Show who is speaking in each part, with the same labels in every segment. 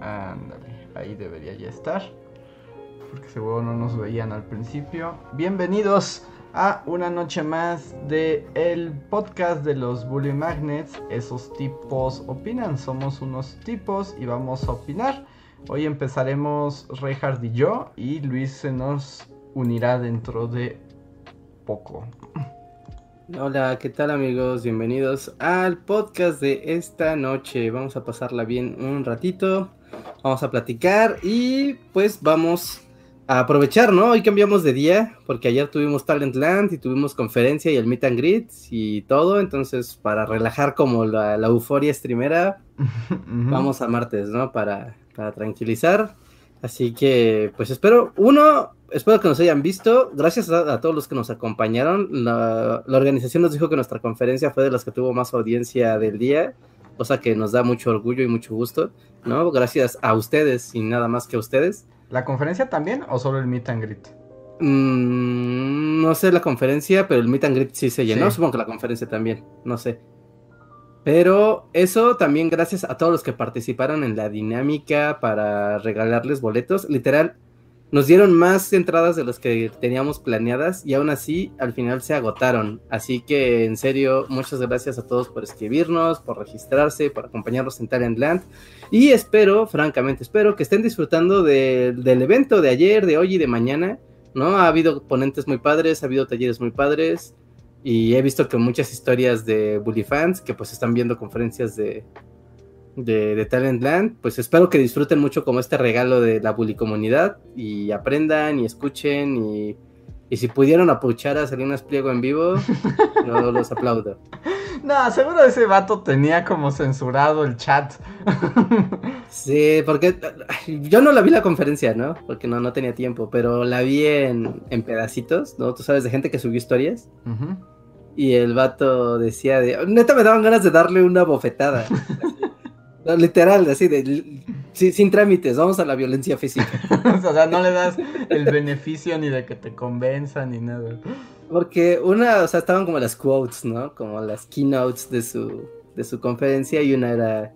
Speaker 1: Ándale, ahí debería ya estar. Porque seguro no nos veían al principio. Bienvenidos a una noche más de el podcast de los Bully Magnets. Esos tipos opinan, somos unos tipos y vamos a opinar. Hoy empezaremos Reinhard y yo y Luis se nos unirá dentro de poco.
Speaker 2: Hola, ¿qué tal amigos? Bienvenidos al podcast de esta noche. Vamos a pasarla bien un ratito, vamos a platicar y pues vamos a aprovechar, ¿no? Hoy cambiamos de día porque ayer tuvimos Talentland y tuvimos conferencia y el Meet and Greet y todo, entonces para relajar como la, la euforia streamera, vamos a martes, ¿no? Para, para tranquilizar. Así que, pues espero, uno, espero que nos hayan visto. Gracias a, a todos los que nos acompañaron. La, la, organización nos dijo que nuestra conferencia fue de las que tuvo más audiencia del día, cosa que nos da mucho orgullo y mucho gusto, ¿no? Gracias a ustedes y nada más que a ustedes.
Speaker 1: ¿La conferencia también o solo el meet and greet?
Speaker 2: Mm, no sé la conferencia, pero el meet and greet sí se llenó. Sí. Supongo que la conferencia también, no sé. Pero eso también gracias a todos los que participaron en la dinámica para regalarles boletos. Literal, nos dieron más entradas de las que teníamos planeadas y aún así al final se agotaron. Así que en serio, muchas gracias a todos por escribirnos, por registrarse, por acompañarnos en Talentland. Y espero, francamente, espero que estén disfrutando de, del evento de ayer, de hoy y de mañana. ¿no? Ha habido ponentes muy padres, ha habido talleres muy padres. Y he visto que muchas historias de Bully fans que pues están viendo conferencias de, de, de, Talentland, pues espero que disfruten mucho como este regalo de la Bully comunidad y aprendan y escuchen y, y si pudieron apuchar a Salinas Pliego en vivo, yo los aplaudo.
Speaker 1: No, seguro ese vato tenía como censurado el chat.
Speaker 2: Sí, porque yo no la vi la conferencia, ¿no? Porque no, no tenía tiempo, pero la vi en, en pedacitos, ¿no? Tú sabes, de gente que subió historias. Uh -huh. Y el vato decía de. Neta me daban ganas de darle una bofetada. Literal, así de. Sí, sin trámites, vamos a la violencia física.
Speaker 1: o sea, no le das el beneficio ni de que te convenza ni nada.
Speaker 2: Porque una, o sea, estaban como las quotes, ¿no? Como las keynotes de su, de su conferencia y una era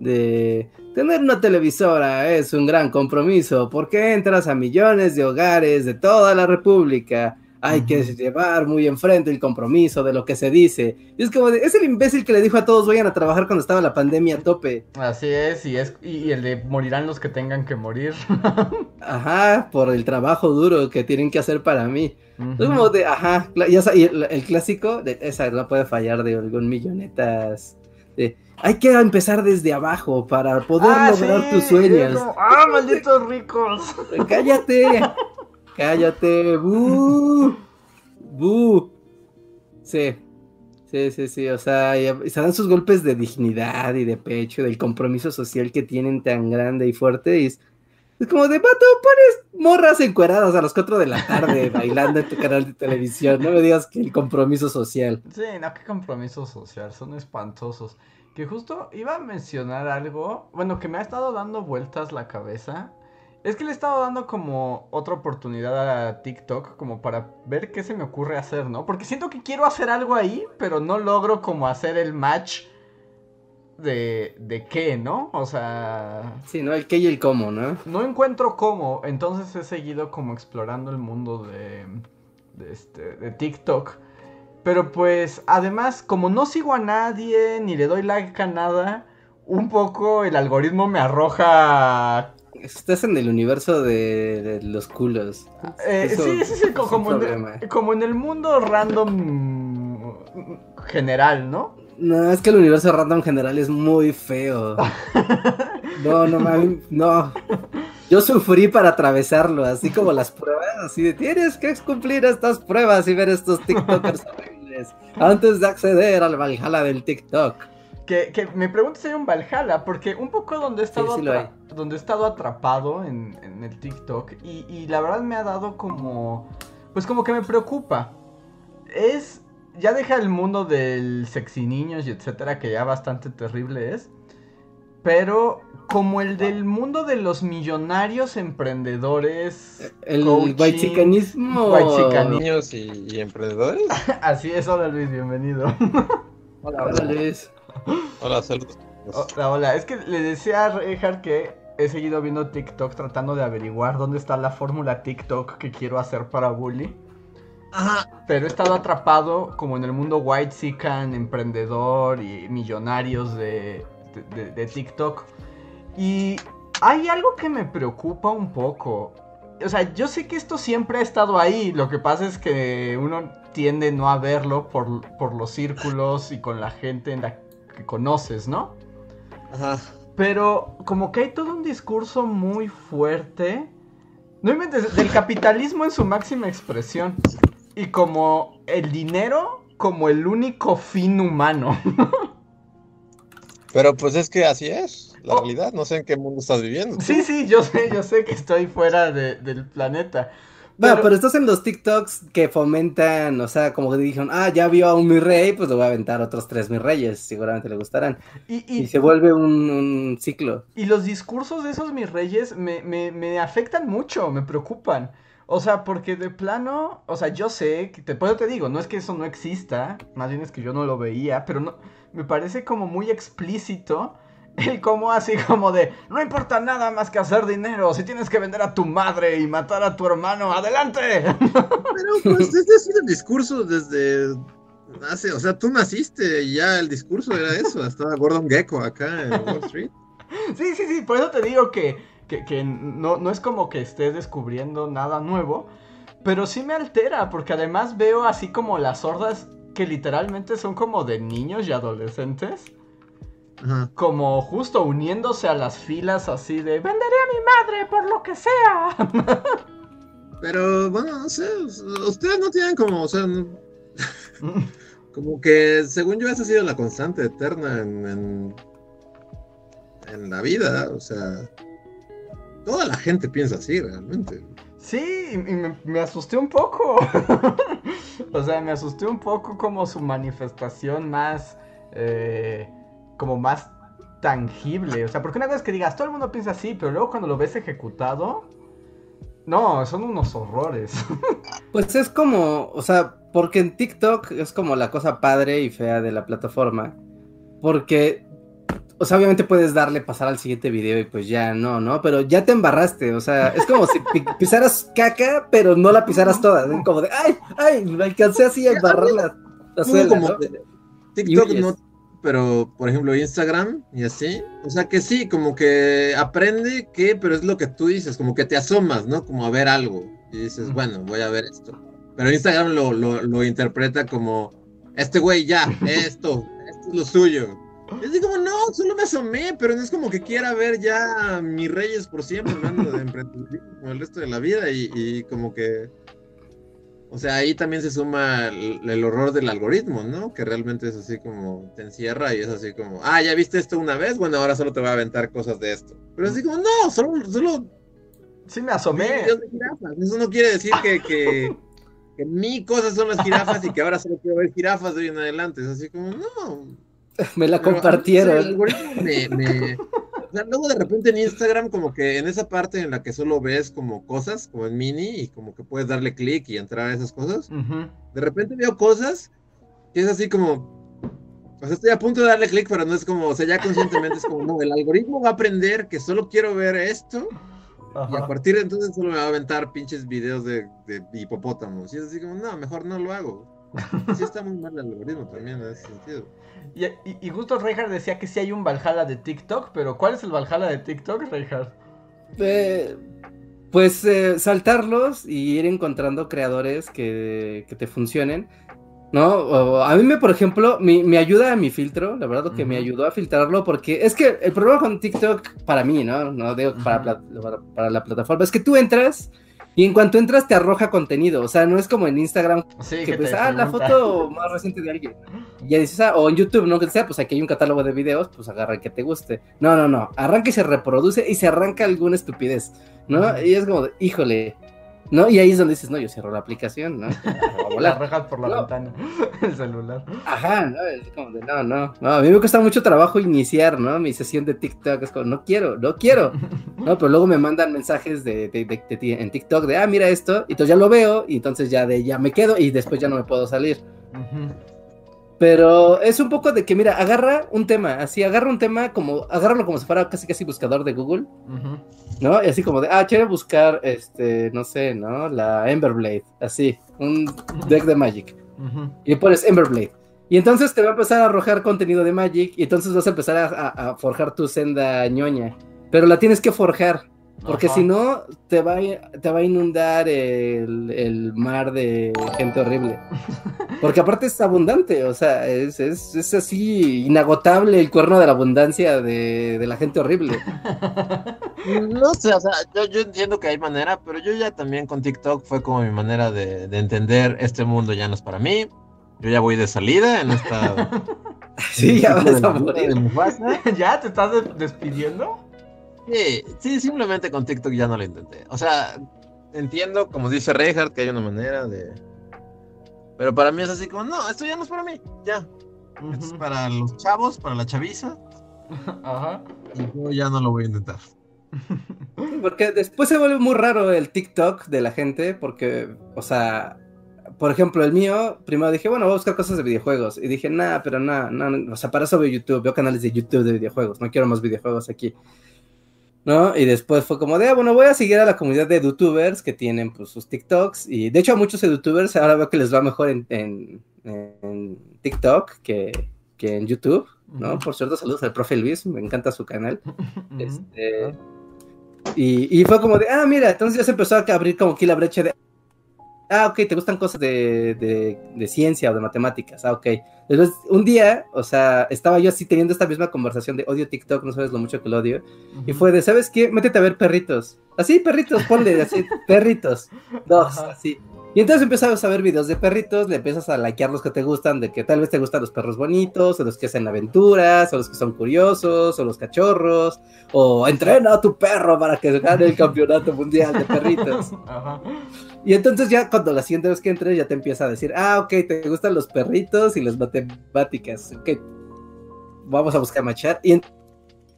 Speaker 2: de tener una televisora es un gran compromiso porque entras a millones de hogares de toda la república hay que llevar muy enfrente el compromiso de lo que se dice. Y es como de, es el imbécil que le dijo a todos vayan a trabajar cuando estaba la pandemia a tope.
Speaker 1: Así es, y es y el de morirán los que tengan que morir.
Speaker 2: ajá, por el trabajo duro que tienen que hacer para mí. Uh -huh. Es como de, ajá, ya y el, el, clásico, de, esa no puede fallar de algún millonetas. De, hay que empezar desde abajo para poder ah, lograr sí, tus sueños.
Speaker 1: ¡Ah, malditos ricos!
Speaker 2: ¡Cállate! Cállate, bu, bu. Sí, sí, sí, sí. O sea, y se dan sus golpes de dignidad y de pecho, del compromiso social que tienen tan grande y fuerte. Y es, es como de vato, pones morras encueradas a las 4 de la tarde bailando en tu canal de televisión. No me digas que el compromiso social.
Speaker 1: Sí, no, qué compromiso social, son espantosos. Que justo iba a mencionar algo, bueno, que me ha estado dando vueltas la cabeza. Es que le he estado dando como otra oportunidad a TikTok como para ver qué se me ocurre hacer, ¿no? Porque siento que quiero hacer algo ahí, pero no logro como hacer el match de, de qué, ¿no? O sea...
Speaker 2: Sí, ¿no? El qué y el cómo, ¿no?
Speaker 1: No encuentro cómo, entonces he seguido como explorando el mundo de, de, este, de TikTok. Pero pues, además, como no sigo a nadie, ni le doy like a nada, un poco el algoritmo me arroja
Speaker 2: Estás en el universo de, de los culos.
Speaker 1: Eh, Eso, sí, sí, sí, como, en el, como en el mundo random general, ¿no?
Speaker 2: No, es que el universo random general es muy feo. No, no, mami, no. Yo sufrí para atravesarlo, así como las pruebas, así de tienes que cumplir estas pruebas y ver estos TikTokers horribles antes de acceder al Valhalla del TikTok.
Speaker 1: Que, que, me pregunto si hay un Valhalla, porque un poco donde he estado,
Speaker 2: sí, sí
Speaker 1: donde he estado atrapado en, el TikTok y, y, la verdad me ha dado como, pues como que me preocupa. Es, ya deja el mundo del sexy niños y etcétera, que ya bastante terrible es. Pero como el del mundo de los millonarios emprendedores.
Speaker 2: El guaychicanismo.
Speaker 3: Niños y, y emprendedores.
Speaker 1: Así es, hola Luis, bienvenido.
Speaker 2: Hola, hola Luis.
Speaker 3: Hola, saludos.
Speaker 1: Hola, hola. Es que le decía a Rejar que he seguido viendo TikTok tratando de averiguar dónde está la fórmula TikTok que quiero hacer para Bully. Ajá. Pero he estado atrapado como en el mundo white sican, emprendedor y millonarios de, de, TikTok. Y hay algo que me preocupa un poco. O sea, yo sé que esto siempre ha estado ahí. Lo que pasa es que uno tiende no a verlo por, por los círculos y con la gente en la que conoces, ¿no? Ajá. Pero como que hay todo un discurso muy fuerte. No inventes, del capitalismo en su máxima expresión. Y como el dinero como el único fin humano.
Speaker 3: Pero pues es que así es, la oh. realidad. No sé en qué mundo estás viviendo.
Speaker 1: Sí, sí, yo sé, yo sé que estoy fuera del planeta.
Speaker 2: Bueno, pero estás en los TikToks que fomentan, o sea, como que dijeron, ah, ya vio a un mi rey, pues le voy a aventar otros tres mi reyes, seguramente le gustarán. Y, se vuelve un, ciclo.
Speaker 1: Y los discursos de esos mis reyes me, me, me, afectan mucho, me preocupan. O sea, porque de plano, o sea, yo sé, que te, te digo, no es que eso no exista, más bien es que yo no lo veía, pero no, me parece como muy explícito el cómo así como de, no importa nada más que hacer dinero, si tienes que vender a tu madre y matar a tu hermano, adelante.
Speaker 3: Pero pues este sido el discurso desde hace, o sea, tú naciste y ya el discurso era eso, estaba Gordon Gecko acá en Wall Street.
Speaker 1: Sí, sí, sí, por eso te digo que, que, no, no es como que estés descubriendo nada nuevo, pero sí me altera, porque además veo así como las hordas que literalmente son como de niños y adolescentes como justo uniéndose a las filas así de venderé a mi madre por lo que sea.
Speaker 3: Pero bueno, no sé, ustedes no tienen como, o sea, como que según yo esa ha sido la constante eterna en, en, la vida, o sea, toda la gente piensa así realmente.
Speaker 1: Sí, y me, me, asusté un poco. o sea, me asusté un poco como su manifestación más eh, como más tangible. O sea, porque una vez que digas, todo el mundo piensa así, pero luego cuando lo ves ejecutado, no, son unos horrores.
Speaker 2: Pues es como, o sea, porque en TikTok es como la cosa padre y fea de la plataforma. Porque, o sea, obviamente puedes darle pasar al siguiente video y pues ya no, ¿no? Pero ya te embarraste, o sea, es como si pisaras caca, pero no la pisaras toda. Es como de, ay, ay, me alcancé así a embarrar la, suela.
Speaker 3: TikTok no pero por ejemplo Instagram y así, o sea que sí, como que aprende que, pero es lo que tú dices, como que te asomas, ¿no? Como a ver algo y dices, bueno, voy a ver esto. Pero Instagram lo, lo, interpreta como, este güey ya, esto, esto es lo suyo. Y así como, no, solo me asomé, pero no es como que quiera ver ya mis reyes por siempre hablando de el resto de la vida y, y como que o sea, ahí también se suma el, horror del algoritmo, ¿no? Que realmente es así como te encierra y es así como, ah, ya viste esto una vez, bueno, ahora solo te voy a aventar cosas de esto. Pero así como, no, solo, solo.
Speaker 1: Sí, me asomé.
Speaker 3: Eso no quiere decir que, que, que mi cosas son las jirafas y que ahora solo quiero ver jirafas de hoy en adelante. Es así como, no.
Speaker 2: Me la compartieron. el
Speaker 3: algoritmo me, me, luego de repente en Instagram, como que en esa parte en la que solo ves como cosas, como en mini, y como que puedes darle clic y entrar a esas cosas, de repente veo cosas que es así como. O sea, estoy a punto de darle clic, pero no es como, o sea, ya conscientemente es como, no, el algoritmo va a aprender que solo quiero ver esto, y a partir de entonces solo me va a aventar pinches videos de, de hipopótamos. Y es así como, no, mejor no lo hago. Sí está muy mal el algoritmo también en ese sentido.
Speaker 1: Y, justo Reinhardt decía que sí hay un Valhalla de TikTok, pero ¿cuál es el Valhalla de TikTok, Reinhardt?
Speaker 2: Eh, pues eh, saltarlos y ir encontrando creadores que, te funcionen. ¿No? a mí me, por ejemplo, me, ayuda a mi filtro, la verdad, que me ayudó a filtrarlo, porque es que el problema con TikTok, para mí, ¿no? No digo para, para, la plataforma, es que tú entras Y en cuanto entras te arroja contenido, o sea, no es como en Instagram que, pues, ah, la foto más reciente de alguien. Y ya dices, ah, o en YouTube, no que sea, pues aquí hay un catálogo de videos, pues agarra el que te guste. No, no, no, arranca y se reproduce y se arranca alguna estupidez, ¿no? Y es como, híjole, ¿no? Y ahí es donde dices, no, yo cierro la aplicación, ¿no?
Speaker 1: La arrojas por la ventana, el celular.
Speaker 2: Ajá, ¿no? Es como de, no, no, no, a mí me cuesta mucho trabajo iniciar, ¿no? Mi sesión de TikTok, es como, no quiero, no quiero, ¿no? Pero luego me mandan mensajes de, de, de, en TikTok de, ah, mira esto, y entonces ya lo veo, y entonces ya de, ya me quedo, y después ya no me puedo salir. Pero es un poco de que, mira, agarra un tema, así, agarra un tema como, agárralo como si fuera casi casi buscador de Google, ¿no? Y así como de, ah, quiero buscar, este, no sé, ¿no? La Emberblade, así, un deck de Magic. Y pones Emberblade. Y entonces te va a empezar a arrojar contenido de Magic y entonces vas a empezar a forjar tu senda ñoña. Pero la tienes que forjar. Porque si no, te va, a, te va a inundar el, mar de gente horrible. Porque aparte es abundante, o sea, es, así inagotable el cuerno de la abundancia de, la gente horrible.
Speaker 3: No sé, o sea, yo, entiendo que hay manera, pero yo ya también con TikTok fue como mi manera de, entender este mundo ya no es para mí. Yo ya voy de salida en esta.
Speaker 2: sí, ya vas a morir.
Speaker 1: ¿Ya te estás despidiendo?
Speaker 3: Sí, sí, simplemente con TikTok ya no lo intenté. O sea, entiendo, como dice Reinhardt, que hay una manera de. Pero para mí es así como, no, esto ya no es para mí, ya. Es para los chavos, para la chaviza. Ajá. Y yo ya no lo voy a intentar.
Speaker 2: porque después se vuelve muy raro el TikTok de la gente, porque, o sea, por ejemplo, el mío, primero dije, bueno, voy a buscar cosas de videojuegos. Y dije, nada, pero nada, no, o sea, para eso veo YouTube, veo canales de YouTube de videojuegos, no quiero más videojuegos aquí. ¿No? Y después fue como de, ah, bueno, voy a seguir a la comunidad de youtubers que tienen pues, sus TikToks. Y de hecho a muchos youtubers ahora veo que les va mejor en, en, TikTok que, que, en YouTube, ¿no? Por cierto, saludos al profe Luis, me encanta su canal. este, y, y, fue como de, ah, mira, entonces ya se empezó a abrir como aquí la brecha de, ah, ok, te gustan cosas de, de, ciencia o de matemáticas, ah, ok. Entonces, un día, o sea, estaba yo así teniendo esta misma conversación de odio TikTok, no sabes lo mucho que lo odio, y fue de, ¿sabes qué? Métete a ver perritos. Así, perritos, ponle, así, perritos. Dos, así. Y entonces empiezas a ver videos de perritos, le empiezas a likear los que te gustan, de que tal vez te gustan los perros bonitos, o los que hacen aventuras, o los que son curiosos, o los cachorros, o entrena a tu perro para que gane el campeonato mundial de perritos. Y entonces ya cuando la siguiente vez que entres ya te empieza a decir, ah, ok, te gustan los perritos y las matemáticas, ok, vamos a buscar machar. Y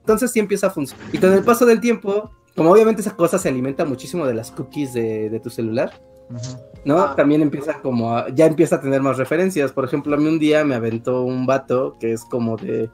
Speaker 2: entonces sí empieza a funcionar. Y con el paso del tiempo, como obviamente esa cosa se alimenta muchísimo de las cookies de, tu celular, ¿no? Ah. También empieza como, ya empieza a tener más referencias. Por ejemplo, a mí un día me aventó un vato que es como de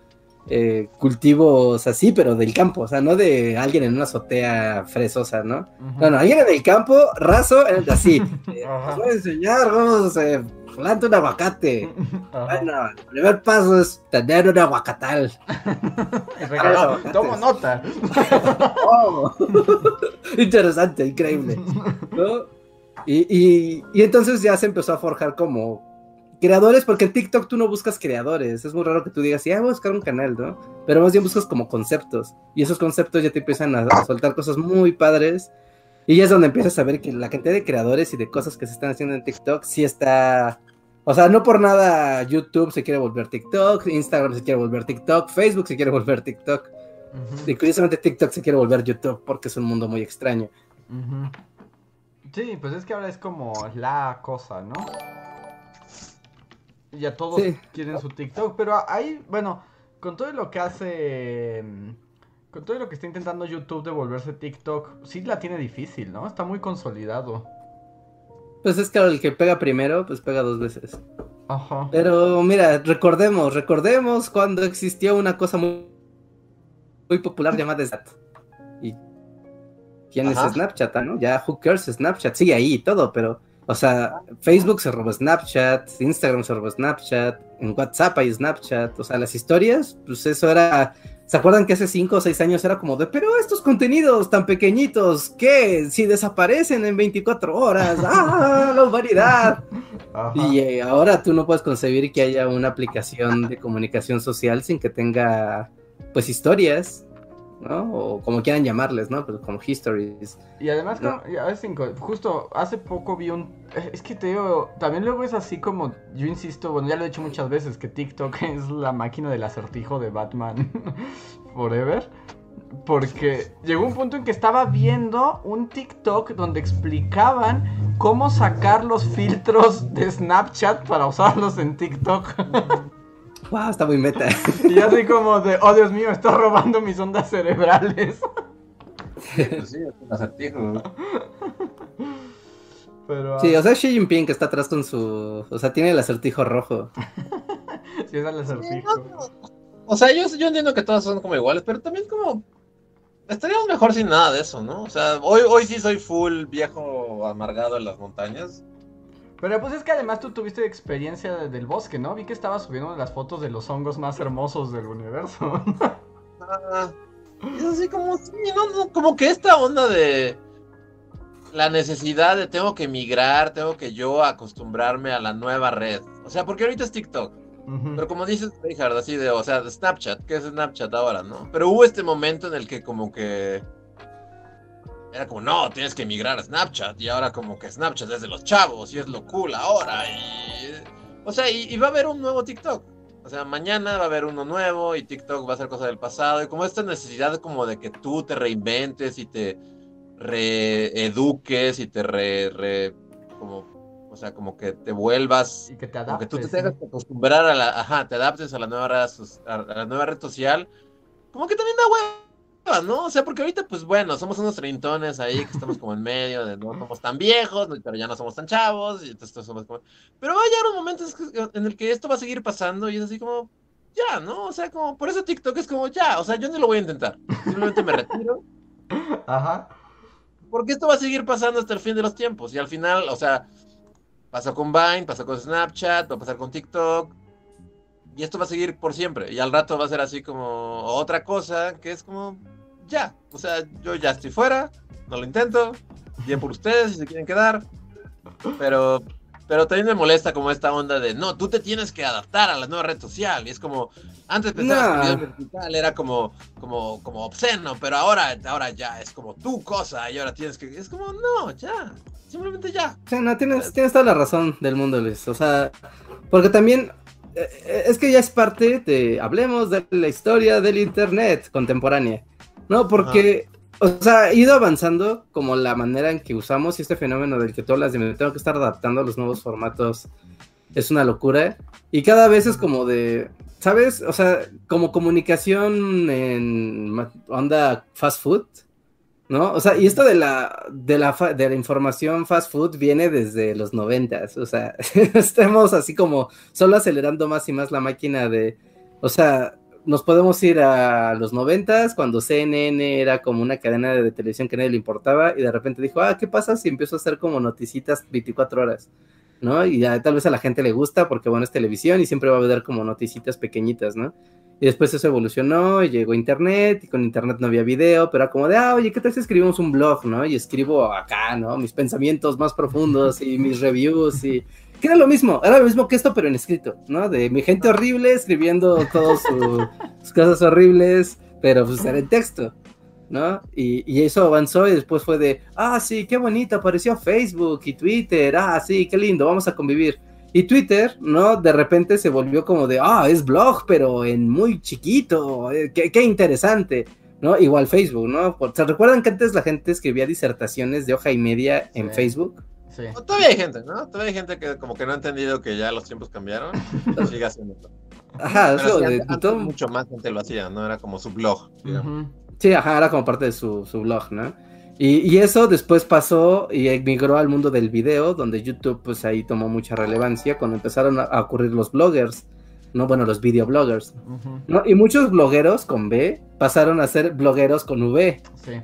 Speaker 2: eh, cultivos así, pero del campo, o sea, no de alguien en una azotea fresosa, ¿no? No, no, alguien en el campo, raso, así. Eh, voy a enseñar, vamos a eh, planta un aguacate. Bueno, el primer paso es tener un aguacatal.
Speaker 1: Tomo nota.
Speaker 2: Oh. Interesante, increíble. ¿no? Y, y, entonces ya se empezó a forjar como creadores, porque en TikTok tú no buscas creadores. Es muy raro que tú digas, ya voy a buscar un canal, ¿no? Pero más bien buscas como conceptos. Y esos conceptos ya te empiezan a, soltar cosas muy padres. Y ya es donde empiezas a ver que la cantidad de creadores y de cosas que se están haciendo en TikTok sí está. O sea, no por nada YouTube se quiere volver TikTok, Instagram se quiere volver TikTok, Facebook se quiere volver TikTok. Y curiosamente TikTok se quiere volver YouTube porque es un mundo muy extraño.
Speaker 1: Sí, pues es que ahora es como la cosa, ¿no? Ya todos quieren su TikTok, pero ahí, bueno, con todo lo que hace, con todo lo que está intentando YouTube de volverse TikTok, sí la tiene difícil, ¿no? Está muy consolidado.
Speaker 2: Pues es que el que pega primero, pues pega dos veces. Ajá. Pero mira, recordemos, recordemos cuando existió una cosa muy, muy popular llamada Snapchat. ¿Quién es Snapchat, no? Ya, who cares Snapchat, sigue ahí y todo, pero, o sea, Facebook se robó Snapchat, Instagram se robó Snapchat, en WhatsApp hay Snapchat, o sea, las historias, pues eso era, ¿se acuerdan que hace 5 o 6 años era como de, pero estos contenidos tan pequeñitos, ¿qué? Si desaparecen en 24 horas, ¡ah, la humanidad! Y eh, ahora tú no puedes concebir que haya una aplicación de comunicación social sin que tenga, pues, historias ¿no? O como quieran llamarles, ¿no? Pues como histories.
Speaker 1: Y además, justo hace poco vi un... Es que te digo, también luego es así como, yo insisto, bueno, ya lo he dicho muchas veces, que TikTok es la máquina del acertijo de Batman Forever. Porque llegó un punto en que estaba viendo un TikTok donde explicaban cómo sacar los filtros de Snapchat para usarlos en TikTok.
Speaker 2: Wow, está muy meta.
Speaker 1: Y así como de, oh Dios mío, está robando mis ondas cerebrales.
Speaker 3: Sí, pues sí, es un acertijo.
Speaker 2: Pero, sí, o sea, Xi Jinping que está atrás con su. O sea, tiene el acertijo rojo.
Speaker 1: sí, es el acertijo.
Speaker 3: O sea, yo, yo entiendo que todas son como iguales, pero también como estaríamos mejor sin nada de eso, ¿no? O sea, hoy, hoy sí soy full viejo amargado en las montañas.
Speaker 1: Pero pues es que además tú tuviste experiencia del bosque, ¿no? Vi que estabas subiendo las fotos de los hongos más hermosos del universo.
Speaker 3: ah, es así como, como que esta onda de la necesidad de tengo que migrar, tengo que yo acostumbrarme a la nueva red. O sea, porque ahorita es TikTok. Pero como dices, Richard, así de, o sea, de Snapchat, ¿qué es Snapchat ahora, no? Pero hubo este momento en el que como que era como, no, tienes que migrar a Snapchat. Y ahora como que Snapchat es de los chavos y es lo cool ahora. Y, o sea, y, va a haber un nuevo TikTok. O sea, mañana va a haber uno nuevo y TikTok va a ser cosa del pasado. Y como esta necesidad como de que tú te reinventes y te reeduques y te re, como o sea, como que te vuelvas.
Speaker 1: Y que te
Speaker 3: adaptes. Como que tú te tengas que acostumbrar a la. Ajá, te adaptes a la nueva red, a la nueva red social. Como que también da hueva, ¿no? O sea, porque ahorita, pues bueno, somos unos treintones ahí que estamos como en medio, de no somos tan viejos, pero ya no somos tan chavos. Y entonces somos como... Pero va a llegar un momento en el que esto va a seguir pasando y es así como. Ya, ¿no? O sea, como. Por eso TikTok es como ya. O sea, yo no lo voy a intentar. Simplemente me retiro.
Speaker 1: Ajá.
Speaker 3: Porque esto va a seguir pasando hasta el fin de los tiempos. Y al final, o sea Pasó con Vine, pasó con Snapchat, va a pasar con TikTok. Y esto va a seguir por siempre. Y al rato va a ser así como otra cosa que es como, ya. O sea, yo ya estoy fuera, no lo intento. Bien por ustedes si se quieren quedar. Pero, pero también me molesta como esta onda de, no, tú te tienes que adaptar a la nueva red social. Y es como, antes pensabas que el era como, como, como obsceno, pero ahora, ahora ya es como tu cosa y ahora tienes que, es como, no, ya. Simplemente ya.
Speaker 2: Sí, no, tienes, tienes toda la razón del mundo, Luis. O sea, porque también es que ya es parte de, hablemos de la historia del Internet contemporánea, ¿no? Porque, o sea, ha ido avanzando como la manera en que usamos este fenómeno del que todas las de tengo que estar adaptando a los nuevos formatos es una locura. Y cada vez es como de, ¿sabes? O sea, como comunicación en onda fast food. ¿No? O sea, y esto de la, de la, de la información fast food viene desde los noventas, o sea, estamos así como solo acelerando más y más la máquina de, o sea, nos podemos ir a los noventas cuando CNN era como una cadena de televisión que nadie le importaba y de repente dijo, ah, ¿qué pasa si empiezo a hacer como noticitas 24 horas? ¿No? Y ya tal vez a la gente le gusta porque bueno, es televisión y siempre va a haber como noticitas pequeñitas, ¿no? Y después eso evolucionó y llegó internet y con internet no había video, pero era como de, ah, oye, ¿qué tal si escribimos un blog, no? Y escribo acá, ¿no? Mis pensamientos más profundos y mis reviews y... Era lo mismo, era lo mismo que esto, pero en escrito, ¿no? De mi gente horrible escribiendo todas sus cosas horribles, pero pues era en texto, ¿no? Y, y, eso avanzó y después fue de, ah, sí, qué bonito, apareció Facebook y Twitter, ah, sí, qué lindo, vamos a convivir. Y Twitter, ¿no? De repente se volvió como de, ah, es blog, pero en muy chiquito, eh, qué, interesante, ¿no? Igual Facebook, ¿no? ¿Se recuerdan que antes la gente escribía disertaciones de hoja y media en Facebook?
Speaker 3: Sí. todavía hay gente, ¿no? Todavía hay gente que como que no ha entendido que ya los tiempos cambiaron, sigue haciendo
Speaker 2: Ajá, eso,
Speaker 3: de, todo... mucho más gente lo hacía, ¿no? Era como su blog.
Speaker 2: Sí, ajá, era como parte de su, su blog, ¿no? Y, eso después pasó y emigró al mundo del video, donde YouTube pues ahí tomó mucha relevancia cuando empezaron a, ocurrir los bloggers, ¿no? Bueno, los videobloggers, ¿no? Y muchos blogueros con B pasaron a ser blogueros con V. Sí.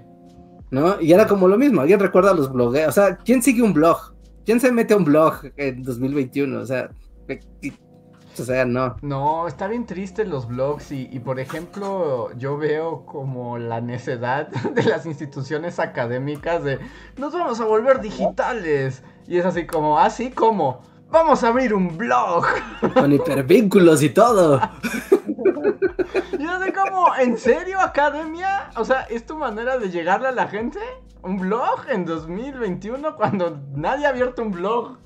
Speaker 2: ¿No? Y era como lo mismo, ¿alguien recuerda a los blogueros? O sea, ¿quién sigue un blog? ¿Quién se mete a un blog en 2021? O sea, o sea, no.
Speaker 1: No, está bien triste los blogs y, por ejemplo, yo veo como la necedad de las instituciones académicas de nos vamos a volver digitales. Y es así como, así ¿ah, como, vamos a abrir un blog.
Speaker 2: Con hipervínculos y todo.
Speaker 1: Y así como, ¿en serio, academia? O sea, ¿es tu manera de llegarle a la gente? ¿Un blog en 2021 cuando nadie ha abierto un blog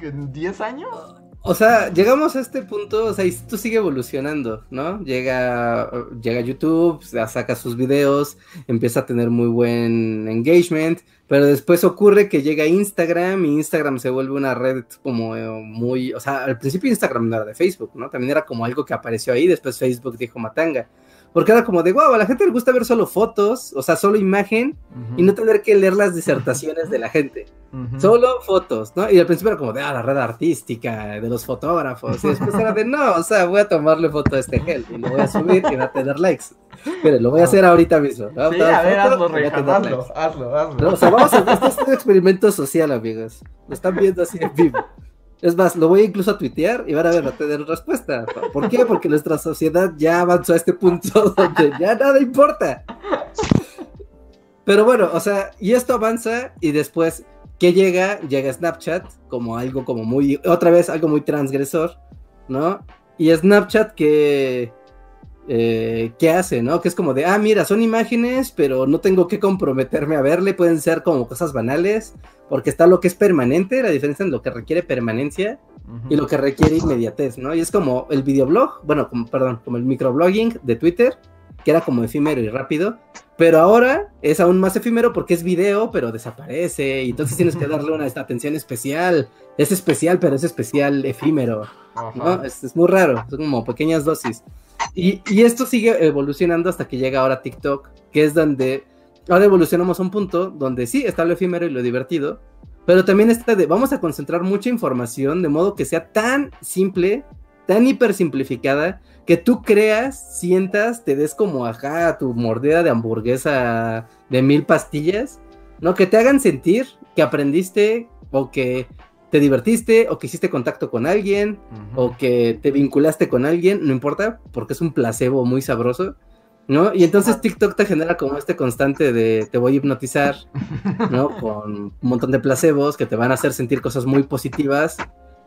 Speaker 1: en 10 años?
Speaker 2: O sea, llegamos a este punto, o sea, y sigue evolucionando, ¿no? Llega, llega YouTube, saca sus videos, empieza a tener muy buen engagement, pero después ocurre que llega Instagram y Instagram se vuelve una red como eh, muy, o sea, al principio Instagram no era de Facebook, ¿no? También era como algo que apareció ahí, después Facebook dijo Matanga. Porque era como de, wow, a la gente le gusta ver solo fotos, o sea, solo imagen, y no tener que leer las disertaciones de la gente. Solo fotos, ¿no? Y al principio era como de, ah, la red artística, de los fotógrafos. Y después era de, no, o sea, voy a tomarle foto a este gel y lo voy a subir y va a tener likes. Pero lo voy a hacer ahorita mismo.
Speaker 1: Sí, a ver, hazlo, hazlo, hazlo, hazlo,
Speaker 2: o sea, vamos a, esto es un experimento social, amigos. Lo están viendo así en vivo. Es más, lo voy incluso a tuitear y van a ver, a tener respuesta. ¿Por qué? Porque nuestra sociedad ya avanzó a este punto donde ya nada importa. Pero bueno, o sea, y esto avanza y después, ¿qué llega? Llega Snapchat como algo como muy, otra vez algo muy transgresor, ¿no? Y Snapchat que eh, ¿qué hace, no? Que es como de, ah, mira, son imágenes, pero no tengo que comprometerme a verle, pueden ser como cosas banales, porque está lo que es permanente, la diferencia en lo que requiere permanencia y lo que requiere inmediatez, ¿no? Y es como el videoblog, bueno, como, perdón, como el microblogging de Twitter, que era como efímero y rápido, pero ahora es aún más efímero porque es video, pero desaparece, y entonces tienes que darle una atención especial, es especial, pero es especial efímero, ¿no? Es, es muy raro, son como pequeñas dosis. Y, esto sigue evolucionando hasta que llega ahora TikTok, que es donde ahora evolucionamos a un punto donde sí está lo efímero y lo divertido, pero también está de vamos a concentrar mucha información de modo que sea tan simple, tan hiper simplificada, que tú creas, sientas, te des como acá tu mordida de hamburguesa de mil pastillas, ¿no? Que te hagan sentir que aprendiste o que te divertiste o que hiciste contacto con alguien o que te vinculaste con alguien, no importa, porque es un placebo muy sabroso, ¿no? Y entonces TikTok te genera como este constante de te voy a hipnotizar, ¿no? Con un montón de placebos que te van a hacer sentir cosas muy positivas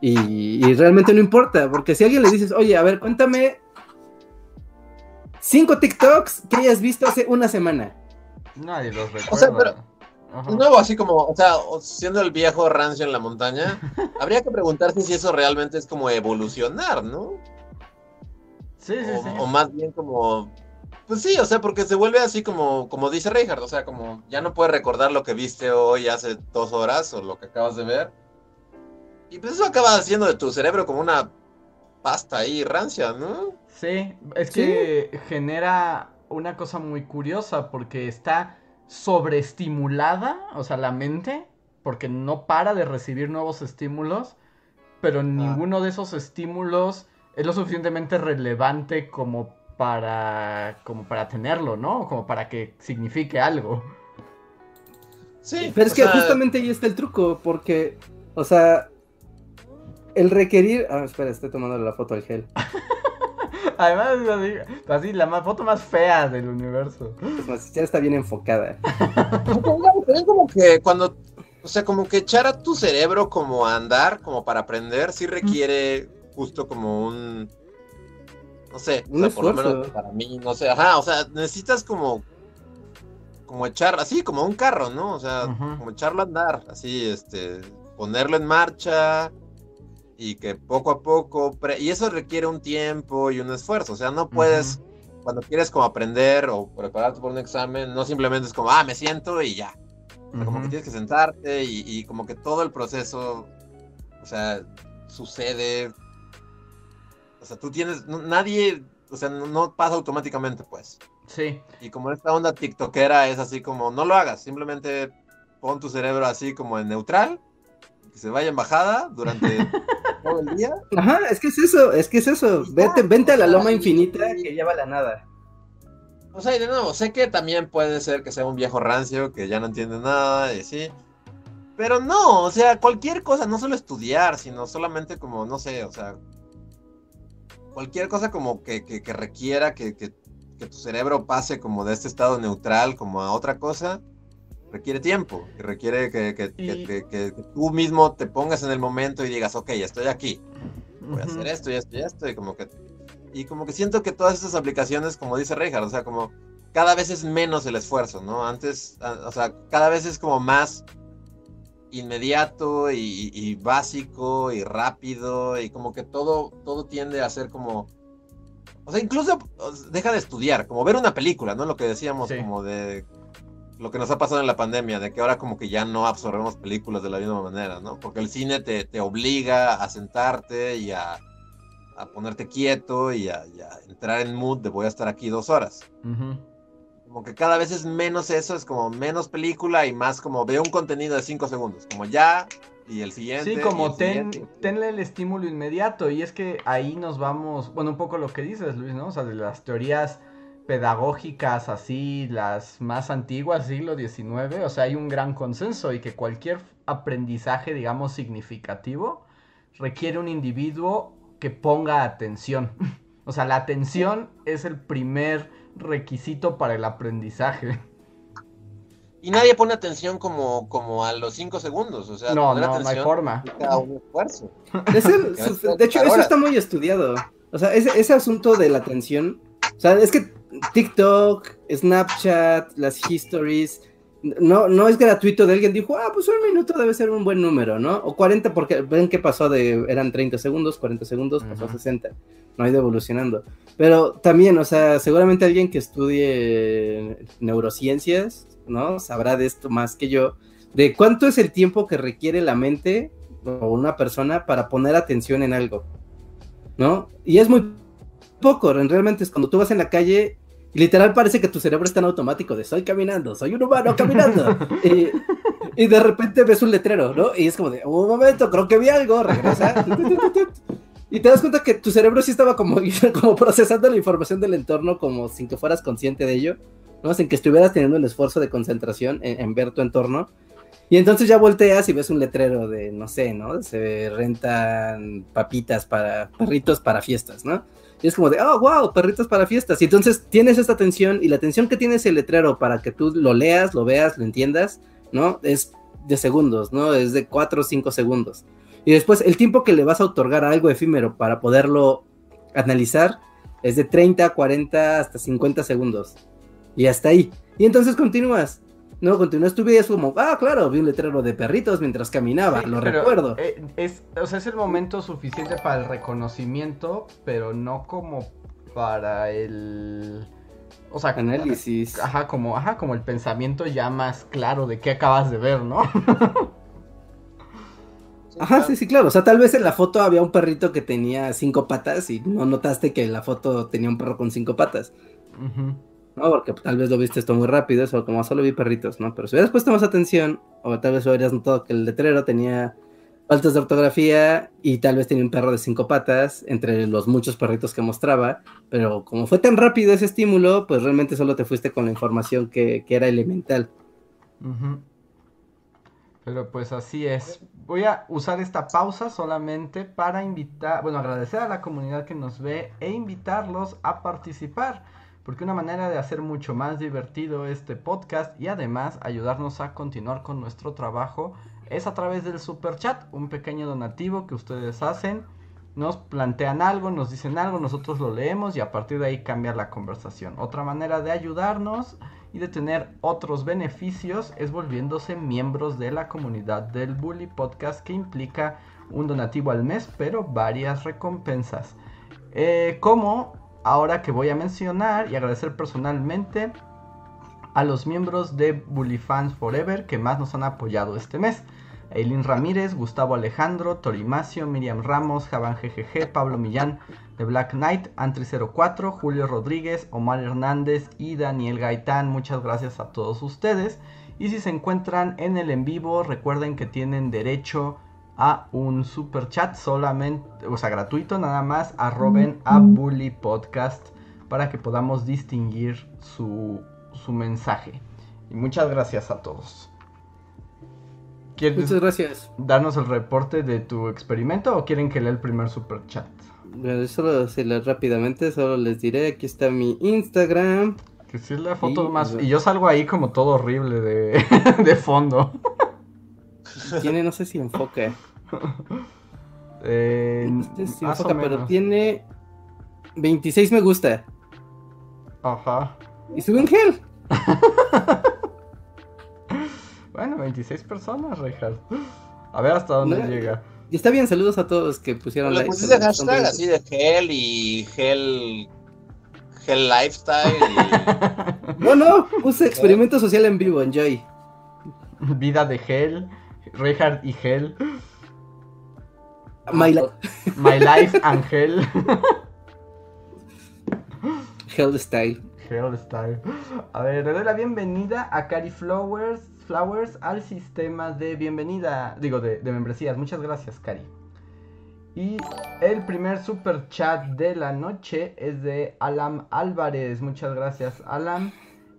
Speaker 2: y, realmente no importa, porque si a alguien le dices, oye, a ver, cuéntame cinco TikToks que hayas visto hace una semana.
Speaker 1: Nadie los recuerda.
Speaker 3: De nuevo, así como, o sea, siendo el viejo rancio en la montaña, habría que preguntarse si eso realmente es como evolucionar, ¿no?
Speaker 1: Sí, sí,
Speaker 3: sí. O más bien como, pues sí, o sea, porque se vuelve así como, como dice Reinhardt, o sea, como ya no puedes recordar lo que viste hoy hace dos horas o lo que acabas de ver. Y pues eso acaba haciendo de tu cerebro como una pasta ahí rancia, ¿no?
Speaker 1: Sí, es que genera una cosa muy curiosa porque está sobreestimulada, o sea, la mente, porque no para de recibir nuevos estímulos, pero ah. ninguno de esos estímulos es lo suficientemente relevante como para como para tenerlo, ¿no? Como para que signifique algo.
Speaker 2: Sí, pero es que justamente ahí está el truco, porque, o sea, el requerir. Ah, espera, estoy tomando la foto del gel.
Speaker 1: Además, así, la foto más fea del universo.
Speaker 2: Pues ya está bien enfocada.
Speaker 3: Es como que cuando, o sea, como que echar a tu cerebro como a andar, como para aprender, sí requiere justo como un, no sé,
Speaker 2: un
Speaker 3: por lo menos para mí, no sé, ajá, o sea, necesitas como, como echar, así como un carro, ¿no? O sea, como echarlo a andar, así, este, ponerlo en marcha, y que poco a poco, y eso requiere un tiempo y un esfuerzo, o sea, no puedes, cuando quieres como aprender o prepararte por un examen, no simplemente es como, ah, me siento y ya, como que tienes que sentarte y, como que todo el proceso, o sea, sucede, o sea, tú tienes, nadie, o sea, no, pasa automáticamente, pues.
Speaker 1: Sí.
Speaker 3: Y como esta onda tiktokera es así como, no lo hagas, simplemente pon tu cerebro así como en neutral que se vaya en bajada durante todo el día.
Speaker 2: Ajá, es que es eso, es que es eso. Vete, vente a la loma infinita que lleva la nada.
Speaker 3: O sea, y de nuevo, sé que también puede ser que sea un viejo rancio que ya no entiende nada y sí. Pero no, o sea, cualquier cosa, no solo estudiar, sino solamente como, no sé, o sea, cualquier cosa como que, que, requiera que, que, tu cerebro pase como de este estado neutral como a otra cosa, requiere tiempo, que requiere que, que, tú mismo te pongas en el momento y digas, ok, estoy aquí, voy a hacer esto y esto y esto, y como que Y como que siento que todas estas aplicaciones, como dice Reinhardt, o sea, como cada vez es menos el esfuerzo, ¿no? Antes, o sea, cada vez es como más inmediato y, básico y rápido y como que todo, todo tiende a ser como... O sea, incluso deja de estudiar, como ver una película, ¿no? Lo que decíamos como de lo que nos ha pasado en la pandemia, de que ahora como que ya no absorbemos películas de la misma manera, ¿no? Porque el cine te, te obliga a sentarte y a, a ponerte quieto y a, entrar en mood de voy a estar aquí dos horas. Como que cada vez es menos eso, es como menos película y más como veo un contenido de cinco segundos, como ya y el siguiente.
Speaker 1: Sí, como ten, tenle el estímulo inmediato y es que ahí nos vamos, bueno, un poco lo que dices Luis, ¿no? O sea, de las teorías pedagógicas así, las más antiguas, siglo XIX, o sea, hay un gran consenso y que cualquier aprendizaje, digamos, significativo requiere un individuo que ponga atención. O sea, la atención es el primer requisito para el aprendizaje.
Speaker 3: Y nadie pone atención como, como a los cinco segundos, o sea,
Speaker 1: no, no, no hay forma.
Speaker 3: Un esfuerzo.
Speaker 2: de hecho, eso está muy estudiado. O sea, ese, ese asunto de la atención, o sea, es que TikTok, Snapchat, las histories, no, no es gratuito de alguien dijo, ah, pues un minuto debe ser un buen número, ¿no? O 40, porque ven que pasó de, eran 30 segundos, 40 segundos, pasó a 60, no ha ido evolucionando. Pero también, o sea, seguramente alguien que estudie neurociencias, ¿no? Sabrá de esto más que yo, de cuánto es el tiempo que requiere la mente o una persona para poner atención en algo, ¿no? Y es muy poco, realmente es cuando tú vas en la calle literal parece que tu cerebro está en automático de soy caminando, soy un humano caminando. y, de repente ves un letrero, ¿no? Y es como de, un momento, creo que vi algo, regresa. y te das cuenta que tu cerebro sí estaba como, como procesando la información del entorno como sin que fueras consciente de ello, ¿no? Sin que estuvieras teniendo el esfuerzo de concentración en, ver tu entorno. Y entonces ya volteas y ves un letrero de, no sé, ¿no? Se rentan papitas para perritos para fiestas, ¿no? Es como de, oh, wow, perritos para fiestas. Y entonces tienes esta atención y la atención que tienes el letrero para que tú lo leas, lo veas, lo entiendas, ¿no? Es de segundos, ¿no? Es de 4 o 5 segundos. Y después el tiempo que le vas a otorgar a algo efímero para poderlo analizar es de 30, 40, hasta 50 segundos. Y hasta ahí. Y entonces continúas. No, continúas tu vida es como, ah, claro, vi un letrero de perritos mientras caminaba, lo recuerdo.
Speaker 1: Eh, es, o sea, es el momento suficiente para el reconocimiento, pero no como para el... O sea,
Speaker 2: análisis.
Speaker 1: Ajá, como, ajá, como el pensamiento ya más claro de qué acabas de ver, ¿no?
Speaker 2: Ajá, sí, sí, claro. O sea, tal vez en la foto había un perrito que tenía cinco patas y no notaste que en la foto tenía un perro con cinco patas. Ajá. ¿No? Porque tal vez lo viste esto muy rápido, eso como solo vi perritos, ¿no? Pero si hubieras puesto más atención, o tal vez hubieras notado que el letrero tenía faltas de ortografía y tal vez tenía un perro de cinco patas entre los muchos perritos que mostraba, pero como fue tan rápido ese estímulo, pues realmente solo te fuiste con la información que, era elemental.
Speaker 1: Pero pues así es. Voy a usar esta pausa solamente para invitar, bueno, agradecer a la comunidad que nos ve e invitarlos a participar porque una manera de hacer mucho más divertido este podcast y además ayudarnos a continuar con nuestro trabajo es a través del super chat, un pequeño donativo que ustedes hacen, nos plantean algo, nos dicen algo, nosotros lo leemos y a partir de ahí cambia la conversación. Otra manera de ayudarnos y de tener otros beneficios es volviéndose miembros de la comunidad del Bully Podcast que implica un donativo al mes pero varias recompensas. Eh, como ahora que voy a mencionar y agradecer personalmente a los miembros de Bully Fans Forever que más nos han apoyado este mes. Eileen Ramírez, Gustavo Alejandro, Torimacio, Miriam Ramos, Javan GGG, Pablo Millán, de Black Knight, Antri04, Julio Rodríguez, Omar Hernández y Daniel Gaitán. Muchas gracias a todos ustedes. Y si se encuentran en el en vivo, recuerden que tienen derecho a un super chat solamente, o sea, gratuito nada más, arroben a Bully Podcast para que podamos distinguir su, su mensaje. Y muchas gracias a todos.
Speaker 2: ¿Quieres muchas gracias.
Speaker 1: darnos el reporte de tu experimento o quieren que lea el primer super chat?
Speaker 2: Solo rápidamente, solo les diré, aquí está mi Instagram.
Speaker 1: Que si es la foto más... Y yo salgo ahí como todo horrible de, de fondo.
Speaker 2: Tiene, no sé si enfoque
Speaker 1: Eh,
Speaker 2: enfoca, pero tiene. 26 me gusta.
Speaker 1: Ajá.
Speaker 2: Y sube un gel.
Speaker 1: bueno, 26 personas, Richard. A ver hasta dónde llega.
Speaker 2: Y está bien, saludos a todos que pusieron
Speaker 3: like. Pusiste hashtag así de gel y gel. Gel lifestyle. Y...
Speaker 2: no, no, puse experimento social en vivo, enjoy.
Speaker 1: Vida de gel, Richard y gel.
Speaker 2: My,
Speaker 1: My life and gel.
Speaker 2: Hell style.
Speaker 1: Hell style. A ver, le doy la bienvenida a Cari Flowers Flowers al sistema de bienvenida, digo, de, membresías. Muchas gracias, Cari. Y el primer super chat de la noche es de Alam Álvarez. Muchas gracias, Alam.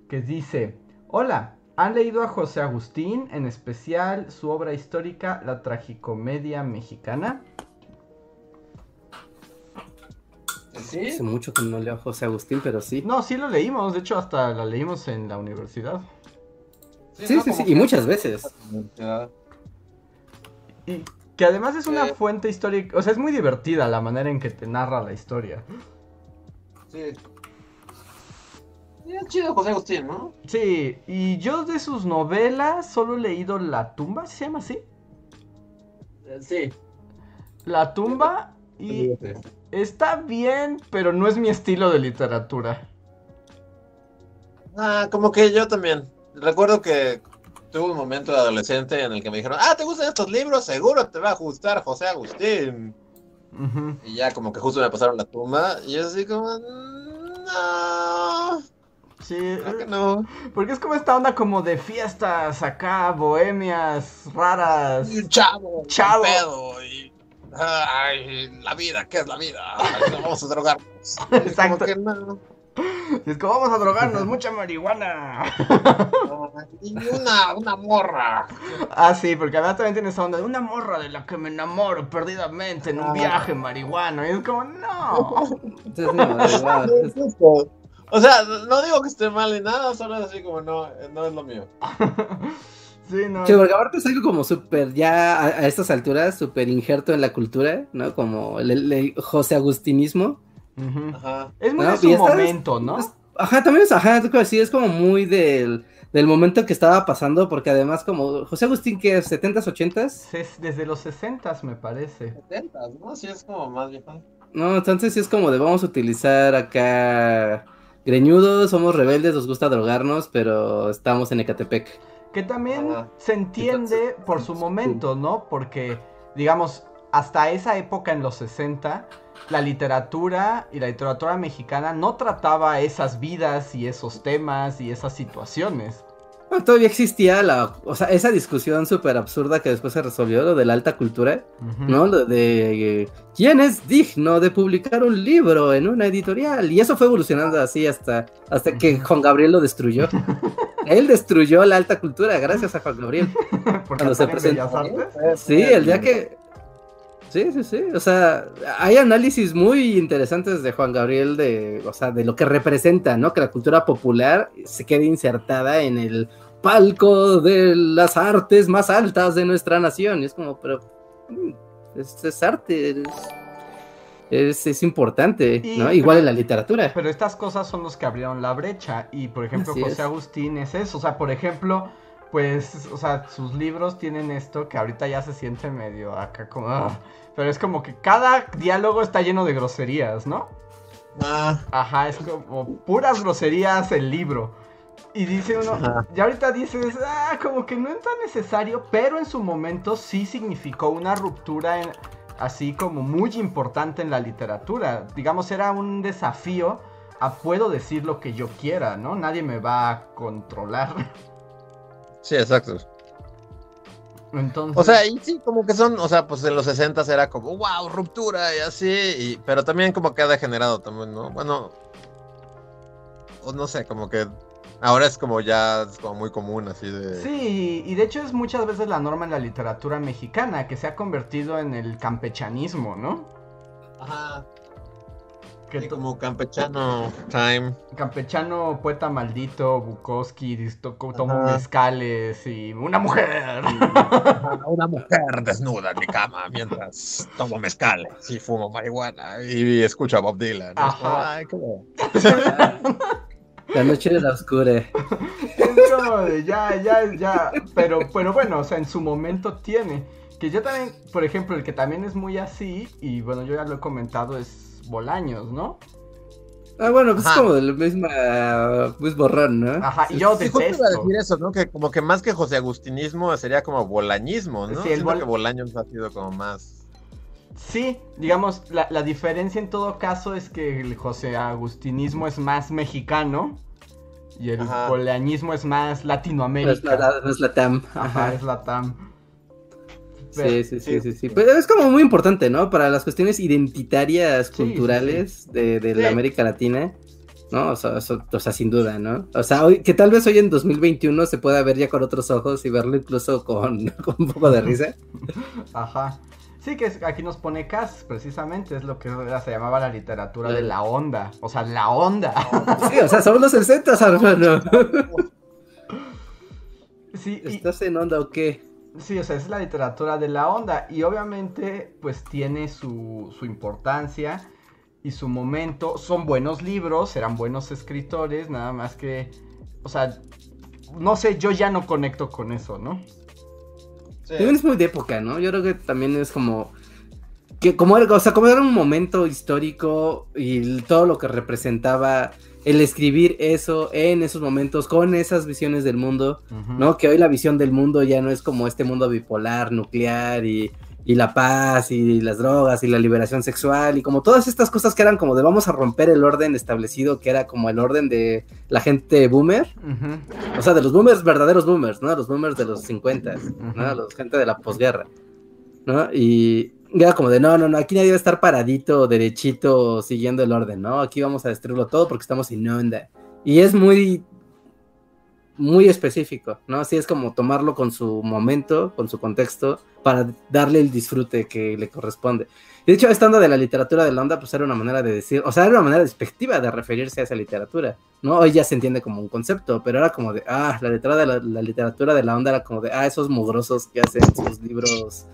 Speaker 1: Que dice: Hola, ¿han leído a José Agustín, en especial su obra histórica, La Tragicomedia Mexicana?
Speaker 2: ¿Sí? Hace mucho que no leo a José Agustín, pero sí.
Speaker 1: No, sí lo leímos. De hecho, hasta la leímos en la universidad.
Speaker 2: Sí, sí, sí, y muchas veces.
Speaker 1: Y que además es una fuente histórica, o sea, es muy divertida la manera en que te narra la historia.
Speaker 3: Sí. Es chido José Agustín, ¿no?
Speaker 1: Sí, y yo de sus novelas solo he leído La tumba, ¿se llama así?
Speaker 3: Eh, sí.
Speaker 1: La tumba y está bien, pero no es mi estilo de literatura.
Speaker 3: Ah, como que yo también recuerdo que tuve un momento de adolescente en el que me dijeron, ah, ¿te gustan estos libros? Seguro te va a gustar José Agustín. Y ya como que justo me pasaron la tumba y yo así como, no.
Speaker 1: Sí, que no. Porque es como esta onda como de fiestas acá, bohemias, raras.
Speaker 3: Y un chavo, chavo. Pedo, y, ay, la vida, ¿qué es la vida? vamos a drogarnos.
Speaker 1: Exacto. que no. Y es como vamos a drogarnos, mucha marihuana.
Speaker 3: y una, una morra.
Speaker 1: Ah, sí, porque además también tiene esa onda de una morra de la que me enamoro perdidamente en un ah. viaje marihuana. Y es como, no.
Speaker 3: o sea, no digo que esté mal ni nada, solo es así como, no, no es lo mío.
Speaker 2: Sí, no. Sí, porque aparte es algo como súper, ya a, estas alturas, súper injerto en la cultura, ¿no? Como el José Agustinismo.
Speaker 1: Es muy de su momento, ¿no?
Speaker 2: ajá, también es, ajá, sí, es como muy del, del momento que estaba pasando, porque además como José Agustín, que es 70s, 80s?
Speaker 1: desde los 60s me parece.
Speaker 3: 70s, ¿no? Sí, es como más viejo.
Speaker 2: No, entonces sí es como de vamos a utilizar acá greñudos, somos rebeldes, nos gusta drogarnos, pero estamos en Ecatepec.
Speaker 1: Que también se entiende por su momento, ¿no? Porque, digamos, hasta esa época en los 60 la literatura y la literatura mexicana no trataba esas vidas y esos temas y esas situaciones.
Speaker 2: Todavía existía la, o sea, esa discusión súper absurda que después se resolvió, lo de la alta cultura, ¿no? Lo de eh, quién es digno de publicar un libro en una editorial. Y eso fue evolucionando así hasta, hasta que Juan Gabriel lo destruyó. Él destruyó la alta cultura gracias a Juan Gabriel.
Speaker 1: cuando se presentó.
Speaker 2: Sí, el día que Sí, sí, sí. O sea, hay análisis muy interesantes de Juan Gabriel de, o sea, de lo que representa, ¿no? Que la cultura popular se quede insertada en el palco de las artes más altas de nuestra nación. Y es como, pero mm, es, arte, es, es, importante, ¿no? Igual en la literatura.
Speaker 1: Pero estas cosas son los que abrieron la brecha. Y por ejemplo, José Agustín es eso. O sea, por ejemplo pues, o sea, sus libros tienen esto que ahorita ya se siente medio acá como... Ah, pero es como que cada diálogo está lleno de groserías, ¿no? Ah. Ajá, es como puras groserías el libro. Y dice uno, ya ahorita dices, ah, como que no es tan necesario, pero en su momento sí significó una ruptura así como muy importante en la literatura. Digamos, era un desafío a puedo decir lo que yo quiera, ¿no? Nadie me va a controlar.
Speaker 3: Sí, exacto. Entonces... O sea, y sí, como que son, o sea, pues en los 60 era como, wow, ruptura y así, y, pero también como que ha degenerado también, ¿no? Bueno, o no sé, como que ahora es como ya es como muy común así de...
Speaker 1: Sí, y de hecho es muchas veces la norma en la literatura mexicana, que se ha convertido en el campechanismo, ¿no?
Speaker 3: Ajá Que como campechano time.
Speaker 1: Campechano, poeta maldito, Bukowski, tomo mezcales y una mujer.
Speaker 3: una mujer desnuda en mi cama mientras tomo mezcales y fumo marihuana y escucho a Bob Dylan. Ay,
Speaker 2: La noche de la oscura. Es
Speaker 1: como de ya, ya, ya. Pero, pero bueno, o sea, en su momento tiene. Que yo también, por ejemplo, el que también es muy así, y bueno, yo ya lo he comentado, es Bolaños, ¿no?
Speaker 2: Ah, bueno, pues es como del mismo pues borrón, ¿no?
Speaker 1: Ajá, y yo detesto.
Speaker 3: Sí, decir eso, ¿no? Que como que más que José Agustinismo sería como bolañismo, ¿no? Sí, el que Bolaños ha sido como más...
Speaker 1: Sí, digamos, la, la, diferencia en todo caso es que el José Agustinismo es más mexicano y el bolañismo es más Latinoamérica.
Speaker 2: No es, la, TAM.
Speaker 1: Ajá, es la TAM.
Speaker 2: Sí, sí, sí, sí, sí. Pero es como muy importante, ¿no? Para las cuestiones identitarias, culturales de, la América Latina, ¿no? O sea, o sea, sin duda, ¿no? O sea, hoy, que tal vez hoy en 2021 se pueda ver ya con otros ojos y verlo incluso con, un poco de risa.
Speaker 1: Ajá. Sí, que aquí nos pone Cass, precisamente, es lo que se llamaba la literatura de la onda. O sea, la onda.
Speaker 2: Sí, o sea, somos los 60, hermano.
Speaker 1: Sí,
Speaker 2: ¿Estás en onda o qué?
Speaker 1: Sí, o sea, es la literatura de la onda y obviamente pues tiene su, su importancia y su momento. Son buenos libros, eran buenos escritores, nada más que, o sea, no sé, yo ya no conecto con eso, ¿no?
Speaker 2: Sí. es muy de época, ¿no? Yo creo que también es como que como o sea, como era un momento histórico y todo lo que representaba el escribir eso en esos momentos, con esas visiones del mundo, ¿no? Que hoy la visión del mundo ya no es como este mundo bipolar, nuclear y, la paz y las drogas y la liberación sexual y como todas estas cosas que eran como de vamos a romper el orden establecido, que era como el orden de la gente boomer, o sea, de los boomers, verdaderos boomers, ¿no? Los boomers de los 50, ¿no? La gente de la posguerra, ¿no? Y, era como de, no, no, no, aquí nadie va a estar paradito, derechito, siguiendo el orden, ¿no? Aquí vamos a destruirlo todo porque estamos sin onda. Y es muy, muy específico, ¿no? Así es como tomarlo con su momento, con su contexto, para darle el disfrute que le corresponde. de hecho, estando de la literatura de la onda, pues era una manera de decir, o sea, era una manera despectiva de referirse a esa literatura, ¿no? Hoy ya se entiende como un concepto, pero era como de, ah, la, letra de la, la literatura de la onda era como de, ah, esos mugrosos que hacen sus libros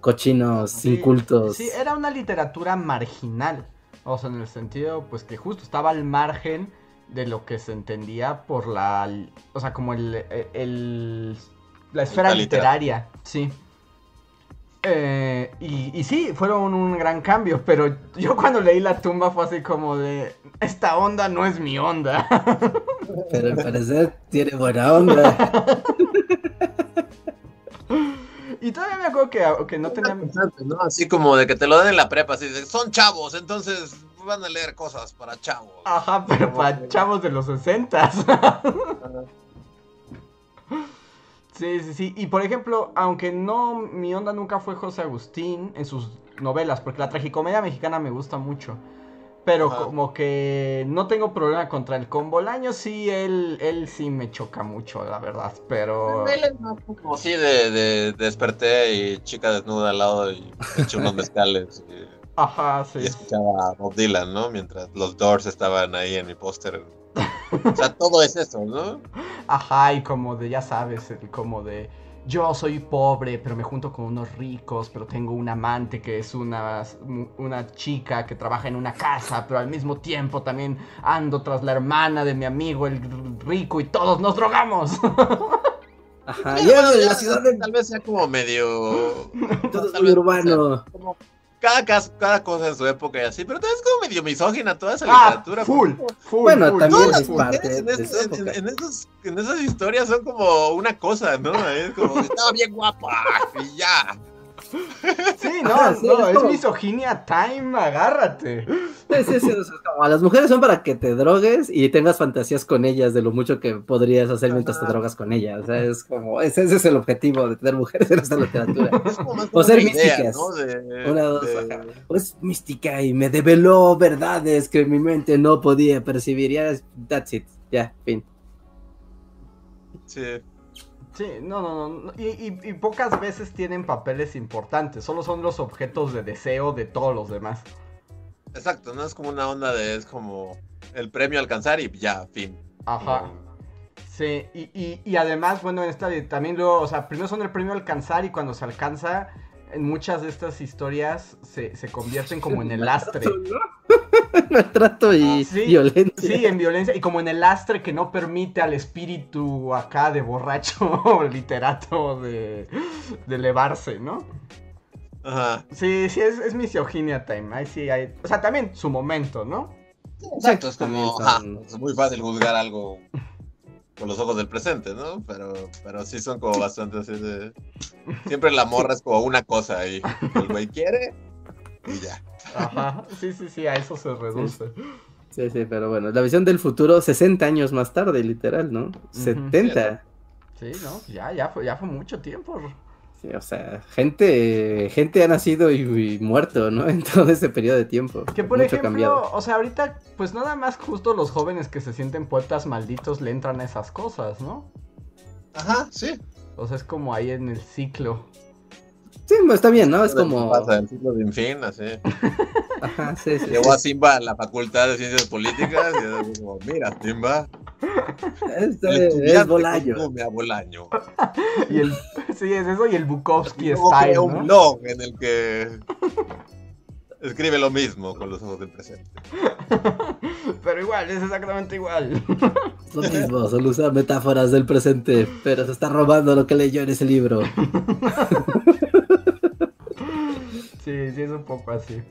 Speaker 2: cochinos, incultos.
Speaker 1: Sí, era una literatura marginal. O sea, en el sentido, pues que justo estaba al margen de lo que se entendía por la. O sea, como el. el, la esfera literaria. Sí. Eh, y, y, sí, fueron un gran cambio, pero yo cuando leí La tumba fue así como de, esta onda no es mi onda.
Speaker 2: Pero al parecer tiene buena onda.
Speaker 1: Y todavía me acuerdo que, no tenían...
Speaker 3: Así como de que te lo den en la prepa, así de, son chavos, entonces van a leer cosas para chavos.
Speaker 1: Ajá, pero para chavos de los 60. sí, sí, sí. Y por ejemplo, aunque no, mi onda nunca fue José Agustín en sus novelas, porque la tragicomedia mexicana me gusta mucho. Pero como que no tengo problema contra el combo. El año sí, él, él sí me choca mucho, la verdad. Pero.
Speaker 3: Él es más como sí de, desperté y chica desnuda al lado y eché unos mezcales. Y,
Speaker 1: Ajá, sí.
Speaker 3: Y escuchaba a Bob Dylan, ¿no? Mientras los Doors estaban ahí en mi póster. o sea, todo es eso, ¿no?
Speaker 1: Ajá, y como de, ya sabes, como de yo soy pobre, pero me junto con unos ricos, pero tengo un amante que es una, una chica que trabaja en una casa, pero al mismo tiempo también ando tras la hermana de mi amigo, el rico, y todos nos drogamos.
Speaker 3: Ajá, y la ciudad tal vez sea como medio...
Speaker 2: Todo es muy urbano
Speaker 3: cada, cada cosa en su época y así, pero es como medio misógina toda esa ah, literatura.
Speaker 1: Full, full,
Speaker 2: bueno, también
Speaker 3: es parte en, en, esos, en, esas historias son como una cosa, ¿no? Es como, estaba bien guapa y ya.
Speaker 1: Sí, no, no, es, misoginia time, agárrate.
Speaker 2: Sí, sí, las mujeres son para que te drogues y tengas fantasías con ellas de lo mucho que podrías hacer mientras te drogas con ellas. O sea, es como, ese, es el objetivo de tener mujeres en esta literatura. o ser místicas. una, dos, O es mística y me develó verdades que mi mente no podía percibir. Ya, that's it. Ya, fin.
Speaker 1: Sí. Sí, no, no, no. Y, pocas veces tienen papeles importantes. Solo son los objetos de deseo de todos los demás.
Speaker 3: exacto, no es como una onda de, es como el premio alcanzar y ya, fin.
Speaker 1: Ajá. Sí, y, y, y además, bueno, en esta también luego, o sea, primero son el premio alcanzar y cuando se alcanza, en muchas de estas historias se, se convierten como en el lastre.
Speaker 2: Maltrato y
Speaker 1: Ah, Sí,
Speaker 2: violencia.
Speaker 1: Sí, en violencia y como en el lastre que no permite al espíritu acá de borracho literato de, de elevarse, ¿no?
Speaker 3: Ajá.
Speaker 1: Sí, sí, es, es misoginia time. Ahí sí hay. O sea, también su momento, ¿no?
Speaker 3: Exacto, es como, ajá, es muy fácil juzgar algo con los ojos del presente, ¿no? Pero, pero sí son como bastante así de... Siempre la morra es como una cosa y el güey quiere y ya.
Speaker 1: Ajá. Sí, sí, sí, a eso se reduce.
Speaker 2: Sí, sí, pero bueno, la visión del futuro 60 años más tarde, literal, ¿no? 70.
Speaker 1: Sí, no, ya, ya fue, ya fue mucho tiempo.
Speaker 2: Sí, o sea, gente, gente ha nacido y, y muerto, ¿no? En todo ese periodo de tiempo.
Speaker 1: Que por
Speaker 2: Mucho
Speaker 1: ejemplo,
Speaker 2: cambiado.
Speaker 1: o sea, ahorita, pues nada más justo los jóvenes que se sienten poetas malditos le entran a esas cosas, ¿no?
Speaker 3: Ajá, sí.
Speaker 1: O sea, es como ahí en el ciclo.
Speaker 2: Sí, pues, está bien, ¿no? Es como...
Speaker 3: Pasa el ciclo sin fin, así.
Speaker 2: Ajá, sí, sí,
Speaker 3: Llegó a Simba a la Facultad de Ciencias Políticas y es como, mira, Simba, el
Speaker 2: es Bolaño.
Speaker 3: consume a Bolaño.
Speaker 1: Y el, sí, es eso y el Bukowski
Speaker 3: Luego
Speaker 1: style,
Speaker 3: crea un
Speaker 1: ¿no?
Speaker 3: blog en el que escribe lo mismo con los ojos del presente.
Speaker 1: Pero igual, es exactamente igual.
Speaker 2: Lo mismo, solo usa metáforas del presente, pero se está robando lo que leyó en ese libro.
Speaker 1: Sí, sí, es un poco así.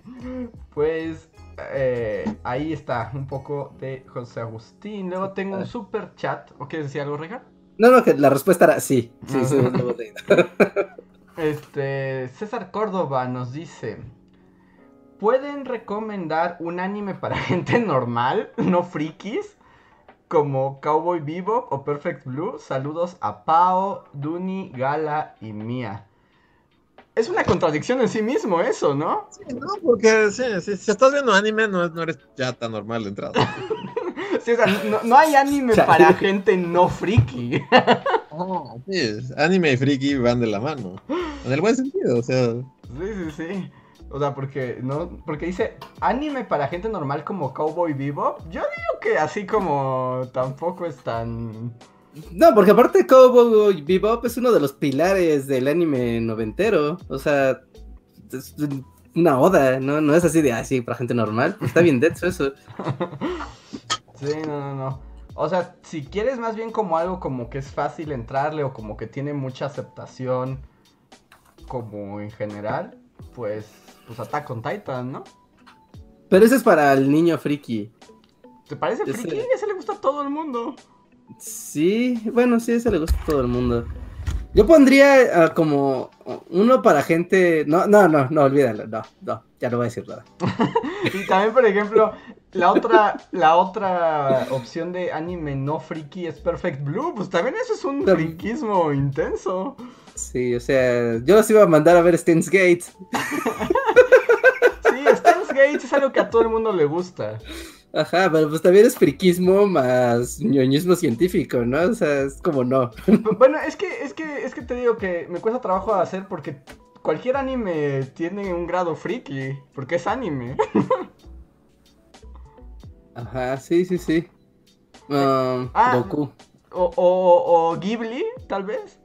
Speaker 1: Pues eh, ahí está, un poco de José Agustín. Luego tengo un super chat. ¿O quieres decir algo, Reja?
Speaker 2: No, no, que la respuesta era sí. Sí, sí, hemos leído.
Speaker 1: Este, César Córdoba nos dice: ¿Pueden recomendar un anime para gente normal, no frikis? Como Cowboy Bebop o Perfect Blue. Saludos a Pao, Duni, Gala y Mia. Es una contradicción en sí mismo eso, ¿no?
Speaker 3: Sí, no, porque sí, sí, si estás viendo anime no, no eres ya tan normal de entrada.
Speaker 1: Sí, o sea, no, no hay anime para gente no friki.
Speaker 3: Sí, anime y friki van de la mano. En el buen sentido, o sea.
Speaker 1: Sí, sí, sí. O sea, porque no, porque dice anime para gente normal como Cowboy Bebop. Yo digo que así como tampoco es tan.
Speaker 2: No, porque aparte Cowboy Bebop es uno de los pilares del anime noventero. O sea, es una oda, ¿no? No es así de así para gente normal. Está bien denso eso.
Speaker 1: Sí, no, no, no. O sea, si quieres más bien como algo como que es fácil entrarle o como que tiene mucha aceptación como en general, pues pues Attack on Titan, ¿no?
Speaker 2: Pero eso es para el niño friki.
Speaker 1: ¿Te parece
Speaker 2: Ese-
Speaker 1: friki? Ese le gusta a todo el mundo.
Speaker 2: Sí, bueno, sí, eso le gusta a todo el mundo. Yo pondría ah, como uno para gente. No, no, no, no, olvídalo. No, no, ya no voy a decir nada.
Speaker 1: Y también, por ejemplo, la otra, la otra opción de anime no friki es Perfect Blue. Pues también eso es un
Speaker 2: Tam-
Speaker 1: friquismo intenso.
Speaker 2: Sí, o sea, yo los iba a mandar a ver Steins Gate.
Speaker 1: Sí, Steins Gate es algo que a todo el mundo le gusta.
Speaker 2: Ajá, pero pues también es friquismo más ñoñismo científico, ¿no? O sea, es como no.
Speaker 1: Bueno, es que, es que, es que te digo que me cuesta trabajo hacer porque cualquier anime tiene un grado friki, porque es anime.
Speaker 2: Ajá, sí, sí, sí. Um,
Speaker 1: Ah.
Speaker 2: Goku.
Speaker 1: O, o, o Ghibli, tal vez.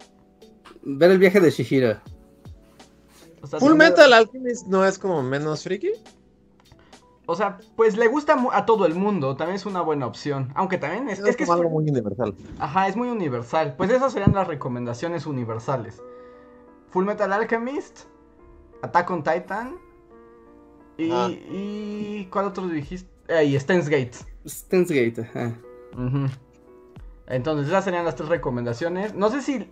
Speaker 2: Ver el viaje de Shihiro.
Speaker 1: O sea,
Speaker 3: Full Metal Alchemist no es como menos friki.
Speaker 1: O sea, pues le gusta a todo el mundo, también es una buena opción. Aunque también es,
Speaker 3: Es,
Speaker 1: es que es,
Speaker 3: algo muy universal.
Speaker 1: Ajá, es muy universal. Pues esas serían las recomendaciones universales. Full Metal Alchemist, Attack on Titan y,
Speaker 3: Ah.
Speaker 1: y ¿cuál otro dijiste? Eh, y Steins Gate.
Speaker 2: Steins Gate, ajá.
Speaker 1: Entonces esas serían las tres recomendaciones. No sé si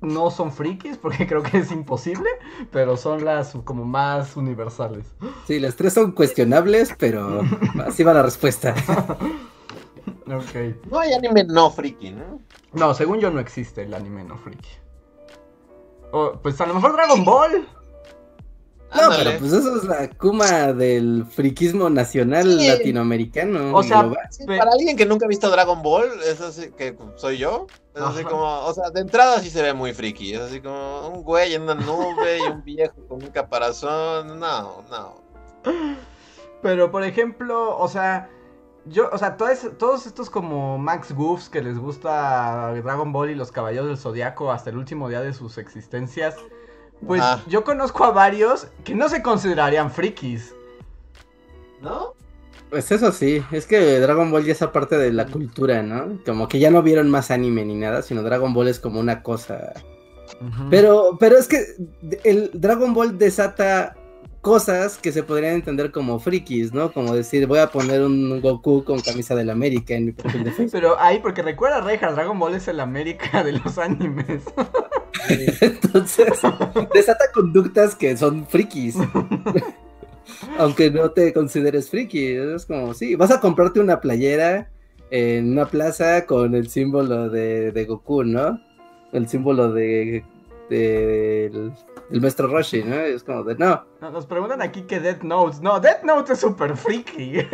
Speaker 1: no son frikis, porque creo que es imposible, pero son las como más universales.
Speaker 2: Sí, las tres son cuestionables, pero así va la respuesta.
Speaker 1: Ok.
Speaker 3: No hay anime no friki, ¿no?
Speaker 1: No, según yo no existe el anime no friki. O, pues a lo mejor Dragon Ball.
Speaker 2: No,
Speaker 3: Ándale.
Speaker 2: pero pues eso es la cuma del friquismo nacional
Speaker 3: Sí.
Speaker 2: latinoamericano.
Speaker 1: O sea.
Speaker 3: Sí, para alguien que nunca ha visto Dragon Ball, es así que soy yo. Es así como, o sea, de entrada sí se ve muy friki. Es así como un güey en una nube y un viejo con un caparazón. No, no.
Speaker 1: Pero, por ejemplo, o sea, yo, o sea, todos, estos como Max Goofs que les gusta Dragon Ball y los Caballeros del Zodiaco hasta el último día de sus existencias, pues yo conozco a varios que no se considerarían frikis.
Speaker 2: ¿No? Pues eso sí, es que Dragon Ball ya es parte de la cultura, ¿no? Como que ya no vieron más anime ni nada, sino Dragon Ball es como una cosa. Pero, pero es que el Dragon Ball desata cosas que se podrían entender como frikis, ¿no? Como decir, voy a poner un Goku con camisa del América en mi perfil de Facebook.
Speaker 1: Pero ahí, porque recuerda, Reja, Dragon Ball es el América de los animes.
Speaker 2: Entonces, desata conductas que son frikis. Aunque no te consideres friki, es como, sí, vas a comprarte una playera en una plaza con el símbolo de, de Goku, ¿no? El símbolo de, de, el maestro Roshi, ¿no? Es como de no.
Speaker 1: Nos preguntan aquí que Death Note. No, Death Note es súper freaky.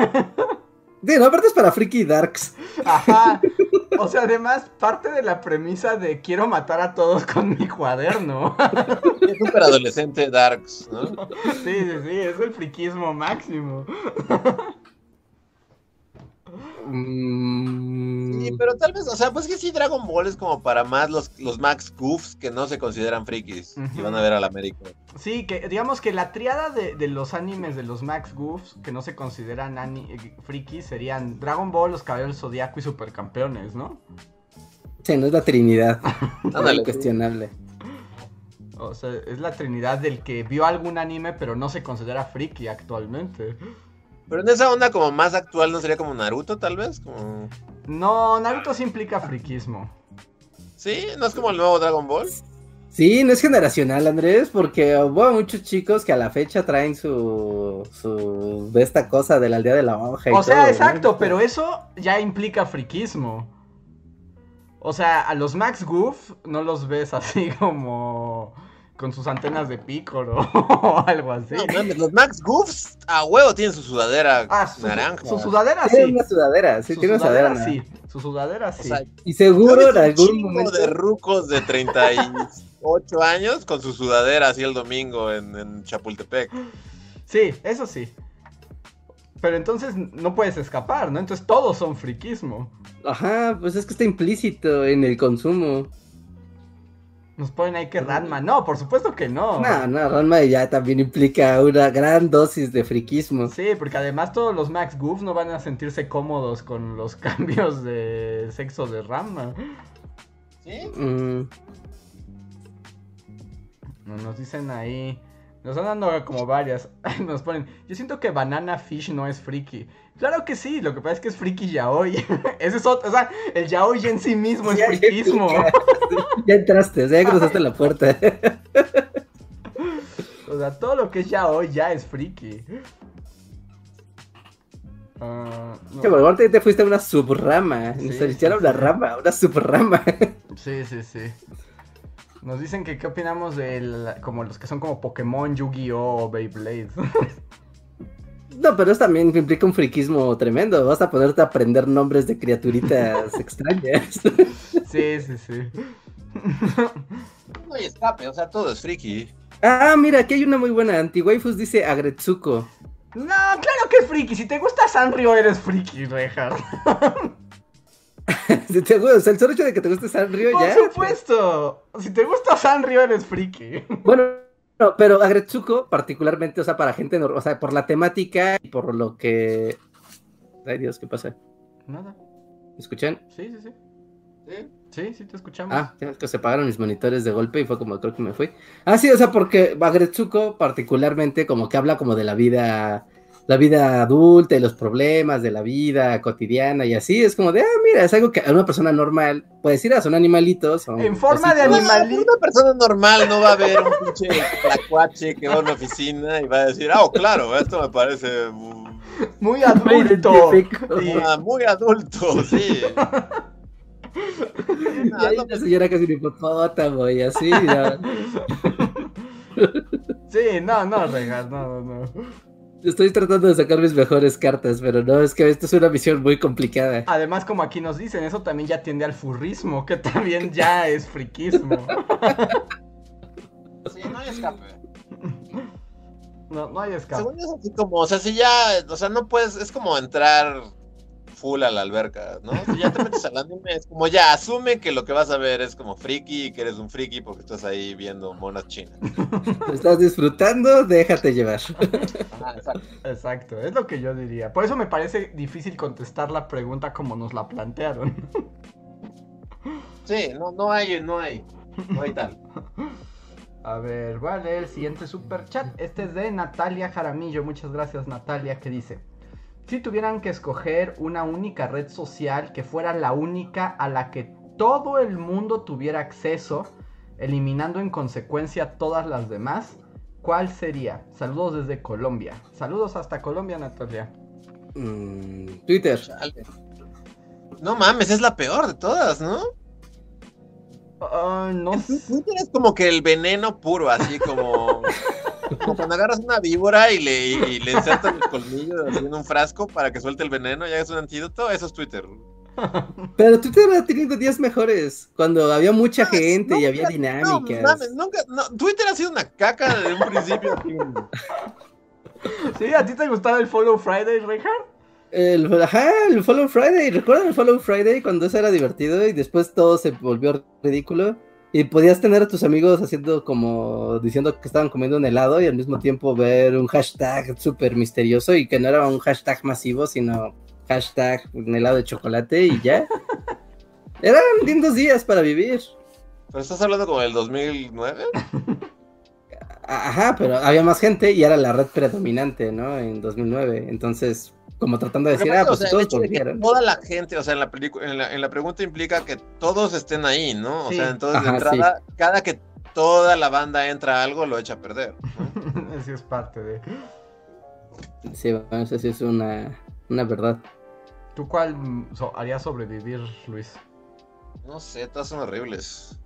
Speaker 2: Sí, no, aparte es para freaky darks.
Speaker 1: Ajá. O sea, además, parte de la premisa de quiero matar a todos con mi cuaderno.
Speaker 3: Es súper adolescente darks, ¿no?
Speaker 1: Sí, sí, sí, es el friquismo máximo.
Speaker 3: Mm. Sí, pero tal vez, o sea, pues que sí, Dragon Ball es como para más los, los Max Goofs que no se consideran frikis y van a ver al América.
Speaker 1: Sí, que digamos que la triada de, los animes de los Max Goofs que no se consideran eh, frikis serían Dragon Ball, Los Caballeros Zodiaco y Supercampeones, ¿no?
Speaker 2: Sí, no es la trinidad. Nada cuestionable.
Speaker 1: O sea, es la trinidad del que vio algún anime pero no se considera friki actualmente.
Speaker 3: Pero en esa onda como más actual, ¿no sería como Naruto, tal vez? Como...
Speaker 1: No, Naruto sí implica friquismo.
Speaker 3: ¿Sí? ¿No es como el nuevo Dragon Ball?
Speaker 2: Sí, no es generacional, Andrés, porque hubo muchos chicos que a la fecha traen su, su de esta cosa de la aldea de la hoja.
Speaker 1: o sea, exacto, pero eso ya implica friquismo. O sea, a los Max Goof no los ves así como con sus antenas de pícoro o algo así.
Speaker 3: los Max Goofs a huevo tienen su sudadera
Speaker 1: ah,
Speaker 3: naranja.
Speaker 1: Su sudadera
Speaker 2: sí. Tiene una sudadera, sí, tiene una sudadera,
Speaker 1: sí. Su sudadera sí.
Speaker 2: y seguro en algún momento
Speaker 3: de rucos de 38 años con su sudadera así el domingo en, en Chapultepec.
Speaker 1: Sí, eso sí. Pero entonces no puedes escapar, ¿no? Entonces todos son friquismo.
Speaker 2: Ajá, pues es que está implícito en el consumo.
Speaker 1: Nos ponen ahí que Ranma. No, por supuesto que no.
Speaker 2: No, no, Ranma ya también implica una gran dosis de friquismo.
Speaker 1: Sí, porque además todos los Max Goofs no van a sentirse cómodos con los cambios de sexo de Ranma. ¿Sí? Mm. Nos dicen ahí. Nos están dando como varias. Nos ponen. Yo siento que Banana Fish no es friki. Claro que sí, lo que pasa es que es friki yaoi. Ese es otro, o sea, el yaoi en sí mismo es frikismo.
Speaker 2: Ya entraste, o sea, ya cruzaste la puerta.
Speaker 1: O sea, todo lo que es yaoi ya es friki. Uh,
Speaker 2: no. te, te fuiste a una subrama. Sí, sí, una rama, una subrama.
Speaker 1: Sí, sí, sí. Nos dicen que qué opinamos de como los que son como Pokémon, Yu-Gi-Oh! o Beyblade.
Speaker 2: No, pero eso también implica un friquismo tremendo. Vas a ponerte a aprender nombres de criaturitas extrañas.
Speaker 1: Sí, sí, sí.
Speaker 3: No hay escape, o sea, todo es friki.
Speaker 2: Ah, mira, aquí hay una muy buena. Anti-Waifus dice Agretsuko.
Speaker 1: No, claro que es friki. Si te gusta Sanrio, eres friki, Reja.
Speaker 2: si te gusta, el solo hecho de que te guste Sanrio ya.
Speaker 1: Por supuesto. Si te gusta Sanrio, eres friki.
Speaker 2: Bueno, no, pero Agretsuko, particularmente, o sea, para gente, o sea, por la temática y por lo que. Ay, Dios, ¿qué pasa?
Speaker 1: Nada.
Speaker 2: ¿Me escuchan?
Speaker 1: Sí, sí, sí. ¿Sí? Sí, sí, te escuchamos.
Speaker 2: Ah, es que se apagaron mis monitores de golpe y fue como creo que me fui. Ah, sí, o sea, porque Agretsuko, particularmente, como que habla como de la vida la vida adulta y los problemas de la vida cotidiana y así. Es como de, ah, mira, es algo que a una persona normal puede decir, ah, son animalitos.
Speaker 1: en forma de animalito.
Speaker 3: Una persona normal no va a ver un pinche tlacuache que va a una oficina y va a decir, ah, oh, claro, esto me parece.
Speaker 1: Muy adulto.
Speaker 3: Ah, muy adulto, sí.
Speaker 2: y la señora casi hipopótamo y así.
Speaker 1: sí, no, no, Regas, no, no, no.
Speaker 2: Estoy tratando de sacar mis mejores cartas, pero no, es que esto es una misión muy complicada.
Speaker 1: Además, como aquí nos dicen, eso también ya tiende al furrismo, que también ya es friquismo.
Speaker 3: sí, no hay escape.
Speaker 1: No, no hay escape.
Speaker 3: Según es así como, o sea, si ya, o sea, no puedes, es como entrar full a la alberca, ¿no? Si ya te metes al anime, es como ya, asume que lo que vas a ver es como friki y que eres un friki porque estás ahí viendo monas chinas.
Speaker 2: Estás disfrutando, déjate llevar.
Speaker 1: Ah, exacto. exacto, es lo que yo diría. Por eso me parece difícil contestar la pregunta como nos la plantearon.
Speaker 3: Sí, no, no hay, no hay, no hay tal.
Speaker 1: A ver, voy a leer el siguiente super chat. Este es de Natalia Jaramillo. Muchas gracias, Natalia, que dice: Si tuvieran que escoger una única red social que fuera la única a la que todo el mundo tuviera acceso, eliminando en consecuencia todas las demás, ¿cuál sería? Saludos desde Colombia. Saludos hasta Colombia, Natalia.
Speaker 2: Mm, Twitter.
Speaker 3: No mames, es la peor de todas, ¿no?
Speaker 1: no
Speaker 3: Twitter es como que el veneno puro, así como, como cuando agarras una víbora y le, y, le insertas el colmillo en un frasco para que suelte el veneno, ya es un antídoto, eso es Twitter.
Speaker 2: Pero Twitter ha tenido días mejores, cuando había mucha gente y había dinámicas.
Speaker 3: nunca, Twitter ha sido una caca desde un principio.
Speaker 1: sí, ¿a ti te gustaba el Follow Friday, Richard?
Speaker 2: El, ajá, el Follow Friday. ¿Recuerdan el Follow Friday cuando eso era divertido y después todo se volvió ridículo? Y podías tener a tus amigos haciendo como diciendo que estaban comiendo un helado y al mismo tiempo ver un hashtag súper misterioso y que no era un hashtag masivo, sino hashtag un helado de chocolate y ya. Eran lindos días para vivir.
Speaker 3: ¿Pero estás hablando como del 2009?
Speaker 2: Ajá, pero había más gente y era la red predominante, ¿no? En 2009. Entonces, como tratando de decir, ah, pues todos
Speaker 3: Toda la gente, o sea, en la, en la, pregunta implica que todos estén ahí, ¿no? O sea, entonces de entrada, cada que toda la banda entra a algo, lo echa a perder.
Speaker 1: Eso es parte de.
Speaker 2: Sí, bueno, eso sí es una, una verdad.
Speaker 1: ¿Tú cuál harías sobrevivir, Luis?
Speaker 3: No sé, todas son horribles.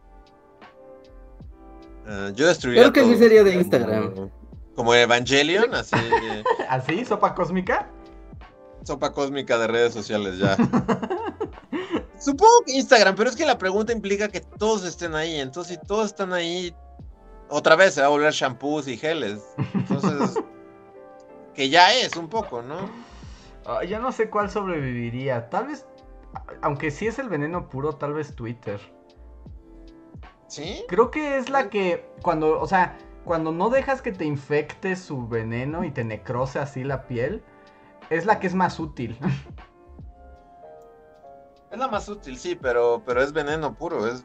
Speaker 3: Uh, yo destruiría.
Speaker 2: Creo que sí sería de Instagram.
Speaker 3: Como Evangelion, así.
Speaker 1: ¿Así? ¿Sopa cósmica?
Speaker 3: Sopa cósmica de redes sociales ya. Supongo que Instagram, pero es que la pregunta implica que todos estén ahí. Entonces, si todos están ahí, otra vez se va a volver shampoos y geles. Entonces, que ya es un poco, ¿no?
Speaker 1: Ah, ya no sé cuál sobreviviría. Tal vez, aunque sí es el veneno puro, tal vez Twitter.
Speaker 3: ¿Sí?
Speaker 1: Creo que es la que, cuando, o sea, cuando no dejas que te infecte su veneno y te necrose así la piel es la que es más útil.
Speaker 3: Es la más útil, sí, pero, pero es veneno puro, es...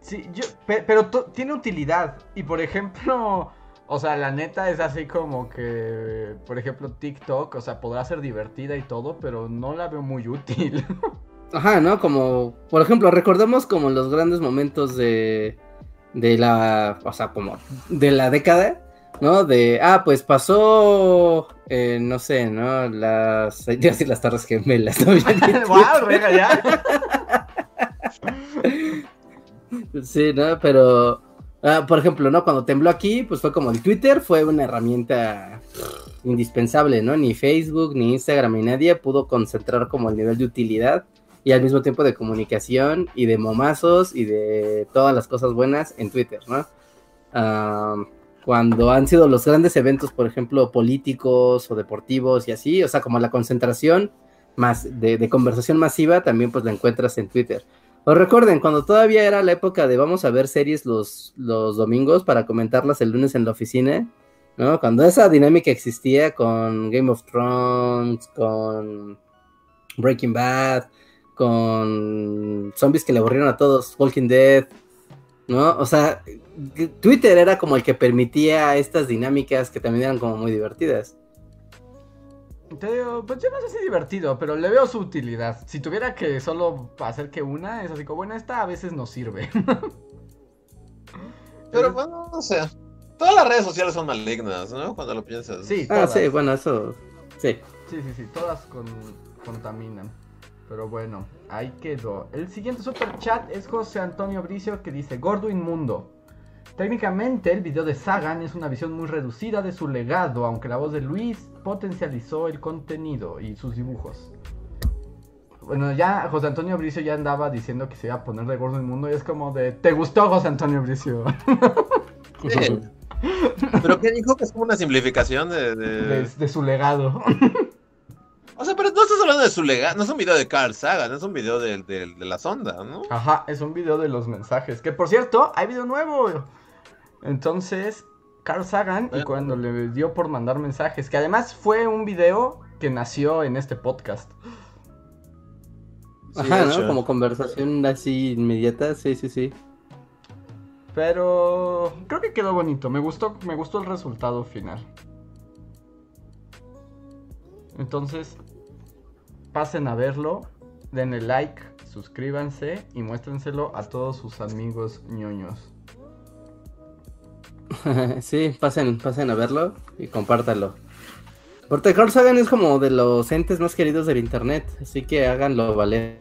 Speaker 1: Sí, yo, pero tiene utilidad. Y por ejemplo, o sea, la neta es así como que, por ejemplo, TikTok, o sea, podrá ser divertida y todo, pero no la veo muy útil.
Speaker 2: Ajá, ¿no? Como, por ejemplo, recordemos como los grandes momentos de, de la, o sea, como de la década, ¿no? De, ah, pues pasó, eh, no sé, ¿no? Las, ya sí, las Torres Gemelas, ¿no?
Speaker 1: ¡Wow, venga, ya!
Speaker 2: sí, ¿no? Pero, ah, por ejemplo, ¿no? Cuando tembló aquí, pues fue como el Twitter, fue una herramienta indispensable, ¿no? Ni Facebook, ni Instagram, ni nadie pudo concentrar como el nivel de utilidad y al mismo tiempo de comunicación y de momazos y de todas las cosas buenas en Twitter, ¿no? Ah cuando han sido los grandes eventos, por ejemplo, políticos o deportivos y así, o sea, como la concentración más de, conversación masiva, también pues la encuentras en Twitter. Os recuerden, cuando todavía era la época de vamos a ver series los, los domingos para comentarlas el lunes en la oficina, ¿no? Cuando esa dinámica existía con Game of Thrones, con Breaking Bad, con zombies que le aburrieron a todos, Walking Dead, ¿no? O sea, Twitter era como el que permitía estas dinámicas que también eran como muy divertidas.
Speaker 1: Te digo, pues yo no sé si divertido, pero le veo su utilidad. Si tuviera que solo hacer que una, es así como, bueno, esta a veces nos sirve.
Speaker 3: pero bueno, no sé. Todas las redes sociales son malignas, ¿no? Cuando lo piensas.
Speaker 1: Sí,
Speaker 2: Ah, sí, bueno, eso. Sí.
Speaker 1: Sí, sí, sí. Todas contaminan. Pero bueno, ahí quedó. El siguiente super chat es José Antonio Bricio que dice: Gordo Inmundo. Técnicamente, el video de Sagan es una visión muy reducida de su legado, aunque la voz de Luis potencializó el contenido y sus dibujos. Bueno, ya José Antonio Bricio ya andaba diciendo que se iba a poner de gordo inmundo y es como de, ¿te gustó José Antonio Bricio?
Speaker 3: ¿Pero qué dijo? Que es como una simplificación de...
Speaker 1: De, su legado.
Speaker 3: O sea, pero no estás hablando de su legado, no es un video de Carl Sagan, es un video de, de, la sonda, ¿no?
Speaker 1: Ajá, es un video de los mensajes. Que por cierto, hay video nuevo. Entonces, Carl Sagan, y cuando le dio por mandar mensajes, que además fue un video que nació en este podcast.
Speaker 2: Ajá, ¿no? Como conversación así inmediata, sí, sí, sí.
Speaker 1: Pero creo que quedó bonito, me gustó, me gustó el resultado final. Entonces, pasen a verlo, denle like, suscríbanse y muéstrenselo a todos sus amigos ñoños.
Speaker 2: sí, pasen, pasen a verlo y compártanlo. Porque Carl Sagan es como de los entes más queridos del internet, así que háganlo valer.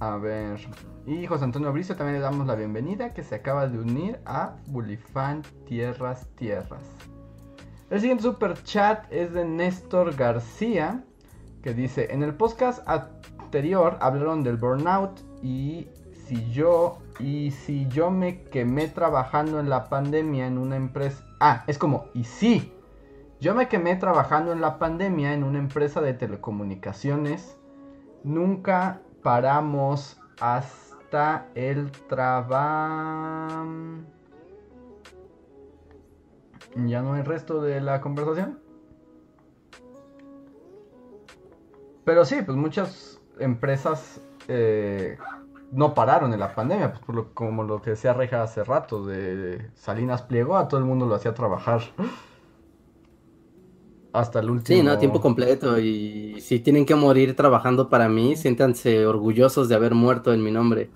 Speaker 1: A ver. Y José Antonio Bricio también le damos la bienvenida que se acaba de unir a Bulifan Tierras Tierras. El siguiente super chat es de Néstor García que dice, en el podcast anterior hablaron del burnout y si yo y si yo me quemé trabajando en la pandemia en una empresa... Ah, es como, y sí, yo me quemé trabajando en la pandemia en una empresa de telecomunicaciones. Nunca paramos hasta el trabajo. ¿Ya no hay resto de la conversación? Pero sí, pues muchas empresas eh, no pararon en la pandemia, pues por lo, como lo que decía Reja hace rato, de Salinas pliegó, a todo el mundo lo hacía trabajar hasta el último.
Speaker 2: Sí, no, tiempo completo. Y si tienen que morir trabajando para mí, siéntanse orgullosos de haber muerto en mi nombre.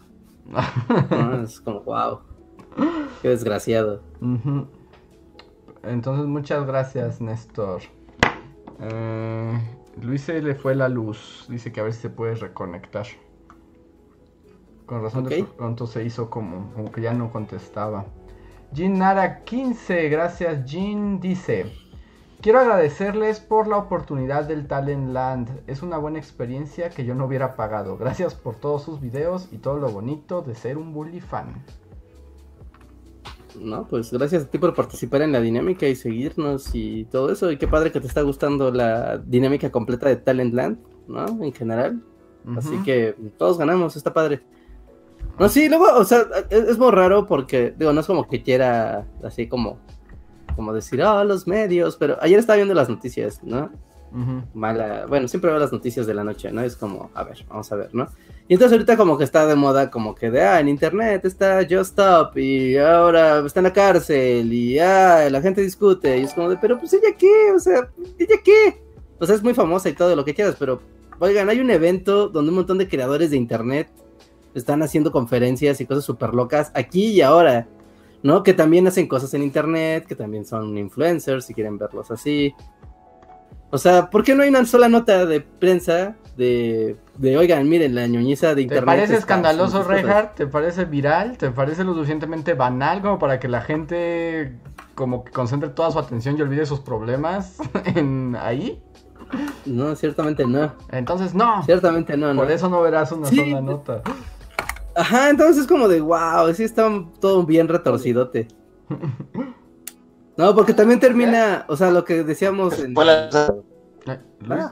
Speaker 2: es como, wow. Qué desgraciado.
Speaker 1: Entonces, muchas gracias, Néstor. Eh, Luis se le fue la luz. Dice que a ver si se puede reconectar. Con razón de pronto se hizo como, como que ya no contestaba. Jean Nara 15, gracias Jean, dice, quiero agradecerles por la oportunidad del Talent Land, es una buena experiencia que yo no hubiera pagado, gracias por todos sus videos y todo lo bonito de ser un bully fan.
Speaker 2: No, pues gracias a ti por participar en la dinámica y seguirnos y todo eso, y qué padre que te está gustando la dinámica completa de Talent Land, ¿no? En general. Así que todos ganamos, está padre. No, sí, luego, o sea, es, muy raro porque, digo, no es como que quiera así como, como decir, oh, los medios, pero ayer estaba viendo las noticias, ¿no? Mala, bueno, siempre veo las noticias de la noche, ¿no? Es como, a ver, vamos a ver, ¿no? Y entonces ahorita como que está de moda, como que de, ah, en internet está Just Stop y ahora está en la cárcel y ah, la gente discute y es como de, pero pues ella qué, o sea, ella qué. Pues es muy famosa y todo lo que quieras, pero, oigan, hay un evento donde un montón de creadores de internet están haciendo conferencias y cosas súper locas aquí y ahora, ¿no? Que también hacen cosas en internet, que también son influencers, si quieren verlos así. O sea, ¿por qué no hay una sola nota de prensa de, de oigan, miren, la ñoñiza de internet?
Speaker 1: ¿Te parece escandaloso, Reinhardt? ¿Te parece viral? ¿Te parece lo suficientemente banal como para que la gente como que concentre toda su atención y olvide sus problemas en ahí?
Speaker 2: No, ciertamente no.
Speaker 1: Entonces no.
Speaker 2: Ciertamente no,
Speaker 1: Por eso no verás una sola nota.
Speaker 2: Ajá, entonces es como de wow, sí está todo bien retorcidote. No, porque también termina, o sea, lo que decíamos en.
Speaker 3: Hola. Luis,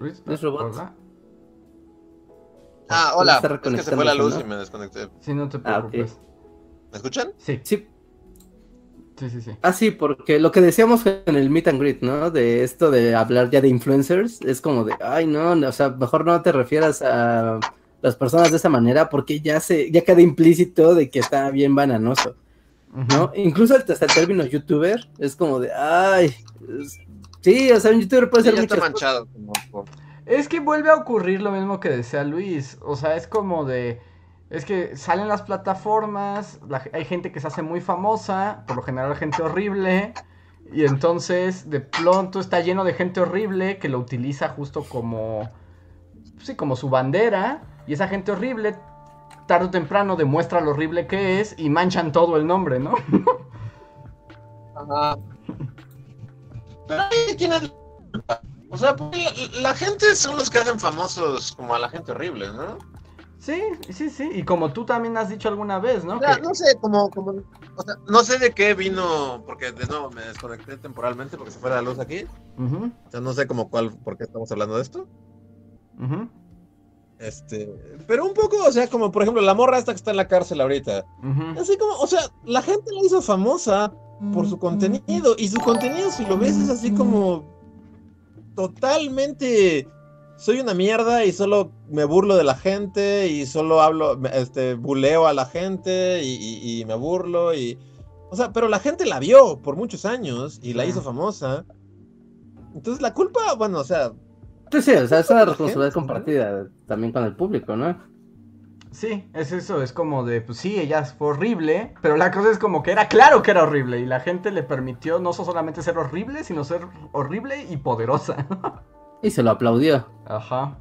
Speaker 1: Luis,
Speaker 2: Luis Robot.
Speaker 3: Ah, hola. Es que se fue la luz y me desconecté.
Speaker 1: Sí, no te ah, preocupes.
Speaker 3: ¿Me escuchan?
Speaker 2: Sí. Sí.
Speaker 1: Sí, sí, sí.
Speaker 2: Ah, sí, porque lo que decíamos en el meet and greet, ¿no? De esto de hablar ya de influencers, es como de, ay, no, o sea, mejor no te refieras a las personas de esa manera porque ya se, ya queda implícito de que está bien bananoso, ¿no? Incluso hasta el término youtuber es como de, ay, sí, o sea, un youtuber puede ser
Speaker 3: muchas manchado.
Speaker 1: Es que vuelve a ocurrir lo mismo que decía Luis, o sea, es como de, es que salen las plataformas, hay gente que se hace muy famosa, por lo general gente horrible, y entonces de pronto está lleno de gente horrible que lo utiliza justo como, sí, como su bandera y esa gente horrible, tarde o temprano, demuestra lo horrible que es y manchan todo el nombre, ¿no?
Speaker 3: Ajá. Pero ahí O sea, la, gente son los que hacen famosos como a la gente horrible, ¿no?
Speaker 1: Sí, sí, sí. Y como tú también has dicho alguna vez, ¿no?
Speaker 3: No sé, como, como o sea, no sé de qué vino, porque de nuevo me desconecté temporalmente porque se fue la luz aquí. O sea, no sé como cuál, por qué estamos hablando de esto. Este, pero un poco, o sea, como por ejemplo la morra esta que está en la cárcel ahorita. Así como, o sea, la gente la hizo famosa por su contenido y su contenido si lo ves es así como totalmente soy una mierda y solo me burlo de la gente y solo hablo, este, buleo a la gente y, me burlo y... O sea, pero la gente la vio por muchos años y la hizo famosa. Entonces la culpa, bueno, o sea...
Speaker 2: Sí, sí, o sea, es una responsabilidad compartida también con el público, ¿no?
Speaker 1: Sí, es eso, es como de, pues sí, ella fue horrible, pero la cosa es como que era claro que era horrible y la gente le permitió no solamente ser horrible, sino ser horrible y poderosa.
Speaker 2: Y se lo aplaudió.
Speaker 1: Ajá.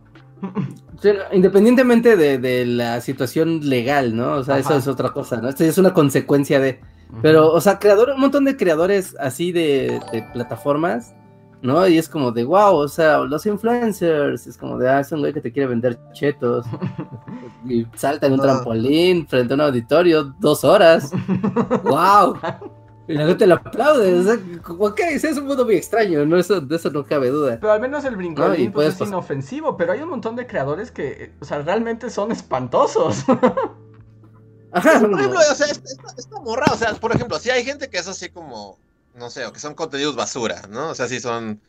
Speaker 2: independientemente de, la situación legal, ¿no? O sea, eso es otra cosa, ¿no? Esto es una consecuencia de... Pero, o sea, creador, un montón de creadores así de, plataformas, ¿no? Y es como de, wow, o sea, los influencers, es como de, ah, es un güey que te quiere vender chetos. y salta en un trampolín frente a un auditorio dos horas. wow. Y la gente le aplaude, o sea, ok, es un mundo muy extraño, ¿no? Eso, de eso no cabe duda.
Speaker 1: Pero al menos el brincolín pues, es inofensivo, pero hay un montón de creadores que, o sea, realmente son espantosos.
Speaker 3: Ajá, por ejemplo, o sea, esta, morra, o sea, por ejemplo, si hay gente que es así como, no sé, o que son contenidos basura, ¿no? O sea, sí son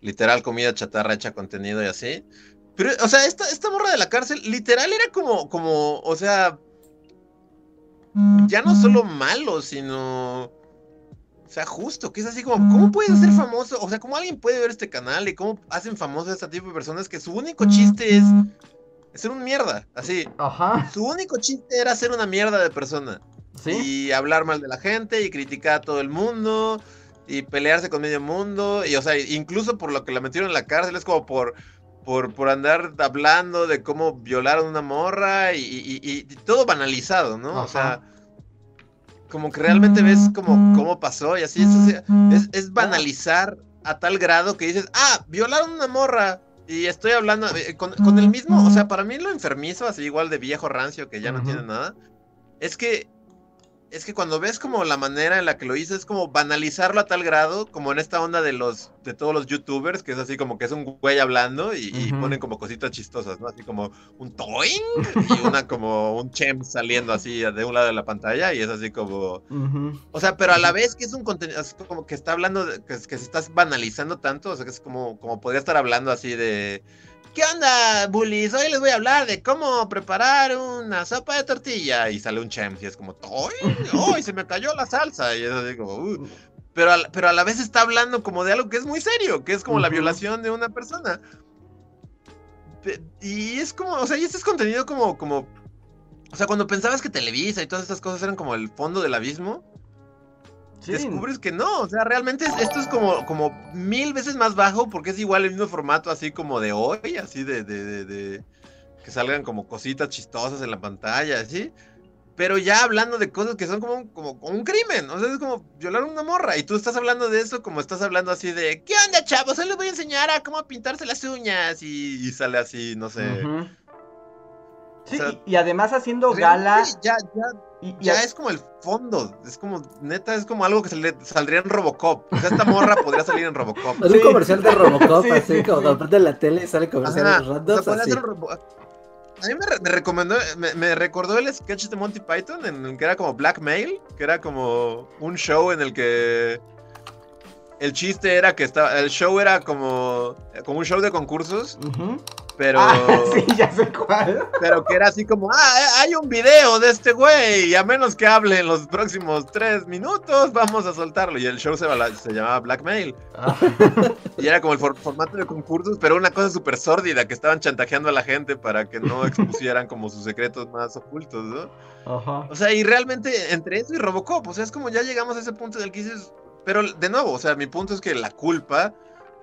Speaker 3: literal comida chatarra hecha contenido y así. Pero, o sea, esta, esta morra de la cárcel, literal era como, como, o sea, ya no solo malo, sino o sea, justo, que es así como, ¿cómo puedes ser famoso? O sea, ¿cómo alguien puede ver este canal y cómo hacen famoso a este tipo de personas que su único chiste es, ser un mierda? Así.
Speaker 1: Ajá.
Speaker 3: Su único chiste era ser una mierda de persona.
Speaker 1: ¿Sí?
Speaker 3: Y hablar mal de la gente y criticar a todo el mundo y pelearse con medio mundo. Y, o sea, incluso por lo que la metieron en la cárcel es como por. Por, por andar hablando de cómo violaron una morra y, todo banalizado, ¿no? O sea, como que realmente ves como cómo pasó y así. Es, es, banalizar a tal grado que dices, ah, violaron una morra. Y estoy hablando eh, con, con, el mismo, o sea, para mí lo enfermizo, así igual de viejo rancio que ya no tiene nada, es que es que cuando ves como la manera en la que lo hizo es como banalizarlo a tal grado, como en esta onda de los de todos los youtubers, que es así como que es un güey hablando y, ponen como cositas chistosas, ¿no? Así como un toing y una como un chem saliendo así de un lado de la pantalla y es así como O sea, pero a la vez que es un contenido así como que está hablando que, que se estás banalizando tanto, o sea, que es como como podría estar hablando así de ¿Qué onda, bullies? Hoy les voy a hablar de cómo preparar una sopa de tortilla. Y sale un champ y es como, ¡ay! Se me cayó la salsa! Y eso digo, uh". pero, a, pero a la vez está hablando como de algo que es muy serio, que es como la violación de una persona. Y es como, o sea, y este es contenido como, como, o sea, cuando pensabas que Televisa y todas estas cosas eran como el fondo del abismo, descubres que no, o sea, realmente esto es como, como mil veces más bajo porque es igual el mismo formato así como de hoy, así de, de, de, que salgan como cositas chistosas en la pantalla, así. Pero ya hablando de cosas que son como un, como, un crimen, o sea, es como violar una morra. Y tú estás hablando de eso como estás hablando así de, ¿qué onda, chavos? Hoy les voy a enseñar a cómo pintarse las uñas. Y, sale así, no sé.
Speaker 1: Sí, y, además haciendo gala.
Speaker 3: Ya, ya y, ya es como el fondo, es como, neta, es como algo que se le saldría en Robocop. O sea, esta morra podría salir en Robocop.
Speaker 2: Es un comercial de Robocop, así como de de la tele sale comerciales
Speaker 3: random. A mí me, recomendó, me, recordó el sketch de Monty Python en el que era como Blackmail, que era como un show en el que el chiste era que estaba, el show era como, como un show de concursos. Pero.
Speaker 1: Ah, sí, ya sé cuál.
Speaker 3: Pero que era así como, ah, eh, hay un video de este güey, y a menos que hable en los próximos tres minutos, vamos a soltarlo. Y el show se, se llamaba Blackmail. Ah. Y era como el formato de concursos, pero una cosa súper sórdida, que estaban chantajeando a la gente para que no expusieran como sus secretos más ocultos, ¿no?
Speaker 1: Ajá.
Speaker 3: O sea, y realmente entre eso y Robocop, o sea, es como ya llegamos a ese punto del que dices. Pero de nuevo, o sea, mi punto es que la culpa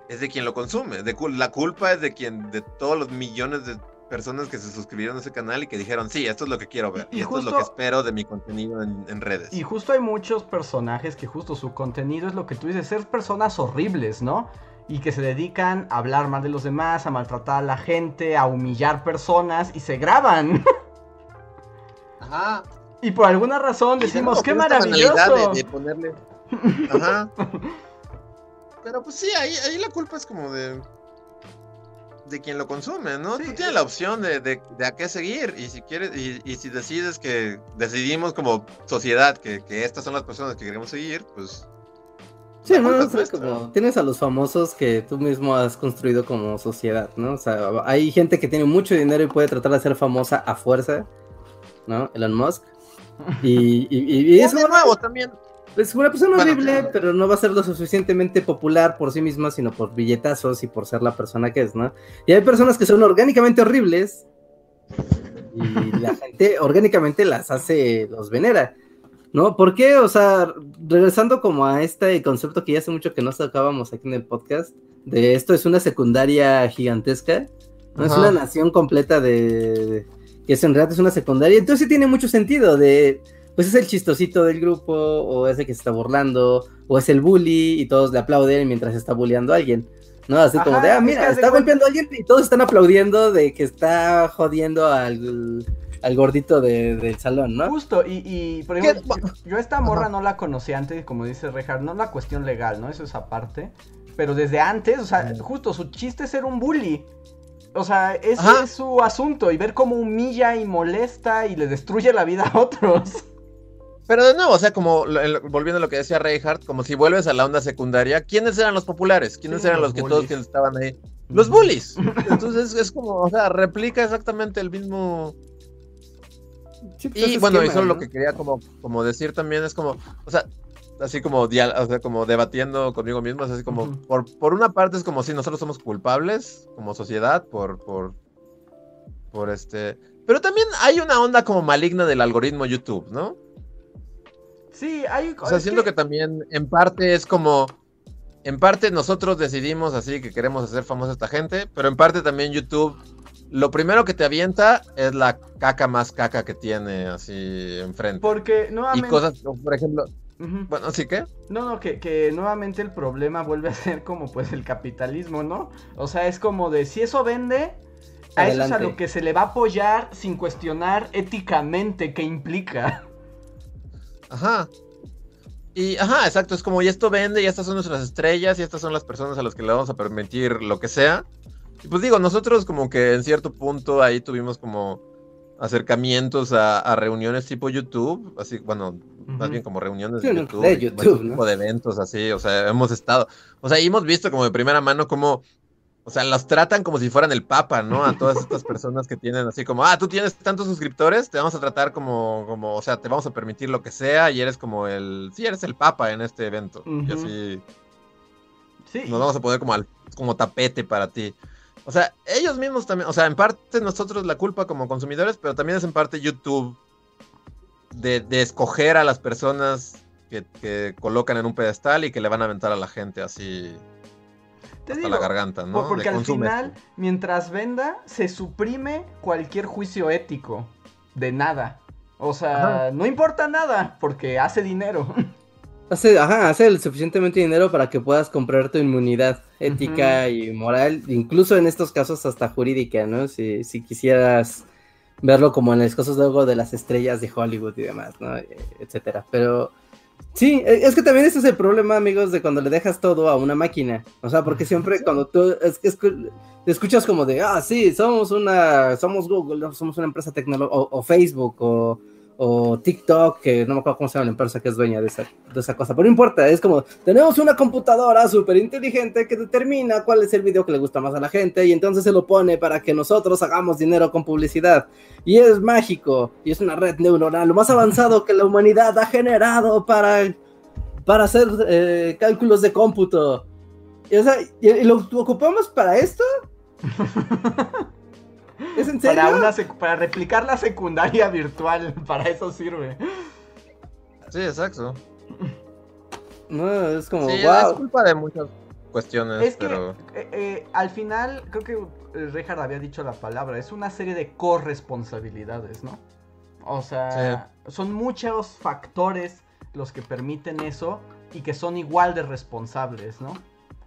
Speaker 3: es de quien lo consume. De, la culpa es de quien, de todos los millones de personas que se suscribieron a ese canal y que dijeron, sí, esto es lo que quiero ver. Y, esto es lo que espero de mi contenido en, redes.
Speaker 1: Y justo hay muchos personajes que justo su contenido es lo que tú dices, ser personas horribles, ¿no? Y que se dedican a hablar mal de los demás, a maltratar a la gente, a humillar personas y se graban.
Speaker 3: Ajá.
Speaker 1: Y por alguna razón decimos, qué maravilloso.
Speaker 3: De, ponerle... Ajá. Pero pues sí, ahí, ahí la culpa es como de de quien lo consume, ¿no? Tú tienes la opción de, de, de, a qué seguir y si quieres y, y, si decides que decidimos como sociedad que, que, estas son las personas que queremos seguir, pues
Speaker 2: Sí, no, es como, tienes a los famosos que tú mismo has construido como sociedad, ¿no? O sea, hay gente que tiene mucho dinero y puede tratar de ser famosa a fuerza, ¿no? Elon Musk. Y, y, y, es
Speaker 3: nuevo también.
Speaker 2: Es una persona horrible, pero no va a ser lo suficientemente popular por sí misma, sino por billetazos y por ser la persona que es, ¿no? Y hay personas que son orgánicamente horribles y la gente orgánicamente las hace, los venera. ¿No? ¿Por qué? O sea, regresando como a este concepto que ya hace mucho que no sacábamos aquí en el podcast, de esto es una secundaria gigantesca, ¿no? Es una nación completa de, que es, en realidad es una secundaria, entonces sí tiene mucho sentido de, pues es el chistosito del grupo, o es el que se está burlando, o es el bully, y todos le aplauden mientras está bulleando a alguien. ¿no? Así como de, ah, mira, está golpeando a alguien y todos están aplaudiendo de que está jodiendo al, al gordito de, del salón, ¿no?
Speaker 1: Justo, y, y por ejemplo, yo, esta morra no la conocí antes, como dice Rehard, no es la cuestión legal, ¿no? Eso es aparte. Pero desde antes, o sea, justo su chiste es ser un bully. O sea, ese es su asunto, y ver cómo humilla y molesta y le destruye la vida a otros.
Speaker 3: Pero de nuevo, o sea, como volviendo a lo que decía Reinhardt, como si vuelves a la onda secundaria, ¿quiénes eran los populares? ¿Quiénes eran los, que todos que estaban ahí? Los bullies. Entonces es como, o sea, replica exactamente el mismo pues, y bueno, y solo lo que quería como, como decir también es como, o sea, así como, o sea, como debatiendo conmigo mismo, es así como, por, por una parte es como si nosotros somos culpables como sociedad por, por, por este, pero también hay una onda como maligna del algoritmo YouTube, ¿no?
Speaker 1: Sí, hay...
Speaker 3: O sea, siento que... que también en parte es como, en parte nosotros decidimos así que queremos hacer famosa a esta gente, pero en parte también YouTube lo primero que te avienta es la caca más caca que tiene así enfrente.
Speaker 1: Porque nuevamente...
Speaker 3: Y cosas, por ejemplo... Bueno, ¿sí qué?
Speaker 1: No, no, que, que, nuevamente el problema vuelve a ser como pues el capitalismo, ¿no? O sea, es como de si eso vende, a eso es a lo que se le va a apoyar sin cuestionar éticamente qué implica.
Speaker 3: Ajá. Y, ajá, exacto, es como, y esto vende, y estas son nuestras estrellas, y estas son las personas a las que le vamos a permitir lo que sea. Y pues digo, nosotros como que en cierto punto ahí tuvimos como acercamientos a, reuniones tipo YouTube, así, bueno, más bien como reuniones de YouTube,
Speaker 2: de YouTube
Speaker 3: tipo de eventos así, o sea, hemos estado, o sea, y hemos visto como de primera mano cómo, o sea, los tratan como si fueran el Papa, ¿no? A todas estas personas que tienen así como, ah, tú tienes tantos suscriptores, te vamos a tratar como, como, o sea, te vamos a permitir lo que sea y eres como el, sí, eres el Papa en este evento, y así, sí. nos vamos a poner como, al, como tapete para ti. O sea, ellos mismos también, o sea, en parte nosotros la culpa como consumidores, pero también es en parte YouTube de, escoger a las personas que, colocan en un pedestal y que le van a aventar a la gente así Te hasta la garganta, ¿no?
Speaker 1: Porque al final, mientras venda, se suprime cualquier juicio ético de nada. O sea, no importa nada porque hace dinero.
Speaker 2: Hace, ajá, hace el suficientemente dinero para que puedas comprar tu inmunidad ética y moral, incluso en estos casos hasta jurídica, ¿no? Si, si quisieras verlo como en las cosas luego de las estrellas de Hollywood y demás, ¿no? E, etcétera. Pero sí, e, es que también ese es el problema, amigos, de cuando le dejas todo a una máquina. O sea, porque siempre cuando tú es, es, escuchas como de, ah, sí, somos una, somos Google, somos una empresa tecnológica, o Facebook, o o TikTok, que no me acuerdo cómo se llama la empresa que es dueña de esa, de esa cosa, pero no importa, es como, tenemos una computadora súper inteligente que determina cuál es el video que le gusta más a la gente y entonces se lo pone para que nosotros hagamos dinero con publicidad. Y es mágico, y es una red neuronal, lo más avanzado que la humanidad ha generado para, para hacer eh, cálculos de cómputo. Y, o sea, ¿y lo ocupamos para esto? ¿Es en serio?
Speaker 1: Para, una para replicar la secundaria virtual, para eso sirve.
Speaker 3: Sí, exacto.
Speaker 2: No, es como,
Speaker 3: sí, Es culpa de muchas cuestiones, pero...
Speaker 1: Eh, eh, al final, creo que eh, Richard había dicho la palabra, es una serie de corresponsabilidades, ¿no? O sea, son muchos factores los que permiten eso y que son igual de responsables, ¿no?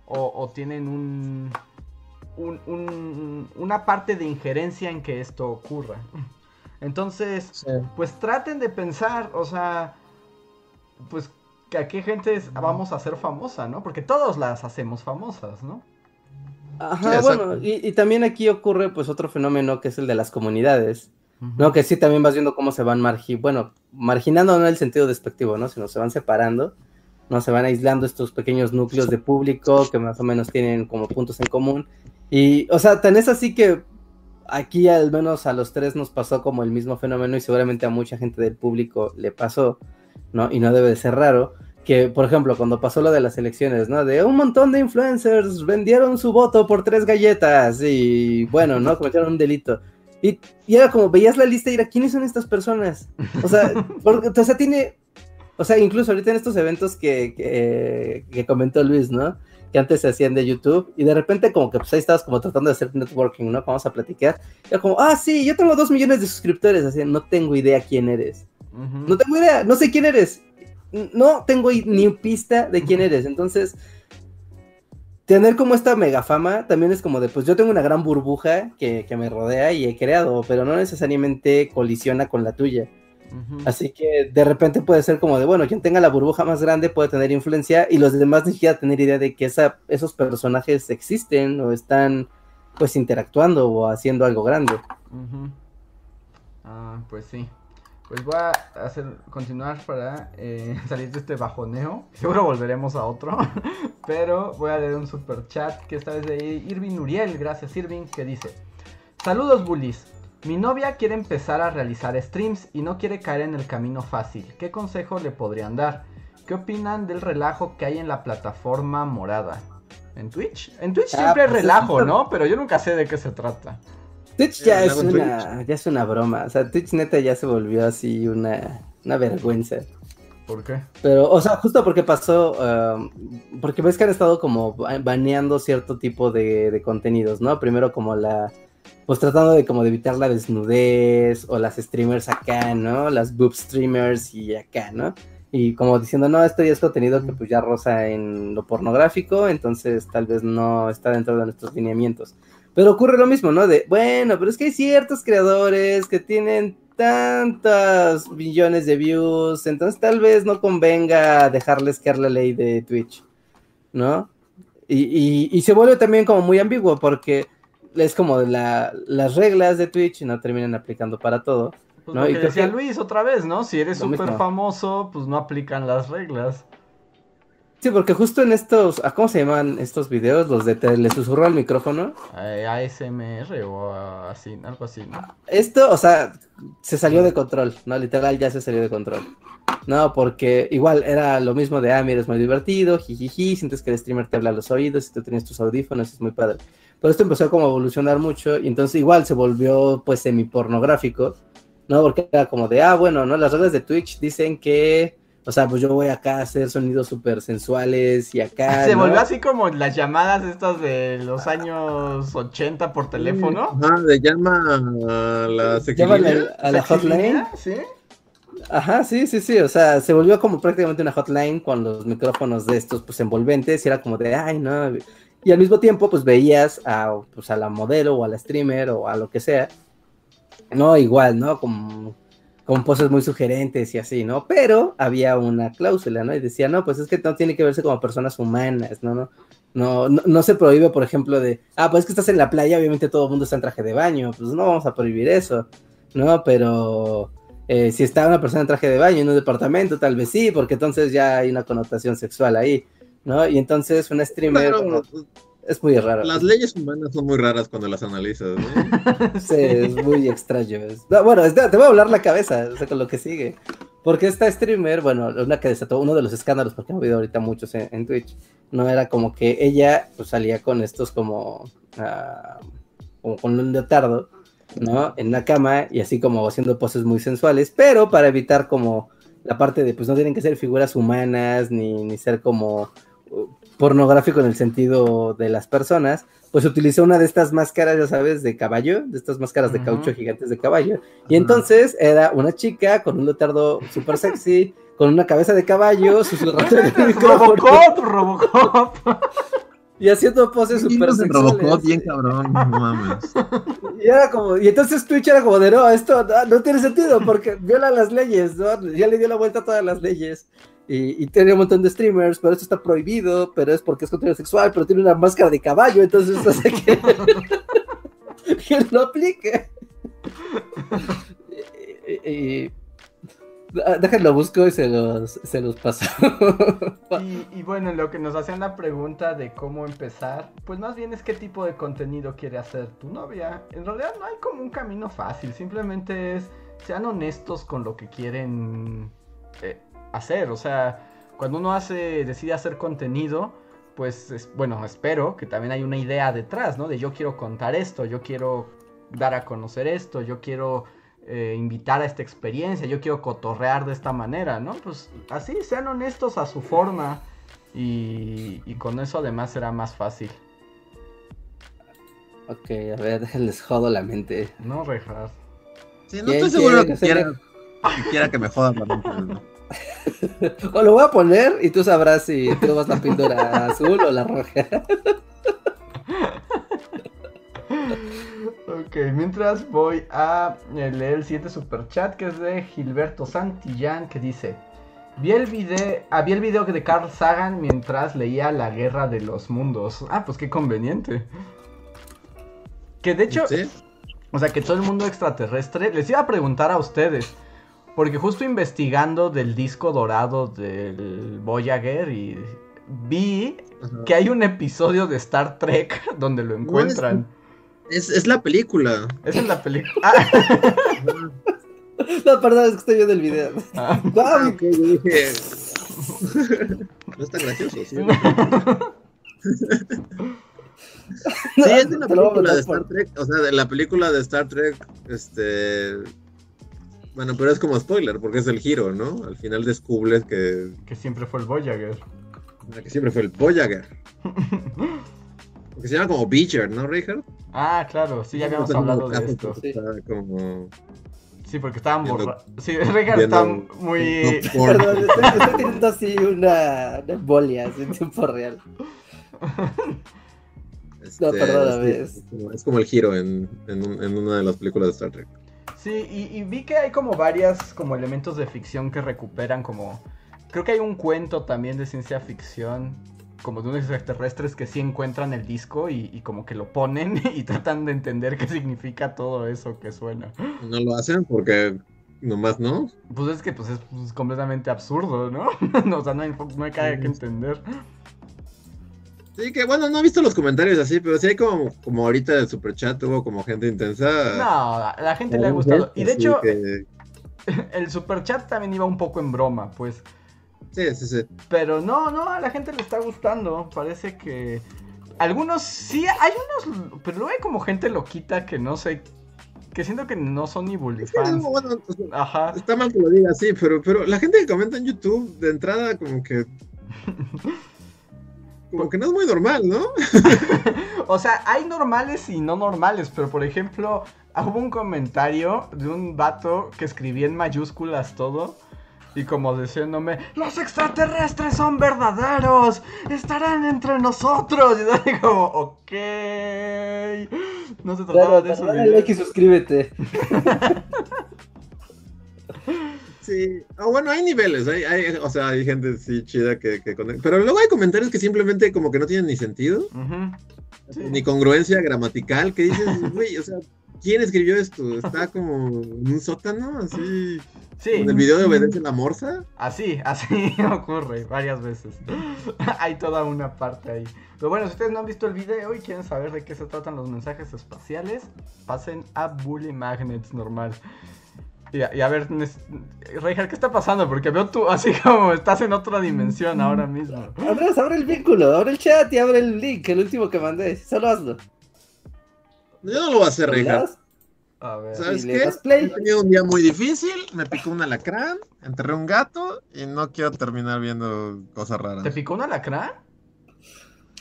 Speaker 1: o tienen un, una parte de injerencia en que esto ocurra. Entonces, pues traten de pensar, o sea, pues que a qué gente vamos a ser famosa, ¿no? Porque todos las hacemos famosas, ¿no?
Speaker 2: Ajá, bueno, y, también aquí ocurre pues otro fenómeno que es el de las comunidades, ¿no? Que sí también vas viendo cómo se van margi bueno, marginando no en el sentido despectivo, ¿no? Sino se van separando, ¿no? Se van aislando estos pequeños núcleos de público que más o menos tienen como puntos en común. Y, o sea, tan es así que aquí al menos a los tres nos pasó como el mismo fenómeno y seguramente a mucha gente del público le pasó, ¿no? Y no debe de ser raro que, por ejemplo, cuando pasó lo de las elecciones, ¿no? De un montón de influencers vendieron su voto por tres galletas y, bueno, ¿no? Cometieron un delito. Y, era como, veías la lista y era, ¿quiénes son estas personas? O sea, porque, o sea, tiene, o sea, incluso ahorita en estos eventos que, que, que comentó Luis, ¿no? que antes se hacían de YouTube y de repente como que pues ahí estabas como tratando de hacer networking, ¿no? Vamos a platicar. Y como, ah, sí, yo tengo dos millones de suscriptores, así, no tengo idea quién eres. No tengo idea, no sé quién eres. No tengo ni pista de quién eres. Entonces, tener como esta mega fama también es como de, pues yo tengo una gran burbuja que, que me rodea y he creado, pero no necesariamente colisiona con la tuya. Así que de repente puede ser como de, bueno, quien tenga la burbuja más grande puede tener influencia y los demás ni siquiera tener idea de que esa, esos personajes existen o están pues interactuando o haciendo algo grande.
Speaker 1: Ah, pues sí. Pues voy a hacer, continuar para eh, salir de este bajoneo. Seguro volveremos a otro. Pero voy a leer un super chat que esta vez de Irving Uriel. Gracias Irving. Que dice: Saludos bullies. Mi novia quiere empezar a realizar streams y no quiere caer en el camino fácil. ¿Qué consejo le podrían dar? ¿Qué opinan del relajo que hay en la plataforma morada? ¿En Twitch? En Twitch ah, siempre hay pues relajo, ¿no? Pero yo nunca sé de qué se trata.
Speaker 2: Twitch ya es, una, ya es una broma. O sea, Twitch neta ya se volvió así una, una vergüenza.
Speaker 1: ¿Por qué?
Speaker 2: Pero, o sea, justo porque pasó, um, porque ves que han estado como baneando cierto tipo de, de contenidos, ¿no? Primero como la, pues tratando de como de evitar la desnudez o las streamers acá, ¿no? Las boob streamers y acá, ¿no? Y como diciendo, no, esto ya es contenido que pues ya roza en lo pornográfico, entonces tal vez no está dentro de nuestros lineamientos. Pero ocurre lo mismo, ¿no? De, bueno, pero es que hay ciertos creadores que tienen tantos millones de views, entonces tal vez no convenga dejarles caer la ley de Twitch, ¿no? Y, y se vuelve también como muy ambiguo porque es como la, las reglas de Twitch y no terminan aplicando para todo.
Speaker 1: Pues ¿no? Lo que decía Luis otra vez, ¿no? Si eres súper famoso, pues no aplican las reglas.
Speaker 2: Sí, porque justo en estos, ¿cómo se llaman estos videos? Los de te le susurro al micrófono.
Speaker 1: Eh, ASMR o así, algo así, ¿no?
Speaker 2: Esto, o sea, se salió de control, ¿no? Literal ya se salió de control. No, porque igual era lo mismo de, ah, mira, es muy divertido, jijiji, sientes que el streamer te habla a los oídos, y tú tienes tus audífonos, es muy padre. Pero esto empezó como a evolucionar mucho y entonces igual se volvió pues semi pornográfico, ¿no? Porque era como de, ah, bueno, ¿no? Las redes de Twitch dicen que, o sea, pues yo voy acá a hacer sonidos súper sensuales y acá...
Speaker 1: Se volvió así como las llamadas estas de los años 80 por teléfono.
Speaker 3: Ah, de llama a la
Speaker 2: a la hotline.
Speaker 1: ¿Sí?
Speaker 2: Ajá, sí, sí, sí, o sea, se volvió como prácticamente una hotline con los micrófonos de estos, pues, envolventes, y era como de, ay, no, y al mismo tiempo, pues, veías a, pues, a la modelo o a la streamer o a lo que sea, no, igual, ¿no? Como, con poses muy sugerentes y así, ¿no? Pero había una cláusula, ¿no? Y decía, no, pues es que no tiene que verse como personas humanas, ¿no? No, no, no, no se prohíbe, por ejemplo, de, ah, pues es que estás en la playa, obviamente todo el mundo está en traje de baño, pues no vamos a prohibir eso, ¿no? Pero eh, si está una persona en traje de baño en un departamento, tal vez sí, porque entonces ya hay una connotación sexual ahí, ¿no? Y entonces una streamer es muy raro.
Speaker 3: Las leyes humanas son muy raras cuando las analizas, ¿no?
Speaker 2: sí, es muy extraño. bueno, te voy a hablar la cabeza, o sea, con lo que sigue. Porque esta streamer, bueno, una que desató uno de los escándalos, porque ha habido ahorita muchos en, Twitch, no era como que ella pues, salía con estos como, uh, como con un leotardo ¿no? En la cama y así como haciendo poses muy sensuales, pero para evitar como la parte de, pues no tienen que ser figuras humanas ni, ni ser como uh, pornográfico en el sentido de las personas, pues utilizó una de estas máscaras, ya sabes, de caballo, de estas máscaras de caucho gigantes de caballo. Y entonces era una chica con un letardo súper sexy, con una cabeza de caballo, susurrando
Speaker 1: Robocop, Robocop.
Speaker 2: Y haciendo poses super
Speaker 3: sexuales. bien cabrón, no mames.
Speaker 2: Y era como, y entonces Twitch era como de no, esto no, tiene sentido porque viola las leyes, ¿no? Ya le dio la vuelta a todas las leyes. Y, y, tiene un montón de streamers, pero esto está prohibido, pero es porque es contenido sexual, pero tiene una máscara de caballo, entonces hace que, que lo aplique. y, Ah, déjenlo busco y se los, se los paso.
Speaker 1: y, bueno, lo que nos hacen la pregunta de cómo empezar, pues más bien es qué tipo de contenido quiere hacer tu novia. En realidad no hay como un camino fácil, simplemente es sean honestos con lo que quieren eh, hacer. O sea, cuando uno hace, decide hacer contenido, pues bueno, espero que también hay una idea detrás, ¿no? De yo quiero contar esto, yo quiero dar a conocer esto, yo quiero eh, invitar a esta experiencia, yo quiero cotorrear de esta manera, ¿no? Pues así, sean honestos a su forma y, con eso además será más fácil.
Speaker 2: Ok, a ver, déjenles jodo la mente.
Speaker 1: No, Rejas.
Speaker 3: Sí, no estoy seguro que, quiera, que quiera que me jodan la mente.
Speaker 2: o lo voy a poner y tú sabrás si tú vas la píldora azul o la roja.
Speaker 1: Ok, mientras voy a leer el siguiente superchat que es de Gilberto Santillán que dice: Vi el video, había ah, el video de Carl Sagan mientras leía La Guerra de los Mundos. Ah, pues qué conveniente. Que de hecho, o sea, que todo el mundo extraterrestre, les iba a preguntar a ustedes, porque justo investigando del disco dorado del Voyager y vi que hay un episodio de Star Trek donde lo encuentran.
Speaker 3: Es, es la película.
Speaker 1: Es en la película.
Speaker 2: no, perdón, es que estoy viendo el video. Ah,
Speaker 3: ah yo dije. no está gracioso, ¿sí? sí, es de la película de Star Trek. O sea, de la película de Star Trek, este. Bueno, pero es como spoiler, porque es el giro, ¿no? Al final descubres que.
Speaker 1: Que siempre fue el Voyager.
Speaker 3: Que siempre fue el Voyager. Porque se llama como Beecher, ¿no, Richard?
Speaker 1: Ah, claro, sí, ya habíamos hablado de esto. Sí. Como... sí, porque estaban borrados. Sí, Richard está muy.
Speaker 2: Perdón, estoy, teniendo así una, una embolia en tiempo real.
Speaker 3: Este, no, perdón, es, es, como el giro en, en, en, una de las películas de Star Trek.
Speaker 1: Sí, y, y vi que hay como varias como elementos de ficción que recuperan como... Creo que hay un cuento también de ciencia ficción como de unos extraterrestres que sí encuentran el disco y, como que lo ponen y tratan de entender qué significa todo eso que suena.
Speaker 3: No lo hacen porque nomás no.
Speaker 1: Pues es que pues es pues, completamente absurdo, ¿no? o sea, no hay, no hay que entender.
Speaker 3: Sí, que bueno, no he visto los comentarios así, pero sí hay como, como ahorita el superchat tuvo como gente intensa.
Speaker 1: No, a la gente le ha gustado. Y de hecho, el superchat también iba un poco en broma, pues.
Speaker 3: Sí, sí, sí.
Speaker 1: Pero no, no, a la gente le está gustando. Parece que. Algunos sí, hay unos. Pero luego hay como gente loquita que no sé. Que siento que no son ni bully fans.
Speaker 3: Ajá. Está mal que lo diga así, pero, pero la gente que comenta en YouTube de entrada, como que. Como que no es muy normal, ¿no?
Speaker 1: o sea, hay normales y no normales, pero por ejemplo, hubo un comentario de un vato que escribía en mayúsculas todo y como diciéndome, los extraterrestres son verdaderos, estarán entre nosotros. Y yo como, ok. No se trataba de eso.
Speaker 2: Dale like y suscríbete.
Speaker 3: Sí, ah, bueno, hay niveles, hay, hay, o sea, hay gente sí chida que, que Pero luego hay comentarios que simplemente como que no tienen ni sentido, ni congruencia gramatical, que dices, güey, o sea, ¿quién escribió esto? Está como en un sótano, así. Sí. ¿En el video de Obedece la Morsa?
Speaker 1: Así, así ocurre varias veces. Hay toda una parte ahí. Pero bueno, si ustedes no han visto el video y quieren saber de qué se tratan los mensajes espaciales, pasen a Bully Magnets normal. Y a, ver, Reinhardt, ¿qué está pasando? Porque veo tú así como estás en otra dimensión ahora mismo.
Speaker 2: Andrés, abre el vínculo, abre el chat y abre el link, el último que mandé. Solo hazlo.
Speaker 3: Yo no lo voy a hacer, Reinhardt.
Speaker 1: A ver.
Speaker 3: ¿Sabes qué? He tenido un día muy difícil, me picó un alacrán, enterré un gato y no quiero terminar viendo cosas raras.
Speaker 1: ¿Te picó un alacrán?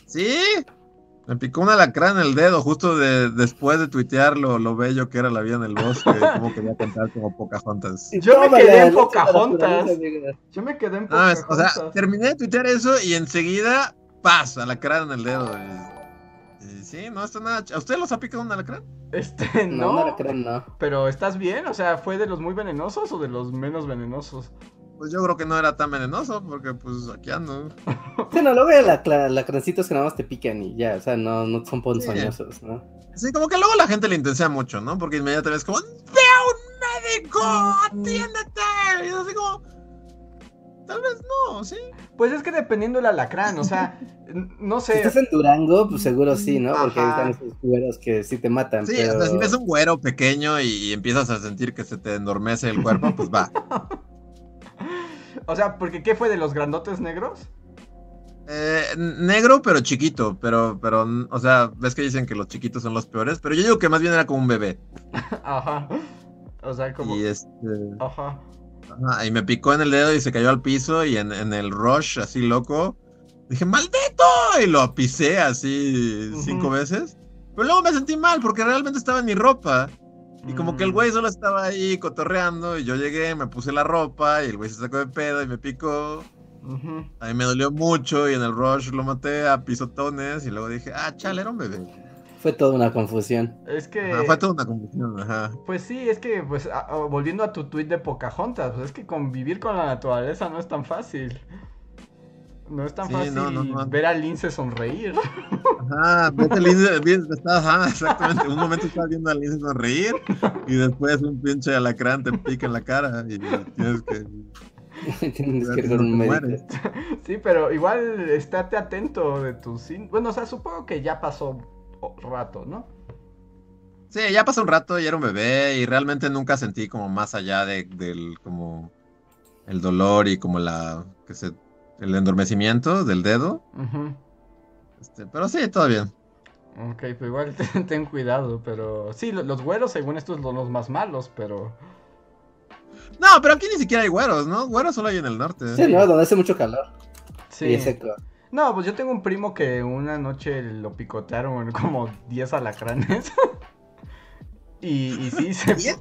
Speaker 3: Sí, me picó un alacrán en el dedo justo de, después de tuitear lo, lo, bello que era la vida en el bosque, como quería cantar como Pocahontas.
Speaker 1: Yo me quedé en Pocahontas. Yo me quedé en Pocahontas.
Speaker 3: o sea, terminé de tuitear eso y enseguida paz, alacrán en el dedo. sí, no está nada. ¿A usted los ha picado un alacrán?
Speaker 1: Este, no. No, alacrán no. Pero ¿estás bien? O sea, ¿fue de los muy venenosos o de los menos venenosos?
Speaker 3: Pues yo creo que no era tan venenoso, porque pues aquí ando.
Speaker 2: Bueno, luego hay la, lacrancitos que nada más te pican y ya, o sea, no, no son ponzoñosos, ¿no?
Speaker 3: Sí, como que luego la gente le intensea mucho, ¿no? Porque inmediatamente es como, ¡Ve un médico! ¡Atiéndete! Y así como, tal vez no, ¿sí?
Speaker 1: Pues es que dependiendo del alacrán, o sea, no sé.
Speaker 2: Si estás en Durango, pues seguro sí, ¿no? Porque están esos güeros que sí te matan.
Speaker 3: Sí, o sea, si ves un güero pequeño y empiezas a sentir que se te endormece el cuerpo, pues va.
Speaker 1: O sea, porque ¿qué fue de los grandotes negros?
Speaker 3: Eh, negro, pero chiquito, pero, pero, o sea, ves que dicen que los chiquitos son los peores, pero yo digo que más bien era como un bebé.
Speaker 1: Ajá. O sea, como.
Speaker 3: Y este. Ajá. Ajá. Y me picó en el dedo y se cayó al piso y en, el rush, así loco, dije, ¡maldito! Y lo pisé así cinco veces. Pero luego me sentí mal porque realmente estaba en mi ropa. Y como que el mm. güey solo estaba ahí cotorreando y yo llegué, me puse la ropa y el güey se sacó de pedo y me picó. A mí me dolió mucho y en el rush lo maté a pisotones y luego dije, ah, chale, era un bebé.
Speaker 2: Fue toda una confusión.
Speaker 1: Es que...
Speaker 3: fue toda una confusión, ajá.
Speaker 1: Pues sí, es que, pues, volviendo a tu tweet de Pocahontas, pues es que convivir con la naturaleza no es tan fácil. No es tan fácil ver al lince sonreír.
Speaker 3: Ajá, ves al lince, ajá, exactamente. Un momento estás viendo al lince sonreír y después un pinche alacrán te pica en la cara y tienes que.
Speaker 2: tienes que un médico.
Speaker 1: Sí, pero igual estate atento de tus. Bueno, o sea, supongo que ya pasó rato, ¿no?
Speaker 3: Sí, ya pasó un rato y era un bebé y realmente nunca sentí como más allá de, del como el dolor y como la que se el endormecimiento del dedo. este, pero sí, todo bien.
Speaker 1: Ok, pues igual ten, cuidado, pero sí, los güeros según estos son los más malos, pero...
Speaker 3: No, pero aquí ni siquiera hay güeros, ¿no? Güeros solo hay en el norte.
Speaker 2: Sí, no, donde hace mucho calor. Sí.
Speaker 1: No, pues yo tengo un primo que una noche lo picotearon como 10 alacranes. y, y sí, se...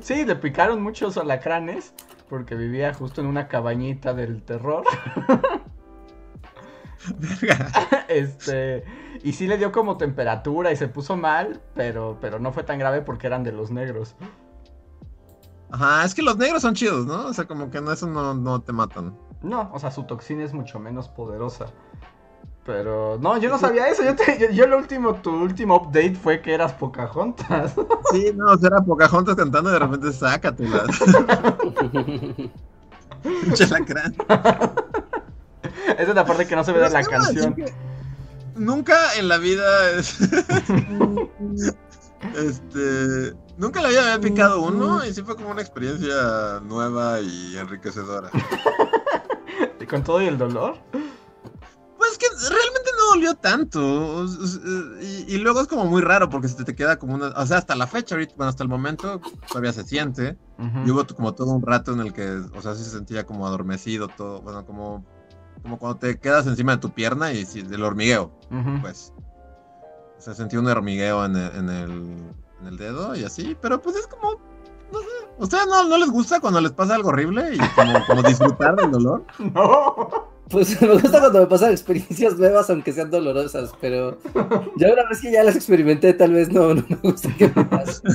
Speaker 1: Sí, le picaron muchos alacranes porque vivía justo en una cabañita del terror. este, y sí le dio como temperatura y se puso mal, pero, pero no fue tan grave porque eran de los negros.
Speaker 3: Ajá, es que los negros son chidos, ¿no? O sea, como que no, eso no, no te matan.
Speaker 1: No, o sea, su toxina es mucho menos poderosa. Pero no, yo no sabía eso. Yo, te, yo, el último, tu último update fue que eras Pocahontas.
Speaker 3: Sí, no, era Pocahontas cantando y de repente sácatelas. Pinche lacrán.
Speaker 1: Esa es la parte que no se ve de la canción.
Speaker 3: Nunca en la vida. este. Nunca le había picado uno y sí fue como una experiencia nueva y enriquecedora.
Speaker 1: ¿Y con todo y el dolor?
Speaker 3: Pues que realmente no dolió tanto. Y, luego es como muy raro porque se te queda como una. O sea, hasta la fecha, ahorita, bueno, hasta el momento todavía se siente. Y hubo como todo un rato en el que, o sea, sí se sentía como adormecido, todo. Bueno, como, como cuando te quedas encima de tu pierna y del hormigueo, pues. Se sentía un hormigueo en el, en el, dedo y así, pero pues es como. No sé. ¿Ustedes no, no les gusta cuando les pasa algo horrible y como, como disfrutar del dolor?
Speaker 1: No.
Speaker 2: Pues me gusta cuando me pasan experiencias nuevas, aunque sean dolorosas, pero ya una vez que ya las experimenté, tal vez no, no me gusta que me pase.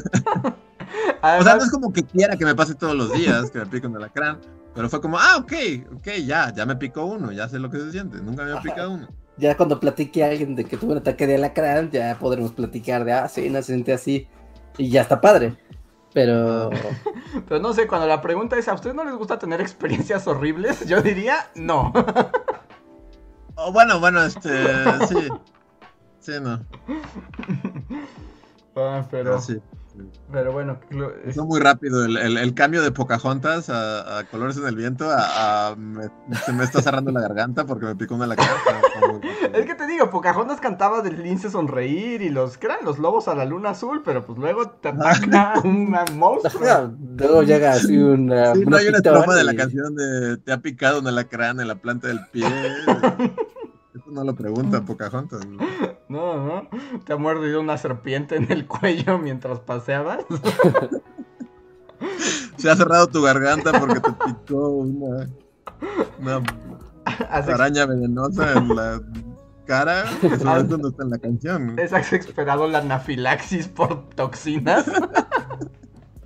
Speaker 3: O sea, no es como que quiera que me pase todos los días, que me pique un alacrán, pero fue como, ah, ok, ok, ya, ya me picó uno, ya sé lo que se siente, nunca me había picado uno.
Speaker 2: Ya cuando platique a alguien de que tuvo un ataque de alacrán, ya podremos platicar de, ah, sí, no se siente así, y ya está padre. Pero.
Speaker 1: Pero no sé, cuando la pregunta es: ¿a ustedes no les gusta tener experiencias horribles? Yo diría no.
Speaker 3: Oh, bueno, bueno, este. Sí. Sí, no.
Speaker 1: Ah, pero. sí. Pero bueno,
Speaker 3: es muy rápido el, cambio de Pocahontas a, Colores en el Viento a, se me está cerrando la garganta porque me picó una la cara.
Speaker 1: es que te digo, Pocahontas cantaba del lince sonreír y los que eran los lobos a la luna azul, pero pues luego te ataca un monstruo.
Speaker 2: luego llega así una.
Speaker 3: Sí, no hay una trama de la canción de Te ha picado una alacrán en la planta del pie. No lo pregunta Pocahontas.
Speaker 1: No, no. ¿Te ha mordido una serpiente en el cuello mientras paseabas?
Speaker 3: Se ha cerrado tu garganta porque te picó una, araña venenosa en la cara, eso no está en la canción.
Speaker 1: ¿Es esperado la anafilaxis por toxinas?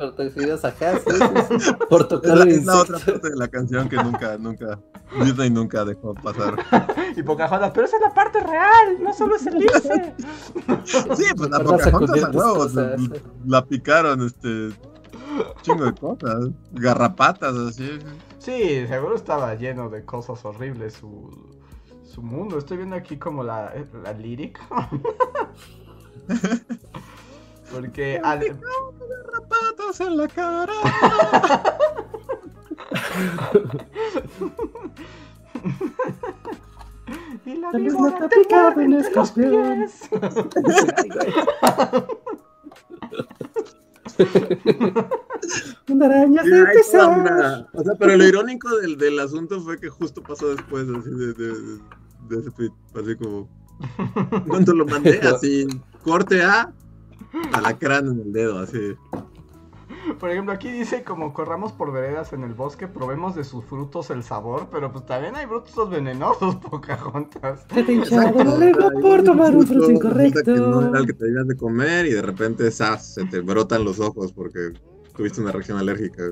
Speaker 2: Por toxinas acá, por tocar
Speaker 3: es, es la otra parte de la canción que nunca, nunca, Disney nunca dejó pasar.
Speaker 1: y Pocahontas, pero esa es la parte real, no solo es el irse.
Speaker 3: sí, pues la Pocahontas la, la picaron, este, chingo de cosas, garrapatas, así.
Speaker 1: Sí, seguro estaba lleno de cosas horribles su, su mundo. Estoy viendo aquí como la, la lyric. Porque
Speaker 3: al... garrapatas en la cara.
Speaker 1: y la víbora te pica en estos pies.
Speaker 3: una araña de O sea, pero lo irónico del, del, asunto fue que justo pasó después así de, de, de, ese tweet. Así como. Cuando lo mandé, así. Corte A. Alacrán en el dedo, así.
Speaker 1: Por ejemplo, aquí dice como corramos por veredas en el bosque, probemos de sus frutos el sabor, pero pues también hay frutos venenosos, Pocahontas.
Speaker 2: por tomar un fruto incorrecto. Que
Speaker 3: no era el que te debías de comer y de repente se te brotan los ojos porque tuviste una reacción alérgica.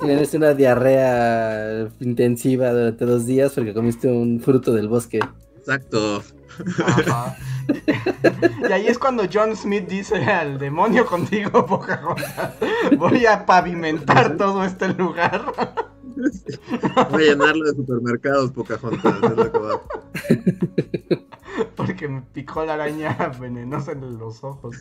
Speaker 2: Tienes una diarrea intensiva durante dos días porque comiste un fruto del bosque.
Speaker 3: Exacto.
Speaker 1: y ahí es cuando John Smith dice al demonio contigo, Pocahontas. Voy a pavimentar todo este lugar.
Speaker 3: Voy a llenarlo de supermercados, Pocahontas.
Speaker 1: Porque me picó la araña venenosa en los ojos.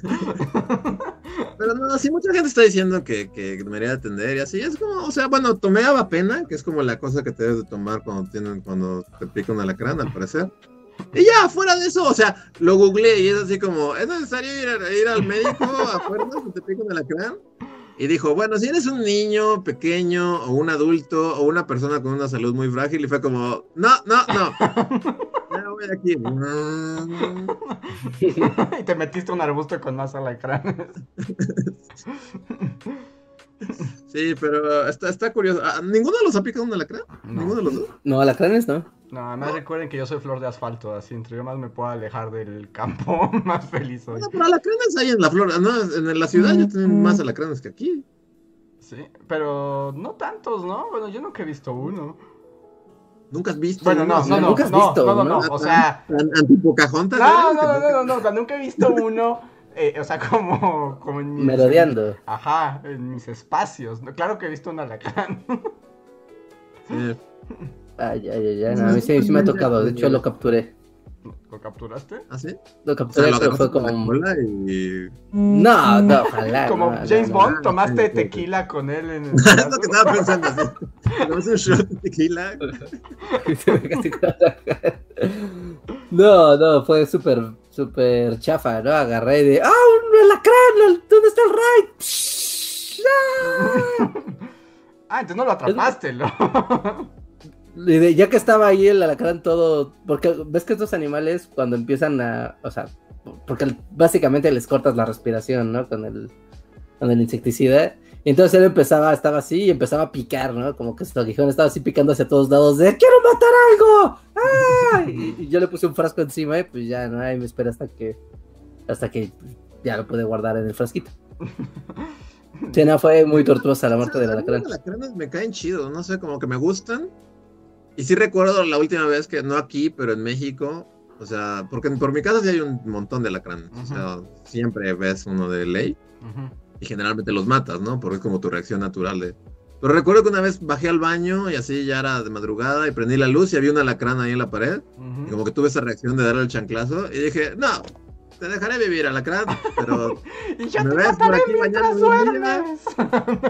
Speaker 3: Pero no, sí, mucha gente está diciendo que, que debería atender y así. Es como, o sea, bueno, tomé pena que es como la cosa que te debes de tomar cuando tienen, cuando te pica un alacrán, al parecer. Y ya, fuera de eso, o sea, lo googleé y es así como, ¿es necesario ir, ir al médico a fuerzas que te pica un alacrán? Y dijo, bueno, si eres un niño pequeño o un adulto o una persona con una salud muy frágil, y fue como, no, no, no. Ya voy aquí.
Speaker 1: y te metiste un arbusto con más alacranes.
Speaker 3: Sí, pero está, está curioso. Ah, ¿Ninguno de los ha picado un alacrán? ¿Ninguno de los dos?
Speaker 2: No, alacranes no.
Speaker 1: No, además recuerden que yo soy flor de asfalto, así entre yo más me puedo alejar del campo, más feliz soy.
Speaker 3: No, pero alacranes hay en la flor, no, en la ciudad ya tienen más alacranes que aquí.
Speaker 1: Sí, pero no tantos, ¿no? Bueno, yo nunca he visto uno.
Speaker 3: ¿Nunca has visto?
Speaker 1: Bueno, no, no, no, nunca has visto, no, no, no, o sea...
Speaker 3: ¿Antipocahontas?
Speaker 1: No, no, no, no, no, nunca he visto uno, eh, o sea, como, como en
Speaker 2: mis... Merodeando.
Speaker 1: Ajá, en mis espacios. Claro que he visto un alacrán.
Speaker 3: sí.
Speaker 2: Ay, ay, ay, ay. No, a mí sí, sí me ha tocado. De hecho, lo capturé.
Speaker 1: ¿Lo capturaste?
Speaker 3: ¿Ah, sí?
Speaker 2: Lo capturé, o sea, pero fue como.
Speaker 3: Y...
Speaker 2: No, no, ojalá.
Speaker 1: Como
Speaker 2: no,
Speaker 1: James
Speaker 2: no,
Speaker 1: Bond,
Speaker 2: no,
Speaker 1: tomaste tequila con él en el.
Speaker 3: es lo que estaba pensando así. Tomaste un shot de tequila.
Speaker 2: no, no, fue súper, súper chafa, ¿no? Agarré de. ¡Ah, un alacrán! ¿Dónde está
Speaker 1: el raid? ah, entonces no lo atrapaste, ¿no?
Speaker 2: ya que estaba ahí el alacrán todo, porque ves que estos animales cuando empiezan a, o sea, porque básicamente les cortas la respiración, ¿no? Con el, con el insecticida. Y entonces él empezaba, estaba así y empezaba a picar, ¿no? Como que su aguijón estaba así picando hacia todos lados de ¡Quiero matar algo! ¡Ah! Y, yo le puse un frasco encima y pues ya, ¿no? Ahí me espera hasta que, hasta que ya lo pude guardar en el frasquito. Sí, no, fue muy tortuosa la muerte del alacrán.
Speaker 3: Los alacranes me caen chidos, no sé, como que me gustan, y sí recuerdo la última vez que, no aquí, pero en México, o sea, porque por mi casa sí hay un montón de alacranes. O sea, siempre ves uno de ley y generalmente los matas, ¿no? Porque es como tu reacción natural de... Pero recuerdo que una vez bajé al baño y así ya era de madrugada y prendí la luz y había un alacrán ahí en la pared. Y como que tuve esa reacción de darle el chanclazo y dije, no, te dejaré vivir, alacrán, pero...
Speaker 1: y yo me ves por aquí mañana.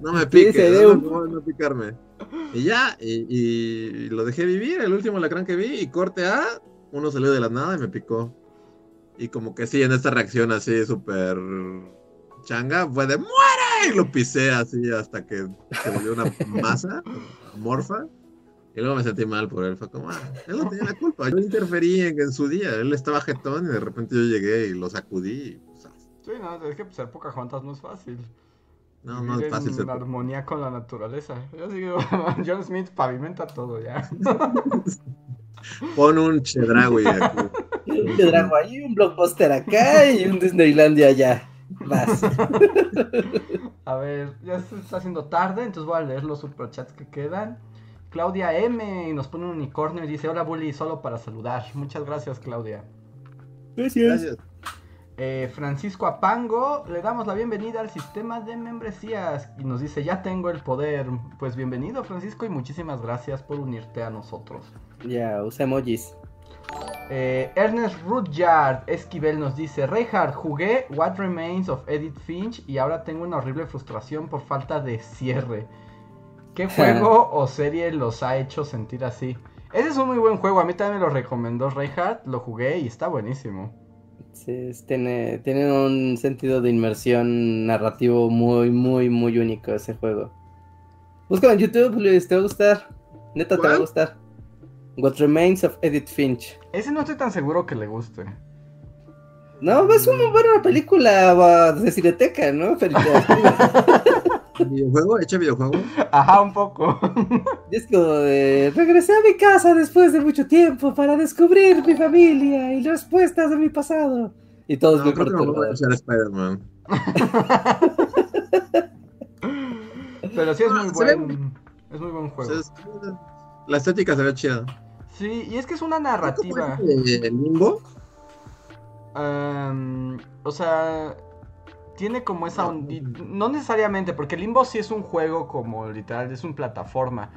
Speaker 3: No me piques, no, no, picarme. Y ya, y, lo dejé vivir, el último lacrán que vi, y corte A, uno salió de la nada y me picó. Y como que sí, en esta reacción así súper changa, fue de ¡muere! Y lo pisé así hasta que se volvió una masa morfa. Y luego me sentí mal por él. Fue como, ah, él no tenía la culpa. Yo interferí en, su día. Él estaba jetón y de repente yo llegué y lo sacudí. Y, pues,
Speaker 1: sí, no, es que pues, ser juntas no es fácil.
Speaker 3: No, no es fácil
Speaker 1: ser. armonía con la naturaleza. Yo digo, John Smith pavimenta todo ya.
Speaker 4: Pon un Chedraui
Speaker 2: aquí. Un Chedraui ahí, un blockbuster acá y un Disneylandia allá. Vas.
Speaker 1: A ver, ya se está haciendo tarde, entonces voy a leer los superchats que quedan. Claudia M nos pone un unicornio y dice, hola Bully, solo para saludar. Muchas gracias, Claudia.
Speaker 2: Gracias.
Speaker 1: Eh, Francisco Apango, le damos la bienvenida al sistema de membresías y nos dice, ya tengo el poder. Pues bienvenido Francisco y muchísimas gracias por unirte a nosotros.
Speaker 2: Ya, usa emojis.
Speaker 1: Eh, Ernest Rudyard Esquivel nos dice, Reinhardt, jugué What Remains of Edith Finch y ahora tengo una horrible frustración por falta de cierre. ¿Qué juego o serie los ha hecho sentir así? Ese es un muy buen juego, a mí también me lo recomendó Reinhardt, lo jugué y está buenísimo.
Speaker 2: Sí, tiene, tiene un sentido de inmersión narrativo muy, muy, muy único ese juego. Búscalo en YouTube, Luis, te va a gustar. Neta, te va a gustar. What Remains of Edith Finch.
Speaker 1: Ese no estoy tan seguro que le guste.
Speaker 2: No, es una buena película de cineteca, ¿no?
Speaker 4: ¿Videojuego? ¿Hecho videojuego?
Speaker 1: Ajá, un poco.
Speaker 2: es como de regresé a mi casa después de mucho tiempo para descubrir mi familia y las respuestas de mi pasado. Y todos
Speaker 4: no, creo que no voy a ser Spider-Man.
Speaker 1: Pero sí es muy buen. Es muy buen juego.
Speaker 4: la estética se ve chida.
Speaker 1: Sí, y es que es una narrativa.
Speaker 4: ¿El limbo?
Speaker 1: o sea, tiene como esa No necesariamente, porque Limbo sí es un juego como literal, es un plataforma.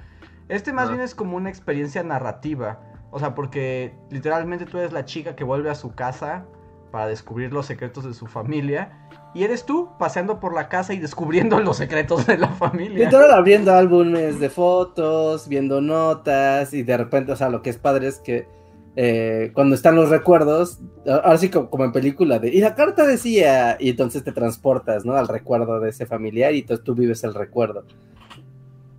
Speaker 1: Este más bien es como una experiencia narrativa. O sea, porque literalmente tú eres la chica que vuelve a su casa para descubrir los secretos de su familia. Y eres tú paseando por la casa y descubriendo los secretos de la familia.
Speaker 2: Literal abriendo álbumes de fotos, viendo notas y de repente, o sea, lo que es padre es que eh, cuando están los recuerdos, ahora sí como, en película de, y la carta decía, y entonces te transportas, ¿no? Al recuerdo de ese familiar y entonces tú vives el recuerdo.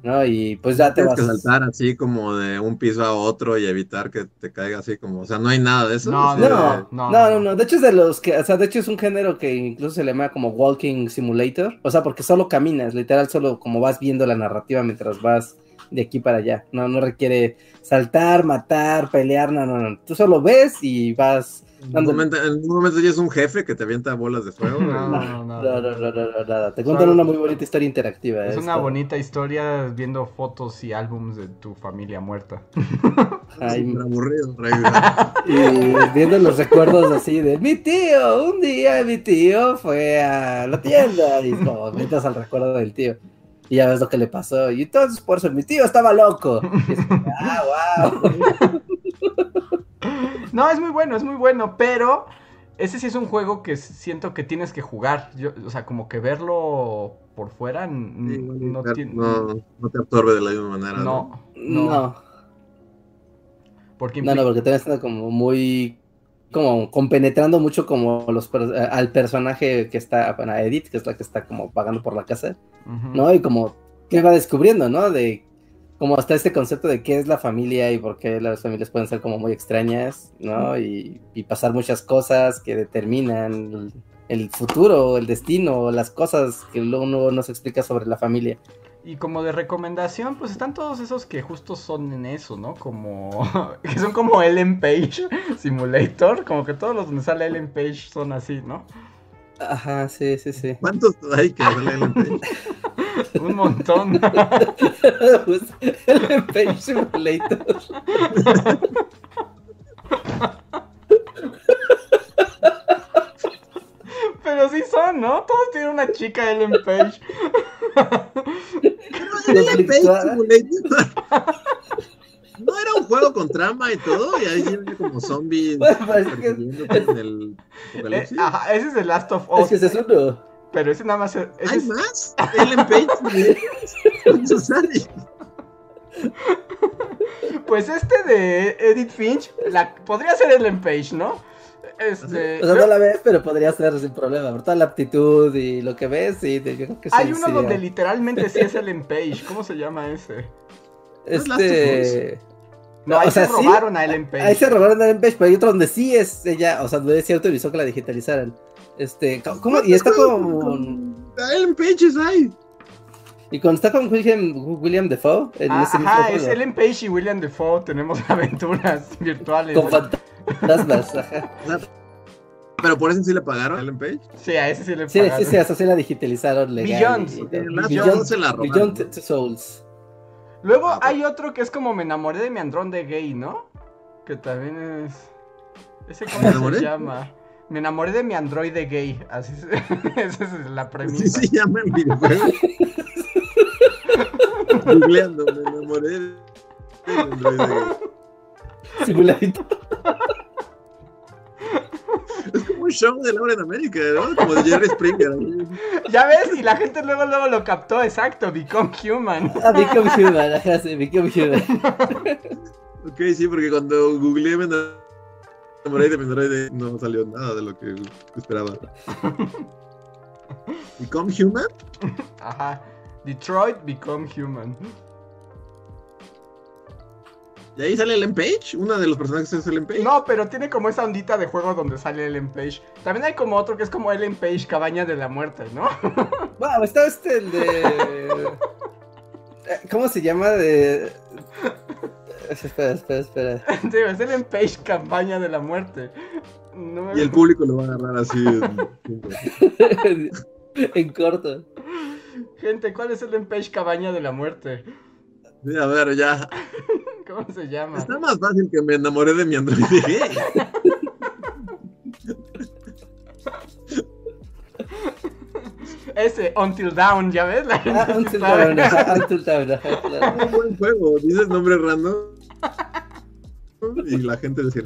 Speaker 2: ¿No? Y pues ya te
Speaker 4: vas. que saltar así como de un piso a otro y evitar que te caiga así como, o sea, no hay nada de eso.
Speaker 2: No, no, no, no, no, de hecho es de los que, o sea, de hecho es un género que incluso se le llama como walking simulator, o sea, porque solo caminas, literal, solo como vas viendo la narrativa mientras vas de aquí para allá. No, no requiere saltar, matar, pelear, no, no, no. Tú solo ves y vas.
Speaker 4: En un, momento, momento ya es un jefe que te avienta bolas de fuego.
Speaker 2: No, no, no, no, Te cuentan una muy bonita historia interactiva.
Speaker 1: Es una bonita historia viendo fotos y álbumes de tu familia muerta.
Speaker 4: Ay, aburrido,
Speaker 2: Y viendo los recuerdos así de mi tío, un día mi tío fue a la tienda y como metas al recuerdo del tío y ya ves lo que le pasó. Y entonces, por eso mi tío estaba loco. ah, wow.
Speaker 1: no, es muy bueno, es muy bueno, pero ese sí es un juego que siento que tienes que jugar. Yo, o sea, como que verlo por fuera no,
Speaker 4: tiene... no, te absorbe de la misma manera.
Speaker 2: No, no. no. Porque no, no, porque te está como muy como compenetrando mucho como los eh, al personaje que está, bueno, Edith, que es la que está como pagando por la casa, ¿no? Y como que va descubriendo, ¿no? De como hasta este concepto de qué es la familia y por qué las familias pueden ser como muy extrañas, ¿no? Y, pasar muchas cosas que determinan el, futuro, el destino, las cosas que uno no se explica sobre la familia.
Speaker 1: Y como de recomendación, pues están todos esos que justo son en eso, ¿no? Como. que son como Ellen Page Simulator. Como que todos los donde sale Ellen Page son así, ¿no?
Speaker 2: Ajá, sí, sí, sí.
Speaker 4: ¿Cuántos hay que sale Ellen Page?
Speaker 1: Un montón.
Speaker 2: pues, Ellen Page Simulator.
Speaker 1: Pero sí son, ¿no? Todos tienen una chica Ellen Page.
Speaker 4: Ellen Page No era un juego con trama y todo, y ahí viene como zombies en el
Speaker 1: eh, ajá, ese es el Last of Us.
Speaker 2: Es que ese es uno.
Speaker 1: Pero ese nada más. Ese
Speaker 4: ¿Hay es... más? Ellen Page.
Speaker 1: pues este de Edith Finch la, podría ser Ellen Page, ¿no? Este,
Speaker 2: o sea, no la ves, pero podría ser sin problema. Por toda la aptitud y lo que ves, y yo creo que
Speaker 1: Hay uno donde literalmente sí es Ellen Page. ¿Cómo se llama ese?
Speaker 2: Este.
Speaker 1: No, ahí se robaron a Ellen Page.
Speaker 2: Ahí se robaron a Ellen Page, pero hay otro donde sí es ella, o sea, donde sí autorizó que la digitalizaran. Este, ¿cómo? Y está como.
Speaker 4: Ellen Page es ahí.
Speaker 2: Y cuando está con William, William Defoe,
Speaker 1: en ah, ajá, es Ellen Page y William Defoe, tenemos aventuras virtuales.
Speaker 2: Con fantasmas, ajá.
Speaker 3: ¿Pero por eso sí le pagaron a Ellen Page?
Speaker 1: Sí, a ese sí le pagaron.
Speaker 2: Sí, sí, sí, hasta sí la digitalizaron legal.
Speaker 3: Billions. se la
Speaker 2: Billions Souls.
Speaker 1: Luego hay otro que es como Me enamoré de mi andrón de gay, ¿no? Que también es... ¿Ese cómo se llama? Me enamoré de mi androide gay. Así es, esa es la premisa.
Speaker 3: Sí se llama el videojuego. Googleando, me enamoré de mi androide gay.
Speaker 2: Simuladito.
Speaker 3: Es como un show de Laura en América, ¿no? Como de Jerry Springer.
Speaker 1: Ya ves, y la gente luego luego lo captó, exacto, Become Human.
Speaker 2: Ah, Become Human, ajá, sí, Become Human.
Speaker 3: ok, sí, porque cuando googleé me enamoré de no salió nada de lo que esperaba. ¿Become Human?
Speaker 1: Ajá. Detroit Become Human.
Speaker 3: ¿Y ahí sale Ellen Page? ¿Una de los personajes es Ellen Page?
Speaker 1: No, pero tiene como esa ondita de juego donde sale Ellen Page. También hay como otro que es como Ellen Page, Cabaña de la Muerte, ¿no?
Speaker 2: Wow, está este el de... ¿Cómo se llama? De... Espera, espera, espera.
Speaker 1: Sí, es Ellen Page, Cabaña de la Muerte.
Speaker 3: Y el público lo va a agarrar así.
Speaker 2: En, en corto.
Speaker 1: Gente, ¿cuál es Ellen Page, Cabaña de la Muerte?
Speaker 3: Sí, a ver, ya.
Speaker 1: ¿Cómo se llama?
Speaker 3: Está más fácil que me enamoré de mi Android gay.
Speaker 1: Ese, Until Down, ¿ya ves?
Speaker 2: Ah, until Down, Until Down.
Speaker 3: Un buen juego, dices nombre random y la gente decía.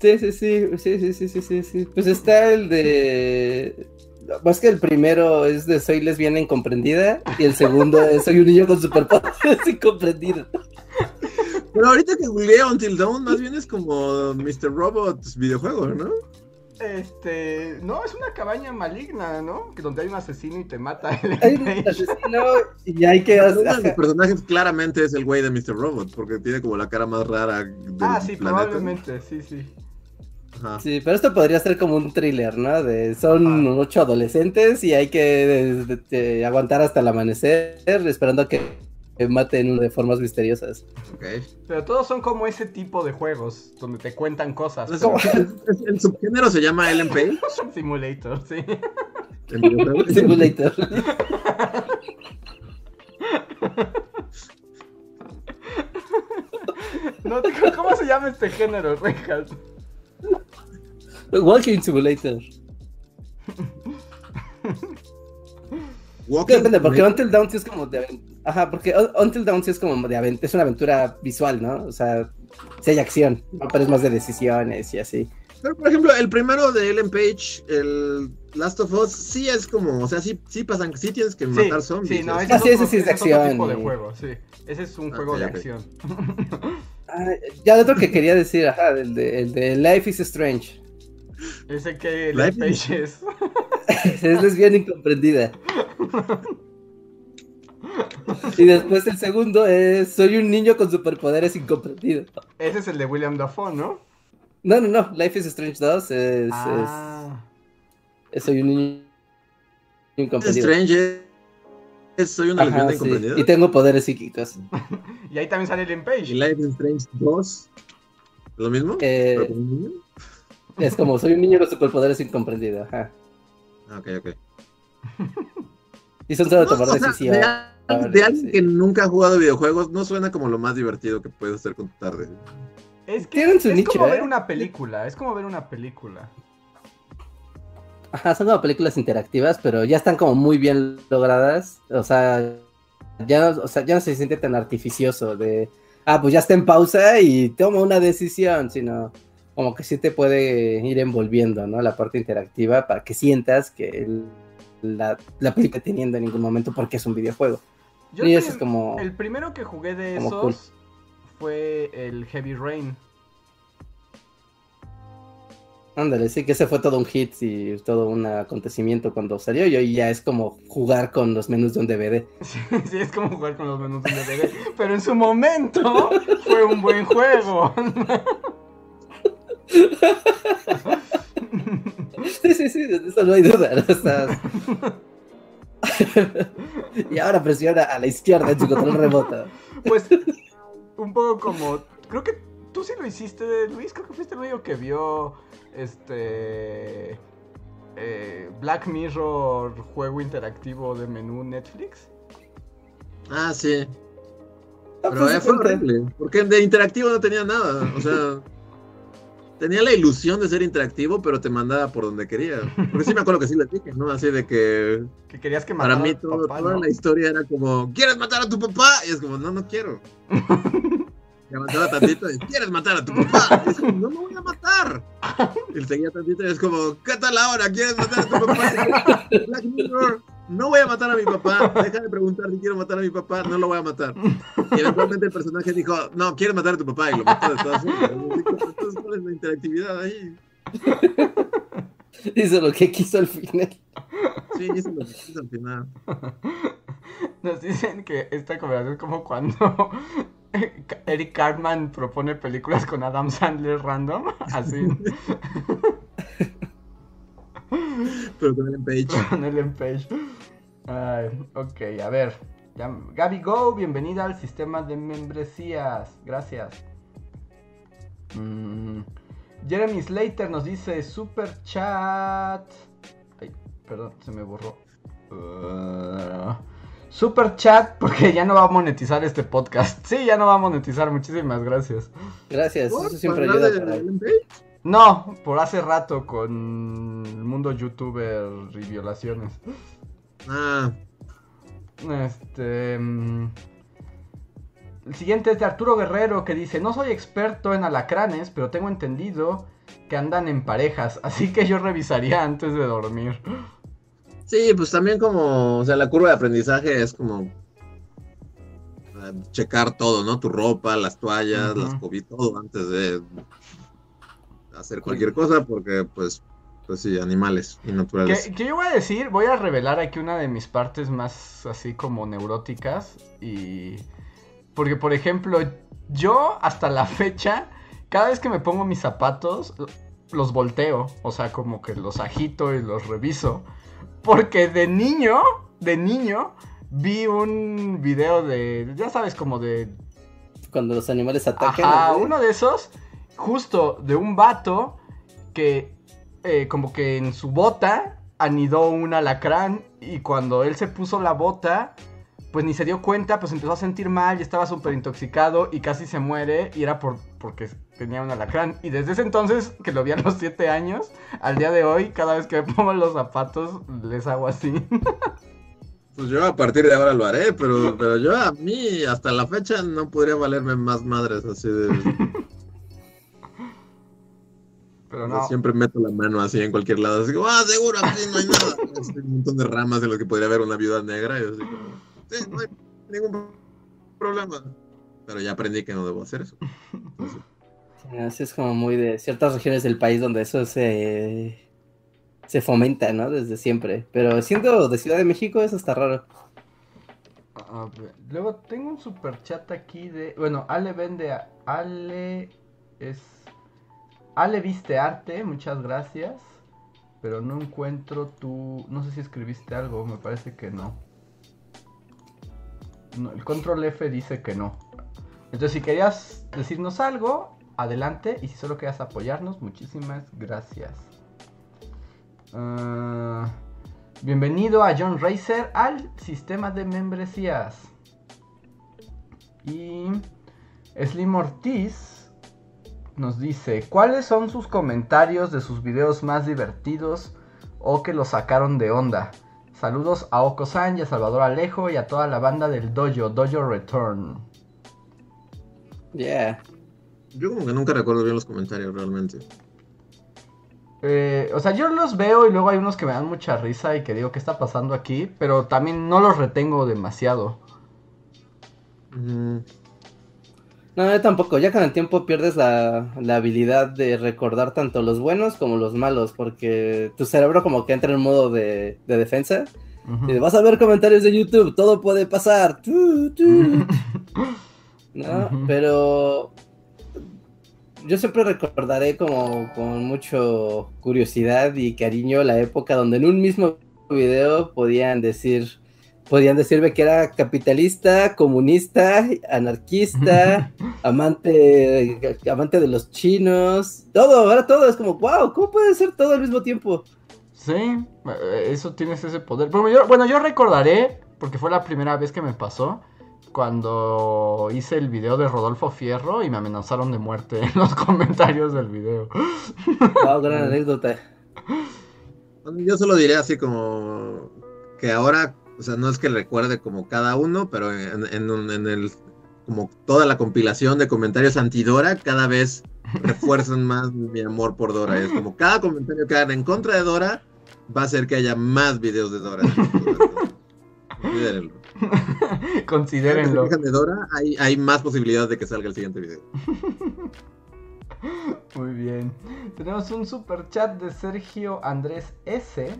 Speaker 2: Sí, sí, sí, sí, sí, sí, sí, sí. Pues está el de más que el primero es de soy lesbiana incomprendida y el segundo es soy un niño con superpoderes incomprendido.
Speaker 3: Pero ahorita que googleé Until Dawn, más bien es como Mr. Robot videojuego, ¿no?
Speaker 1: Este, no, es una cabaña maligna, ¿no? Que donde hay un asesino y te mata.
Speaker 2: Hay un asesino y hay que
Speaker 3: hacer. Uno de los personajes claramente es el güey de Mr. Robot, porque tiene como la cara más rara. Del
Speaker 1: ah, sí, probablemente, sí, sí.
Speaker 2: Sí, pero esto podría ser como un thriller, ¿no? De son ocho adolescentes y hay que aguantar hasta el amanecer esperando a que maten de formas misteriosas.
Speaker 3: Okay.
Speaker 1: Pero todos son como ese tipo de juegos donde te cuentan cosas.
Speaker 3: El, subgénero se llama LMP.
Speaker 1: Simulator, sí.
Speaker 2: Simulator.
Speaker 1: no, ¿Cómo se llama este género, Rejas?
Speaker 2: Walking Simulator. Walking Depende, porque Until Dawn es como de Ajá, porque Until Dawn es como de es una aventura visual, ¿no? O sea, si hay acción, pero es más de decisiones y así.
Speaker 3: Pero por ejemplo, el primero de Ellen Page, el Last of Us, sí es como, o sea, sí, sí pasan, sí tienes que matar zombies.
Speaker 1: Sí, no,
Speaker 2: ese, sí, ese sí es de acción.
Speaker 1: tipo de juego, sí. Ese es un juego de acción.
Speaker 2: Ah, ya el otro que quería decir, ajá, el de, el de Life is Strange.
Speaker 1: Ese que Life Page es.
Speaker 2: es lesbiana incomprendida. Y después el segundo es Soy un niño con superpoderes incomprendido.
Speaker 1: Ese es el de William Dafoe, ¿no?
Speaker 2: No, no, no. Life is Strange 2 es. Ah. es, soy un niño incomprendido.
Speaker 3: Strange es, soy una lesbiana incomprendida.
Speaker 2: Y tengo poderes psíquicos.
Speaker 1: y ahí también sale el Page.
Speaker 3: ¿Y Life is Strange 2? ¿Lo mismo?
Speaker 2: Eh, es como soy un niño con superpoderes incomprendido. Ajá.
Speaker 3: Ok, ok.
Speaker 2: Y son solo tomar decisiones.
Speaker 3: De, alguien que nunca ha jugado videojuegos, no suena como lo más divertido que puedes hacer con tu tarde.
Speaker 1: Es que es como ver ¿eh? una película, es como ver una película.
Speaker 2: Ajá, son como películas interactivas, pero ya están como muy bien logradas. O sea, ya, o sea, ya no se siente tan artificioso de, ah, pues ya está en pausa y toma una decisión, sino como que sí te puede ir envolviendo, ¿no? La parte interactiva para que sientas que el, la, la película teniendo en ningún momento porque es un videojuego. y eso es como...
Speaker 1: El primero que jugué de esos fue el Heavy Rain.
Speaker 2: Ándale, sí que ese fue todo un hit y todo un acontecimiento cuando salió y hoy ya es como jugar con los menús de un DVD.
Speaker 1: Sí, es como jugar con los menús de un DVD, pero en su momento fue un buen juego.
Speaker 2: Sí, sí, sí, de eso no hay duda. y ahora presiona a la izquierda en su control remoto.
Speaker 1: Pues, un poco como. Creo que tú sí lo hiciste, Luis. Creo que fuiste el único que vio. Este. Eh, Black Mirror, juego interactivo de menú Netflix.
Speaker 3: Ah, sí. Ah, Pero pues, fue horrible. Porque de interactivo no tenía nada. O sea. Tenía la ilusión de ser interactivo, pero te mandaba por donde quería. Porque sí me acuerdo que sí les dije, ¿no? Así de que.
Speaker 1: Que querías que matara
Speaker 3: Para mí, toda la historia era como: ¿Quieres matar a tu papá? Y es como: No, no quiero. Y avanzaba tantito y ¿quieres matar a tu papá? Y es como, no me voy a matar. Y seguía tantito y es como, ¿qué tal ahora? ¿Quieres matar a tu papá? Black Mirror, no voy a matar a mi papá. Deja de preguntar si quiero matar a mi papá, no lo voy a matar. Y eventualmente el personaje dijo, no, quieres matar a tu papá y lo mató de todas formas. Entonces, ¿cuál es la interactividad ahí?
Speaker 2: Hizo lo que quiso al final.
Speaker 3: Sí, hizo lo que quiso al final.
Speaker 1: Nos dicen que esta conversación es como cuando Eric Cartman propone películas con Adam Sandler random, así.
Speaker 3: Pero con el Page.
Speaker 1: Con el Page. Ay, ok, a ver. Gaby Go, bienvenida al sistema de membresías. Gracias. Mm, Jeremy Slater nos dice super chat. Ay, perdón, se me borró. Uh, Super chat, porque ya no va a monetizar este podcast. Sí, ya no va a monetizar. Muchísimas gracias.
Speaker 2: Gracias, eso siempre ayuda. Para...
Speaker 1: No, por hace rato con el mundo youtuber y violaciones.
Speaker 3: Ah.
Speaker 1: Este. Mm, el siguiente es de Arturo Guerrero que dice: No soy experto en alacranes, pero tengo entendido que andan en parejas, así que yo revisaría antes de dormir.
Speaker 3: Sí, pues también como, o sea, la curva de aprendizaje es como checar todo, ¿no? Tu ropa, las toallas, las cobitas, todo antes de hacer cualquier cosa, porque pues, pues sí, animales y naturales.
Speaker 1: ¿Qué, yo voy a decir? Voy a revelar aquí una de mis partes más así como neuróticas y... Porque, por ejemplo, yo hasta la fecha, cada vez que me pongo mis zapatos, los volteo, o sea, como que los agito y los reviso. Porque de niño, de niño, vi un video de, ya sabes, como de...
Speaker 2: Cuando los animales atacan.
Speaker 1: Ah, uno de esos, justo de un vato que eh, como que en su bota anidó un alacrán y cuando él se puso la bota, pues ni se dio cuenta, pues empezó a sentir mal y estaba súper intoxicado y casi se muere y era por, porque tenía un alacrán. Y desde ese entonces, que lo vi a los 7 años, al día de hoy, cada vez que me pongo los zapatos, les hago así.
Speaker 3: Pues yo a partir de ahora lo haré, pero, pero yo a mí hasta la fecha no podría valerme más madres así de... Pero no. siempre meto la mano así en cualquier lado, así como, ah, seguro, aquí no hay nada. Hay un montón de ramas de lo que podría haber una viuda negra y así como... Sí, no hay ningún problema. Pero ya aprendí que no debo hacer eso.
Speaker 2: Así es como muy de ciertas regiones del país donde eso se, se fomenta, ¿no? Desde siempre. Pero siendo de Ciudad de México, eso está raro.
Speaker 1: Luego tengo un super chat aquí de. Bueno, Ale vende a. Ale es. Ale viste arte, muchas gracias. Pero no encuentro tu. No sé si escribiste algo, me parece que no el control F dice que no. Entonces, si querías decirnos algo, adelante. Y si solo querías apoyarnos, muchísimas gracias. Ah, bienvenido a John Racer al sistema de membresías. Y Slim Ortiz nos dice, ¿cuáles son sus comentarios de sus videos más divertidos o que los sacaron de onda? Saludos a Oko-san y a Salvador Alejo y a toda la banda del Dojo, Dojo Return.
Speaker 2: Yeah.
Speaker 3: Yo como que nunca recuerdo bien los comentarios realmente.
Speaker 1: Eh, o sea, yo los veo y luego hay unos que me dan mucha risa y que digo, ¿qué está pasando aquí? Pero también no los retengo demasiado.
Speaker 2: No, yo tampoco. Ya con el tiempo pierdes la, habilidad de recordar tanto los buenos como los malos, porque tu cerebro como que entra en modo de, defensa. Y vas a ver comentarios de YouTube, todo puede pasar. ¿No? Pero yo siempre recordaré como con mucho curiosidad y cariño la época donde en un mismo video podían decir, podían decirme que era capitalista, comunista, anarquista, amante, amante de los chinos, todo, ahora todo es como, wow, ¿cómo puede ser todo al mismo tiempo?
Speaker 1: Sí, eh, eso tienes ese poder. bueno, yo recordaré, porque fue la primera vez que me pasó, cuando hice el video de Rodolfo Fierro y me amenazaron de muerte en los comentarios del video.
Speaker 2: Wow, gran anécdota.
Speaker 3: Yo solo diré así como que ahora, o sea, no es que recuerde como cada uno, pero en, en, el como toda la compilación de comentarios anti-Dora, cada vez refuerzan más mi amor por Dora. Es como cada comentario que hagan en contra de Dora va a hacer que haya más videos de Dora.
Speaker 1: Considérenlo.
Speaker 3: de Dora, hay, hay más posibilidades de que salga el siguiente video.
Speaker 1: Muy bien. Tenemos un super chat de Sergio Andrés S.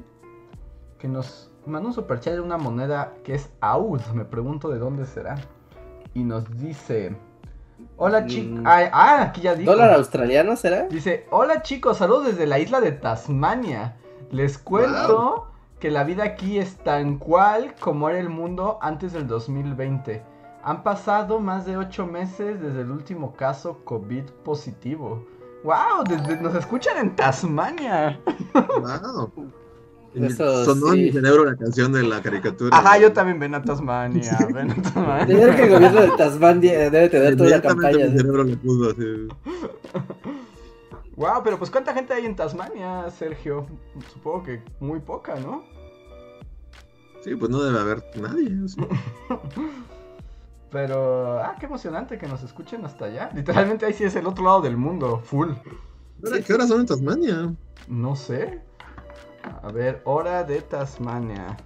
Speaker 1: Que nos manda un super chat de una moneda que es AUD. Me pregunto de dónde será. Y nos dice. Hola chicos. Mm. Ah, aquí ya dijo.
Speaker 2: ¿Dólar australiano será?
Speaker 1: Dice: Hola chicos, saludos desde la isla de Tasmania. Les cuento que la vida aquí es tan cual como era el mundo antes del 2020. Han pasado más de ocho meses desde el último caso COVID positivo. ¡Wow! Desde, nos escuchan en Tasmania.
Speaker 3: ¡Wow! Sonó en mi cerebro la canción de la caricatura.
Speaker 1: Ajá, yo también ven a Tasmania. ven a Tasmania.
Speaker 2: Debe que el gobierno de Tasmania debe tener toda la campaña.
Speaker 3: Mi cerebro lo puso así.
Speaker 1: Wow, pero pues ¿cuánta gente hay en Tasmania, Sergio? Supongo que muy poca, ¿no?
Speaker 3: Sí, pues no debe haber nadie.
Speaker 1: pero, ah, qué emocionante que nos escuchen hasta allá. Literalmente ahí sí es el otro lado del mundo, full.
Speaker 3: ¿Qué horas son en Tasmania?
Speaker 1: No sé. A ver, hora de Tasmania.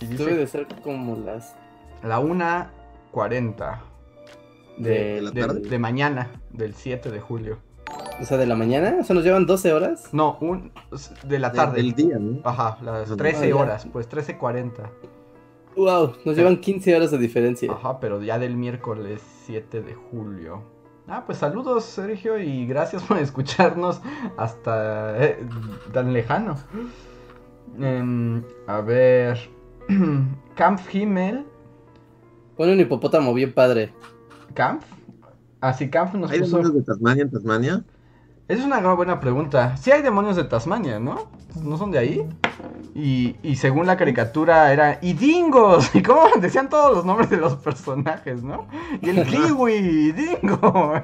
Speaker 2: Debe de ser como las...
Speaker 1: La 1.40. De, de, la tarde? de mañana, del 7 de julio.
Speaker 2: O sea, de la mañana, o sea, nos llevan 12 horas.
Speaker 1: No, un, de la tarde.
Speaker 3: Del día, ¿no?
Speaker 1: Ajá, las 13 horas, pues 13.40.
Speaker 2: Wow, nos llevan 15 horas de diferencia.
Speaker 1: Ajá, pero ya del miércoles 7 de julio. Ah, pues saludos, Sergio, y gracias por escucharnos hasta eh, tan lejano. Em, a ver. Kampf Himmel.
Speaker 2: Pone un hipopótamo bien padre.
Speaker 1: ¿Kampf? Ah, sí, Kampf nos
Speaker 3: ¿Hay
Speaker 1: puso...
Speaker 3: de Tasmania en Tasmania?
Speaker 1: Esa es una buena pregunta. Sí hay demonios de Tasmania, ¿no? ¿No son de ahí? Y, y según la caricatura era... ¡Y dingos! Y cómo decían todos los nombres de los personajes, ¿no? Y el kiwi, y dingo.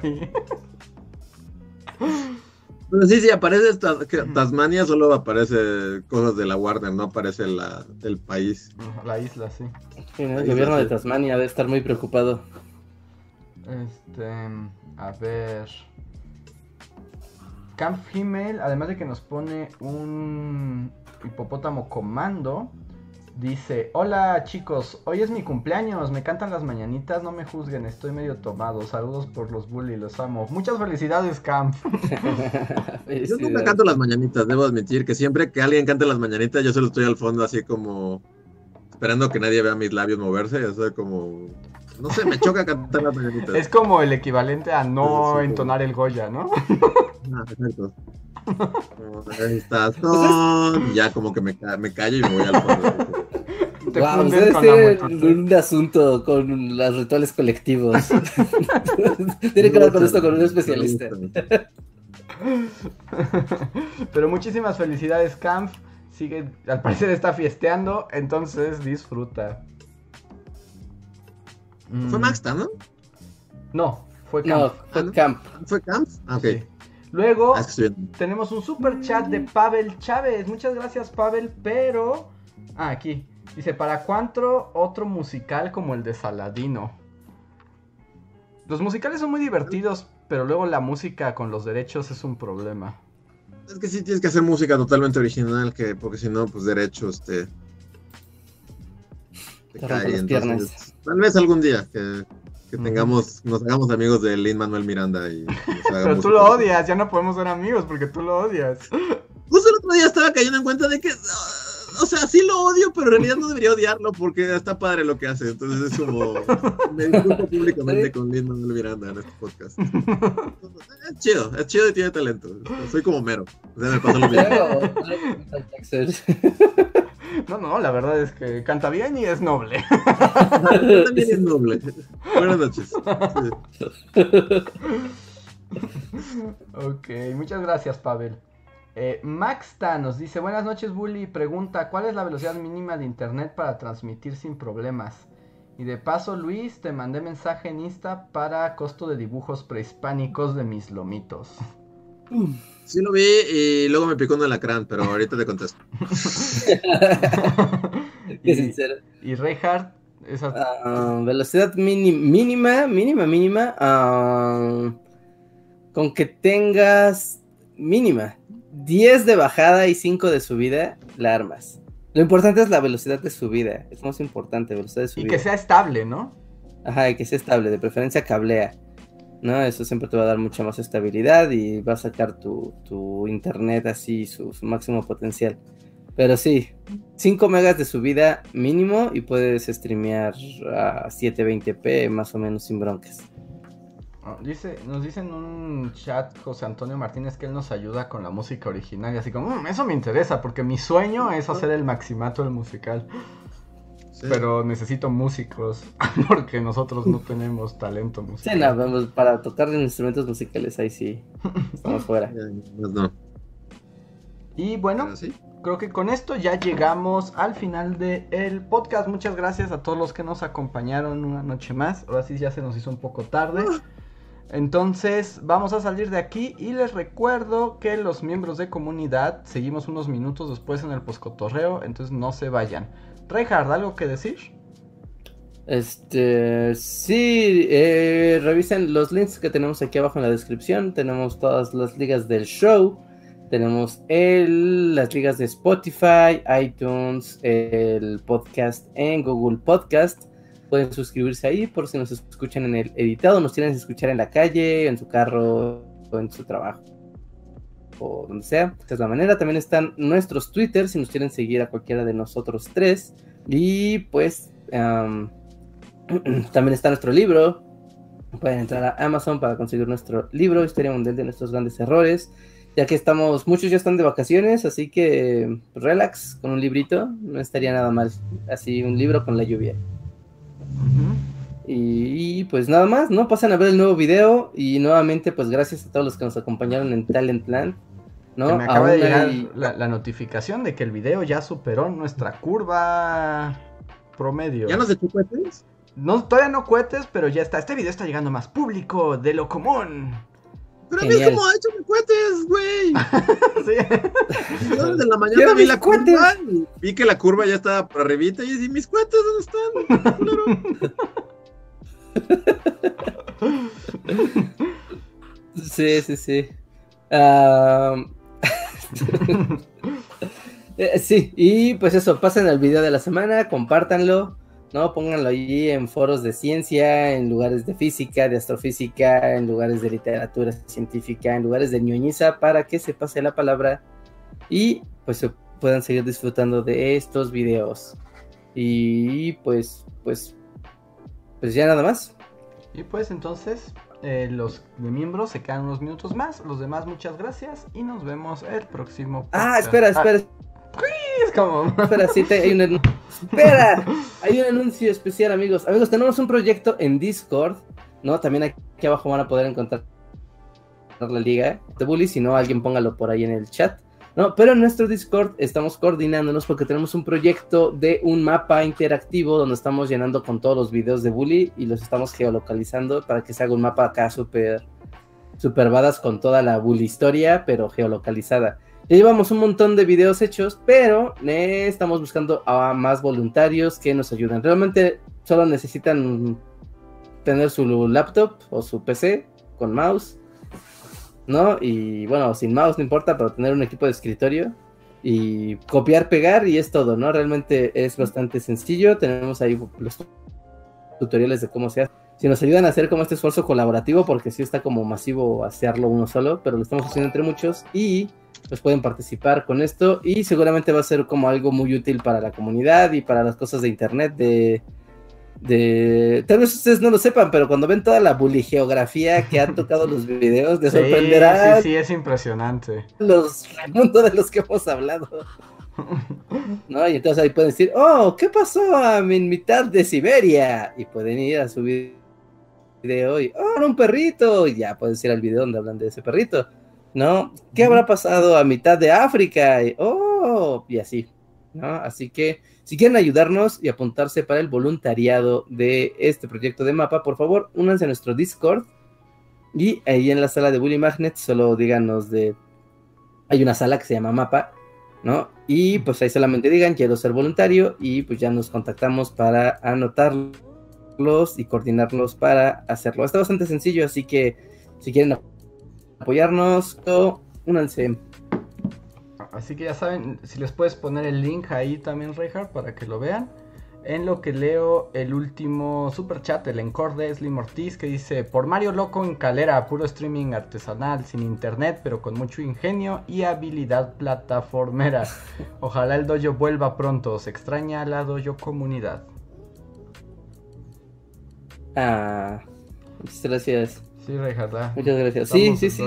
Speaker 3: Pero sí, sí, aparece Tasmania, solo aparece cosas de la Warner, no aparece la, el país.
Speaker 1: La isla, sí.
Speaker 2: el gobierno de Tasmania debe estar muy preocupado.
Speaker 1: Este, a ver... Camp Female, además de que nos pone un hipopótamo comando, dice, hola chicos, hoy es mi cumpleaños, me cantan las mañanitas, no me juzguen, estoy medio tomado, saludos por los bully, los amo. Muchas felicidades, Camp.
Speaker 3: yo nunca canto las mañanitas, debo admitir que siempre que alguien cante las mañanitas, yo solo estoy al fondo así como esperando que nadie vea mis labios moverse, o sea, como... No sé, me choca cantar las mañanitas.
Speaker 1: Es como el equivalente a no entonar el Goya, ¿no?
Speaker 3: Ah, exacto. Ahí estás, ya como que me, me callo y me voy al fondo.
Speaker 2: Wow, ustedes tienen un asunto con los rituales colectivos. Tienen que hablar con esto con un especialista.
Speaker 1: Pero muchísimas felicidades, Camp. Sigue, al parecer está fiesteando, entonces disfruta.
Speaker 3: Fue mm. Max, ¿no?
Speaker 1: No, fue Camp.
Speaker 2: fue Camp.
Speaker 3: ¿Fue Camp? Ah, ok.
Speaker 1: Luego ah, tenemos un super chat de Pavel Chávez. Muchas gracias, Pavel. Pero. Ah, aquí. Dice: ¿Para cuánto otro musical como el de Saladino? Los musicales son muy divertidos, pero luego la música con los derechos es un problema.
Speaker 3: Es que sí tienes que hacer música totalmente original, que porque si no, pues derechos te. Te. Tal vez algún día que que tengamos, nos hagamos amigos de Lin Manuel Miranda y
Speaker 1: Pero tú lo odias, ya no podemos ser amigos porque tú lo odias.
Speaker 3: Justo el otro día estaba cayendo en cuenta de que
Speaker 4: o sea, sí lo odio, pero en realidad no debería odiarlo porque está padre lo que hace. Entonces es como. Me disculpo públicamente con Lin Manuel Miranda en este podcast. Es chido, es chido y tiene talento. Soy como mero. O sea, me pasó lo mismo.
Speaker 1: No, no, la verdad es que canta bien y es noble.
Speaker 4: También es noble. Buenas noches.
Speaker 1: ok, muchas gracias, Pavel. Eh, Maxta nos dice, buenas noches, Bully. Pregunta, ¿cuál es la velocidad mínima de internet para transmitir sin problemas? Y de paso, Luis, te mandé mensaje en Insta para costo de dibujos prehispánicos de mis lomitos.
Speaker 4: Sí lo vi y luego me picó un alacrán, pero ahorita te contesto.
Speaker 2: Qué sincero.
Speaker 1: Y Reinhardt, esa...
Speaker 2: Ah, velocidad mínima, mínima, mínima. Ah, con que tengas mínima 10 de bajada y 5 de subida, la armas. Lo importante es la velocidad de subida. Es más importante, velocidad de subida.
Speaker 1: Y que sea estable, ¿no?
Speaker 2: Ajá, y que sea estable, de preferencia cablea. ¿no? Eso siempre te va a dar mucha más estabilidad y va a sacar tu, internet así, su, máximo potencial. Pero sí, 5 megas de subida mínimo y puedes streamear a 720p más o menos sin broncas.
Speaker 1: Ah, dice, nos dice en un chat José Antonio Martínez que él nos ayuda con la música original y así como, mm, eso me interesa porque mi sueño es hacer el maximato del musical. Pero necesito músicos porque nosotros no tenemos talento musical.
Speaker 2: Sí, no, para tocar instrumentos musicales ahí sí estamos fuera.
Speaker 1: Y bueno, creo que con esto ya llegamos al final del podcast. Muchas gracias a todos los que nos acompañaron una noche más. Ahora sí ya se nos hizo un poco tarde. Entonces vamos a salir de aquí y les recuerdo que los miembros de comunidad seguimos unos minutos después en el poscotorreo, entonces no se vayan. Reinhard, ¿algo que decir?
Speaker 2: Este, sí, eh, revisen los links que tenemos aquí abajo en la descripción. Tenemos todas las ligas del show. Tenemos el, las ligas de Spotify, iTunes, el podcast en Google Podcast. Pueden suscribirse ahí por si nos escuchan en el editado, nos tienen que escuchar en la calle, en su carro o en su trabajo o donde sea. Esta manera también están nuestros Twitter si nos quieren seguir a cualquiera de nosotros tres. Y pues también está nuestro libro. Pueden entrar a Amazon para conseguir nuestro libro, Historia Mundial de nuestros grandes errores. Ya que estamos, muchos ya están de vacaciones, así que pues, relax con un librito, no estaría nada mal. Así un libro con la lluvia. Y, pues nada más, ¿no? Pasan a ver el nuevo video y nuevamente pues gracias a todos los que nos acompañaron en Talentland. ¿no?
Speaker 1: me acaba de llegar la, notificación de que el video ya superó nuestra curva promedio.
Speaker 4: ¿Ya nos echó cohetes?
Speaker 1: No, todavía no cohetes, pero ya está. Este video está llegando más público de lo común.
Speaker 4: Pero a mí cómo ha hecho cohetes, güey. sí. Yo desde la mañana vi la curva y vi que la curva ya estaba por arribita y dije, ¿mis cohetes dónde están?
Speaker 2: sí, sí, sí. Eh, sí, y pues eso, pasen el video de la semana, compártanlo, ¿no? Pónganlo allí en foros de ciencia, en lugares de física, de astrofísica, en lugares de literatura científica, en lugares de ñoñiza, para que se pase la palabra y pues puedan seguir disfrutando de estos videos. Y pues, pues, pues ya nada más.
Speaker 1: Y pues entonces, eh, los de miembros se quedan unos minutos más. Los demás, muchas gracias. Y nos vemos el próximo.
Speaker 2: Ah, espera, espera. Es como... Espera, sí, hay un Espera, hay un anuncio especial, amigos. Amigos, tenemos un proyecto en Discord, ¿no? También aquí abajo van a poder encontrar la liga de Bully, si no, alguien póngalo por ahí en el chat. ¿no? Pero en nuestro Discord estamos coordinándonos porque tenemos un proyecto de un mapa interactivo donde estamos llenando con todos los videos de Bully y los estamos geolocalizando para que se haga un mapa acá súper super badass con toda la Bully historia, pero geolocalizada. Ya llevamos un montón de videos hechos, pero estamos buscando a más voluntarios que nos ayuden. Realmente solo necesitan tener su laptop o su PC con mouse, ¿no? Y bueno, sin mouse no importa, pero tener un equipo de escritorio y copiar, pegar y es todo, ¿no? Realmente es bastante sencillo. Tenemos ahí los tutoriales de cómo se hace. si nos ayudan a hacer como este esfuerzo colaborativo, porque sí está como masivo hacerlo uno solo, pero lo estamos haciendo entre muchos y pues pueden participar con esto y seguramente va a ser como algo muy útil para la comunidad y para las cosas de internet de de tal vez ustedes no lo sepan, pero cuando ven toda la geografía que han tocado los videos, de sorprenderá.
Speaker 1: Sí, sí, es impresionante.
Speaker 2: Los mundo de los que hemos hablado. ¿No? Y entonces ahí pueden decir, oh, ¿qué pasó a mi mitad de Siberia? Y pueden ir a subir video y, oh, un perrito, y ya pueden ir al video donde hablan de ese perrito, ¿no? ¿Qué habrá pasado a mitad de África? Y, oh, y así, ¿no? Así que si quieren ayudarnos y apuntarse para el voluntariado de este proyecto de mapa, por favor, únanse a nuestro Discord y ahí en la sala de Bully Magnet solo díganos de... Hay una sala que se llama mapa, ¿no? Y pues ahí solamente digan quiero ser voluntario y pues ya nos contactamos para anotarlo y coordinarlos para hacerlo. Está bastante sencillo, así que si quieren apoyarnos, únanse.
Speaker 1: Así que ya saben, si les puedes poner el link ahí también, Reinhardt, para que lo vean. En lo que leo el último super chat, el encore de Slim Ortiz, que dice: Por Mario Loco en Calera, puro streaming artesanal, sin internet, pero con mucho ingenio y habilidad plataformera. Ojalá el dojo vuelva pronto, se extraña la dojo comunidad.
Speaker 2: Ah, muchas gracias.
Speaker 1: Sí, Reinhardt.
Speaker 2: Muchas gracias. Sí, sí, sí.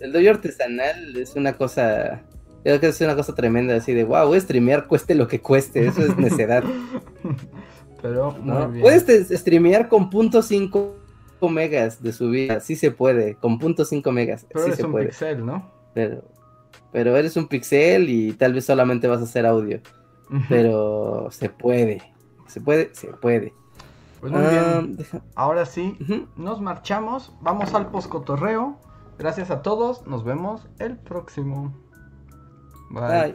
Speaker 2: El dojo artesanal es una cosa. Creo que es una cosa tremenda, así de wow, streamear cueste lo que cueste, eso es necedad.
Speaker 1: Pero
Speaker 2: Puedes streamear con .5 megas de subida, sí se puede, con .5 megas.
Speaker 1: Pero
Speaker 2: sí
Speaker 1: eres
Speaker 2: se
Speaker 1: un
Speaker 2: puede.
Speaker 1: pixel, ¿no?
Speaker 2: Pero, pero eres un pixel y tal vez solamente vas a hacer audio. Pero se puede, se puede, se puede.
Speaker 1: Pues muy bien. Ah, Ahora sí, nos marchamos. Vamos al poscotorreo. Gracias a todos. Nos vemos el próximo. Bye.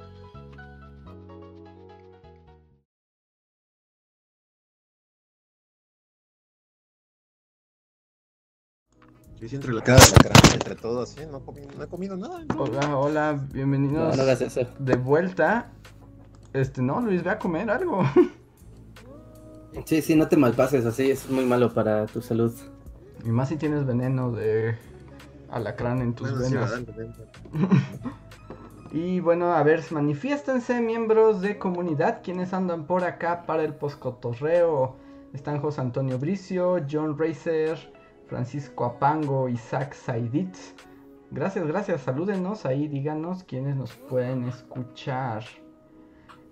Speaker 4: Entre la cara de la cara, entre todos, así, no, no he comido nada.
Speaker 1: Hola, hola, bienvenidos
Speaker 2: no, no
Speaker 1: de vuelta. Este, no, Luis, ve a comer algo.
Speaker 2: Sí, sí, no te malpases así, es muy malo para tu salud.
Speaker 1: Y más si tienes veneno de alacrán en tus venas. y bueno, a ver, manifiéstense miembros de comunidad, quienes andan por acá para el poscotorreo. Están José Antonio Bricio, John Racer, Francisco Apango, Isaac Saidit. Gracias, gracias. Salúdenos ahí, díganos quiénes nos pueden escuchar.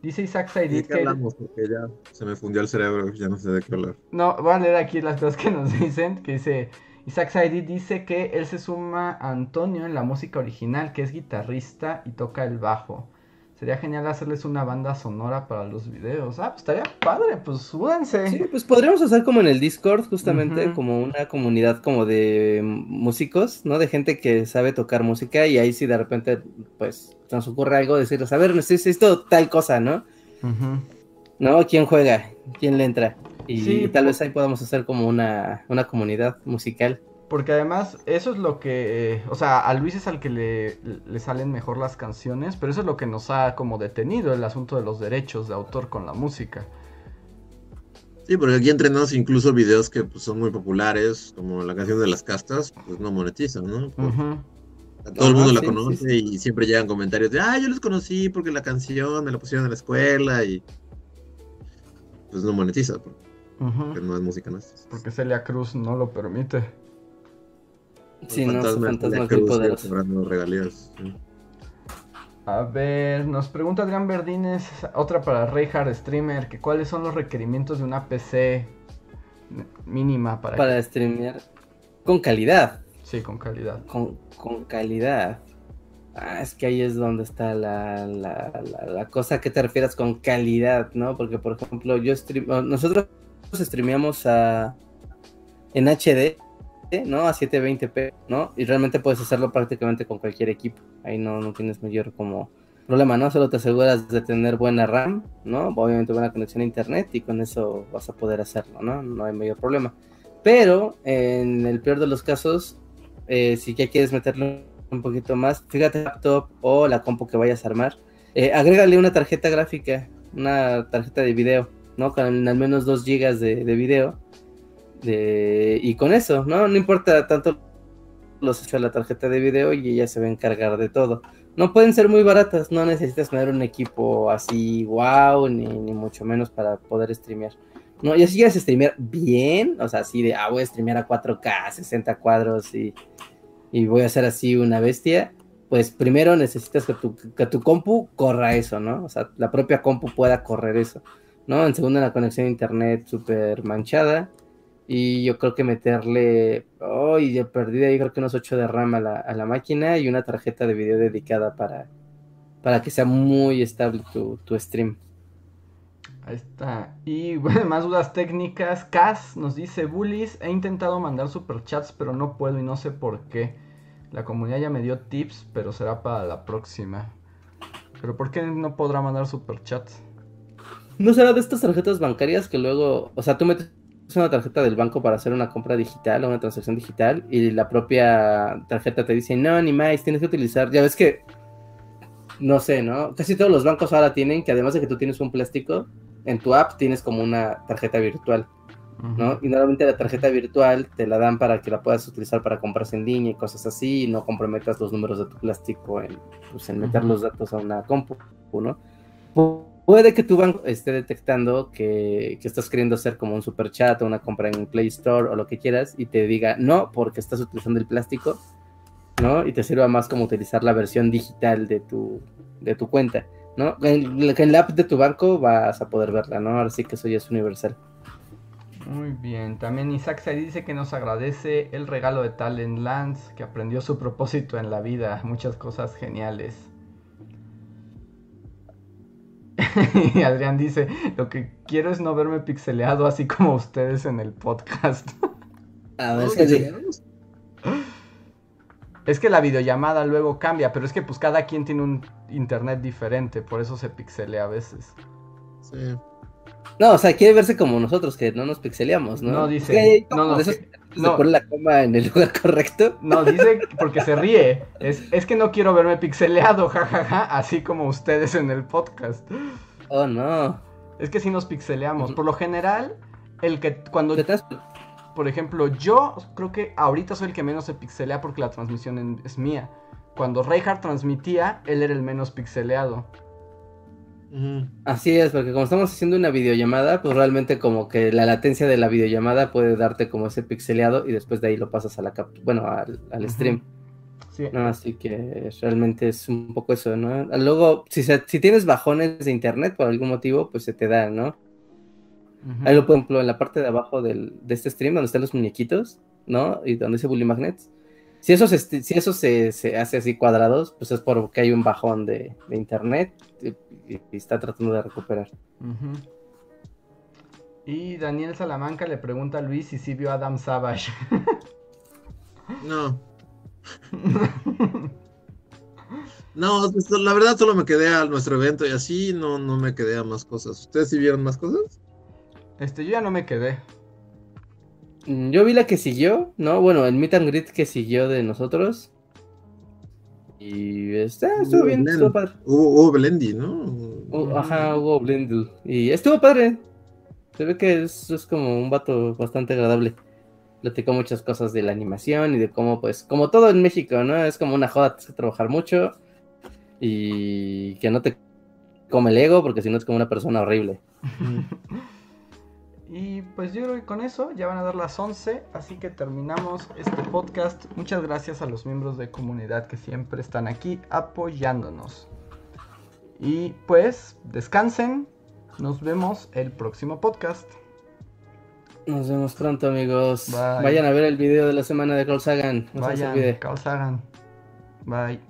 Speaker 1: Dice Isaac Saidit
Speaker 4: que. hablamos? Porque ya se me fundió el cerebro, ya no sé de qué hablar.
Speaker 1: No, voy a leer aquí las cosas que nos dicen. Que dice. Isaac Saidit dice que él se suma a Antonio en la música original, que es guitarrista y toca el bajo. Sería genial hacerles una banda sonora para los videos. Ah, pues estaría padre, pues súbanse.
Speaker 2: Sí, pues podríamos hacer como en el Discord, justamente, como una comunidad como de músicos, ¿no? De gente que sabe tocar música y ahí si de repente, pues, nos ocurre algo, decirles, a ver, necesito tal cosa, ¿no? ¿No? ¿Quién juega? ¿Quién le entra? Y tal vez ahí podamos hacer como una, una comunidad musical.
Speaker 1: Porque además, eso es lo que. Eh, o sea, a Luis es al que le, le, salen mejor las canciones, pero eso es lo que nos ha como detenido el asunto de los derechos de autor con la música.
Speaker 4: Sí, porque aquí entrenamos incluso videos que pues, son muy populares, como la canción de las castas, pues no monetizan, ¿no? Todo el mundo la conoce y siempre llegan comentarios de, ah, yo los conocí porque la canción me la pusieron en la escuela y. Pues no monetiza, porque no es música nuestra.
Speaker 1: Porque Celia Cruz no lo permite.
Speaker 2: Sí, no, su fantasma es muy poderoso.
Speaker 4: regalías.
Speaker 1: A ver, nos pregunta Adrián Verdines, otra para Reinhard Streamer, que cuáles son los requerimientos de una PC mínima para...
Speaker 2: Para streamear con calidad.
Speaker 1: Sí, con calidad.
Speaker 2: Con, con calidad. Ah, es que ahí es donde está la, la, la, cosa que te refieras con calidad, ¿no? Porque, por ejemplo, yo stream... nosotros streameamos a... en HD ¿no? A 720p, ¿no? Y realmente puedes hacerlo prácticamente con cualquier equipo. Ahí no, no tienes mayor como problema, ¿no? Solo te aseguras de tener buena RAM, ¿no? Obviamente buena conexión a internet y con eso vas a poder hacerlo, ¿no? No hay mayor problema. Pero en el peor de los casos, eh, si ya quieres meterlo un poquito más, fíjate laptop o la compu que vayas a armar, eh, agrégale una tarjeta gráfica, una tarjeta de video, ¿no? Con al menos 2 GB de, de video. Y con eso, ¿no? No importa tanto los hechos de la tarjeta de video y ella se va a encargar de todo. No pueden ser muy baratas, no necesitas tener un equipo así wow, ni, ni mucho menos para poder streamear. No, y si quieres streamear bien, o sea, así de, ah, voy a streamear a 4K, 60 cuadros y, y voy a hacer así una bestia, pues primero necesitas que tu, que tu compu corra eso, ¿no? O sea, la propia compu pueda correr eso, ¿no? En segundo, la conexión a internet súper manchada. Y yo creo que meterle, oh, y de perdida, yo creo que unos 8 de RAM a la, a la máquina y una tarjeta de video dedicada para, para que sea muy estable tu, tu stream.
Speaker 1: Ahí está. Y bueno, más dudas técnicas. Cas nos dice, Bullies, he intentado mandar superchats, pero no puedo y no sé por qué. La comunidad ya me dio tips, pero será para la próxima. Pero ¿por qué no podrá mandar superchats?
Speaker 2: ¿No será de estas tarjetas bancarias que luego, o sea, tú metes una tarjeta del banco para hacer una compra digital o una transacción digital y la propia tarjeta te dice, no, ni más, tienes que utilizar, ya ves que, no sé, ¿no? Casi todos los bancos ahora tienen que además de que tú tienes un plástico, en tu app tienes como una tarjeta virtual, ¿no? Y normalmente la tarjeta virtual te la dan para que la puedas utilizar para compras en línea y cosas así, y no comprometas los números de tu plástico en, pues, en meter los datos a una compu, ¿no? Puede que tu banco esté detectando que, que, estás queriendo hacer como un super chat o una compra en Play Store o lo que quieras y te diga no porque estás utilizando el plástico, ¿no? Y te sirva más como utilizar la versión digital de tu, de tu cuenta, ¿no? En, en la app de tu banco vas a poder verla, ¿no? Ahora sí que eso ya es universal.
Speaker 1: Muy bien, también Isaac se dice que nos agradece el regalo de Talent Lance, que aprendió su propósito en la vida, muchas cosas geniales. y Adrián dice, lo que quiero es no verme pixeleado así como ustedes en el podcast.
Speaker 2: A ver, si
Speaker 1: Es que la videollamada luego cambia, pero es que pues cada quien tiene un internet diferente, por eso se pixelea a veces.
Speaker 2: Sí. No, o sea, quiere verse como nosotros, que no nos pixeleamos, ¿no?
Speaker 1: No, dice. No, no,
Speaker 2: no. pone la coma en el lugar correcto.
Speaker 1: No, dice porque se ríe. Es, es que no quiero verme pixeleado, jajaja, ja, ja, así como ustedes en el podcast.
Speaker 2: Oh, no.
Speaker 1: Es que si nos pixeleamos. Por lo general, el que cuando. Por ejemplo, yo creo que ahorita soy el que menos se pixelea porque la transmisión es mía. Cuando Reinhardt transmitía, él era el menos pixeleado.
Speaker 2: Así es, porque como estamos haciendo una videollamada, pues realmente como que la latencia de la videollamada puede darte como ese pixeleado y después de ahí lo pasas a la bueno, al, al stream. Sí. No, así que realmente es un poco eso, ¿no? Luego, si, se, si tienes bajones de internet por algún motivo, pues se te da, ¿no? Uh -huh. Ahí lo por ejemplo en la parte de abajo del, de este stream, donde están los muñequitos, ¿no? Y donde dice Bully Magnets. Si eso, se, si eso se, se, hace así cuadrados, pues es porque hay un bajón de, de internet y, está tratando de recuperar.
Speaker 1: Uh -huh. Y Daniel Salamanca le pregunta a Luis si sí vio a Adam Savage.
Speaker 4: no. no, la verdad solo me quedé a nuestro evento y así no, no me quedé a más cosas. ¿Ustedes sí vieron más cosas?
Speaker 1: Este, yo ya no me quedé.
Speaker 2: Yo vi la que siguió, ¿no? Bueno, el meet and greet que siguió de nosotros. Y está, estuvo bien, estuvo padre.
Speaker 4: Hubo, hubo Blendy, ¿no?
Speaker 2: Uh, ajá, hubo Blendl. Y estuvo padre. Se ve que es, es, como un vato bastante agradable. Platicó muchas cosas de la animación y de cómo, pues, como todo en México, ¿no? Es como una joda, tienes que trabajar mucho. Y que no te come el ego, porque si no es como una persona horrible.
Speaker 1: Y pues yo creo que con eso ya van a dar las 11, así que terminamos este podcast. Muchas gracias a los miembros de comunidad que siempre están aquí apoyándonos. Y pues descansen, nos vemos el próximo podcast.
Speaker 2: Nos vemos pronto amigos. Bye. Vayan a ver el video de la semana de Carl Sagan.
Speaker 1: No Vayan, Carl Sagan. Bye.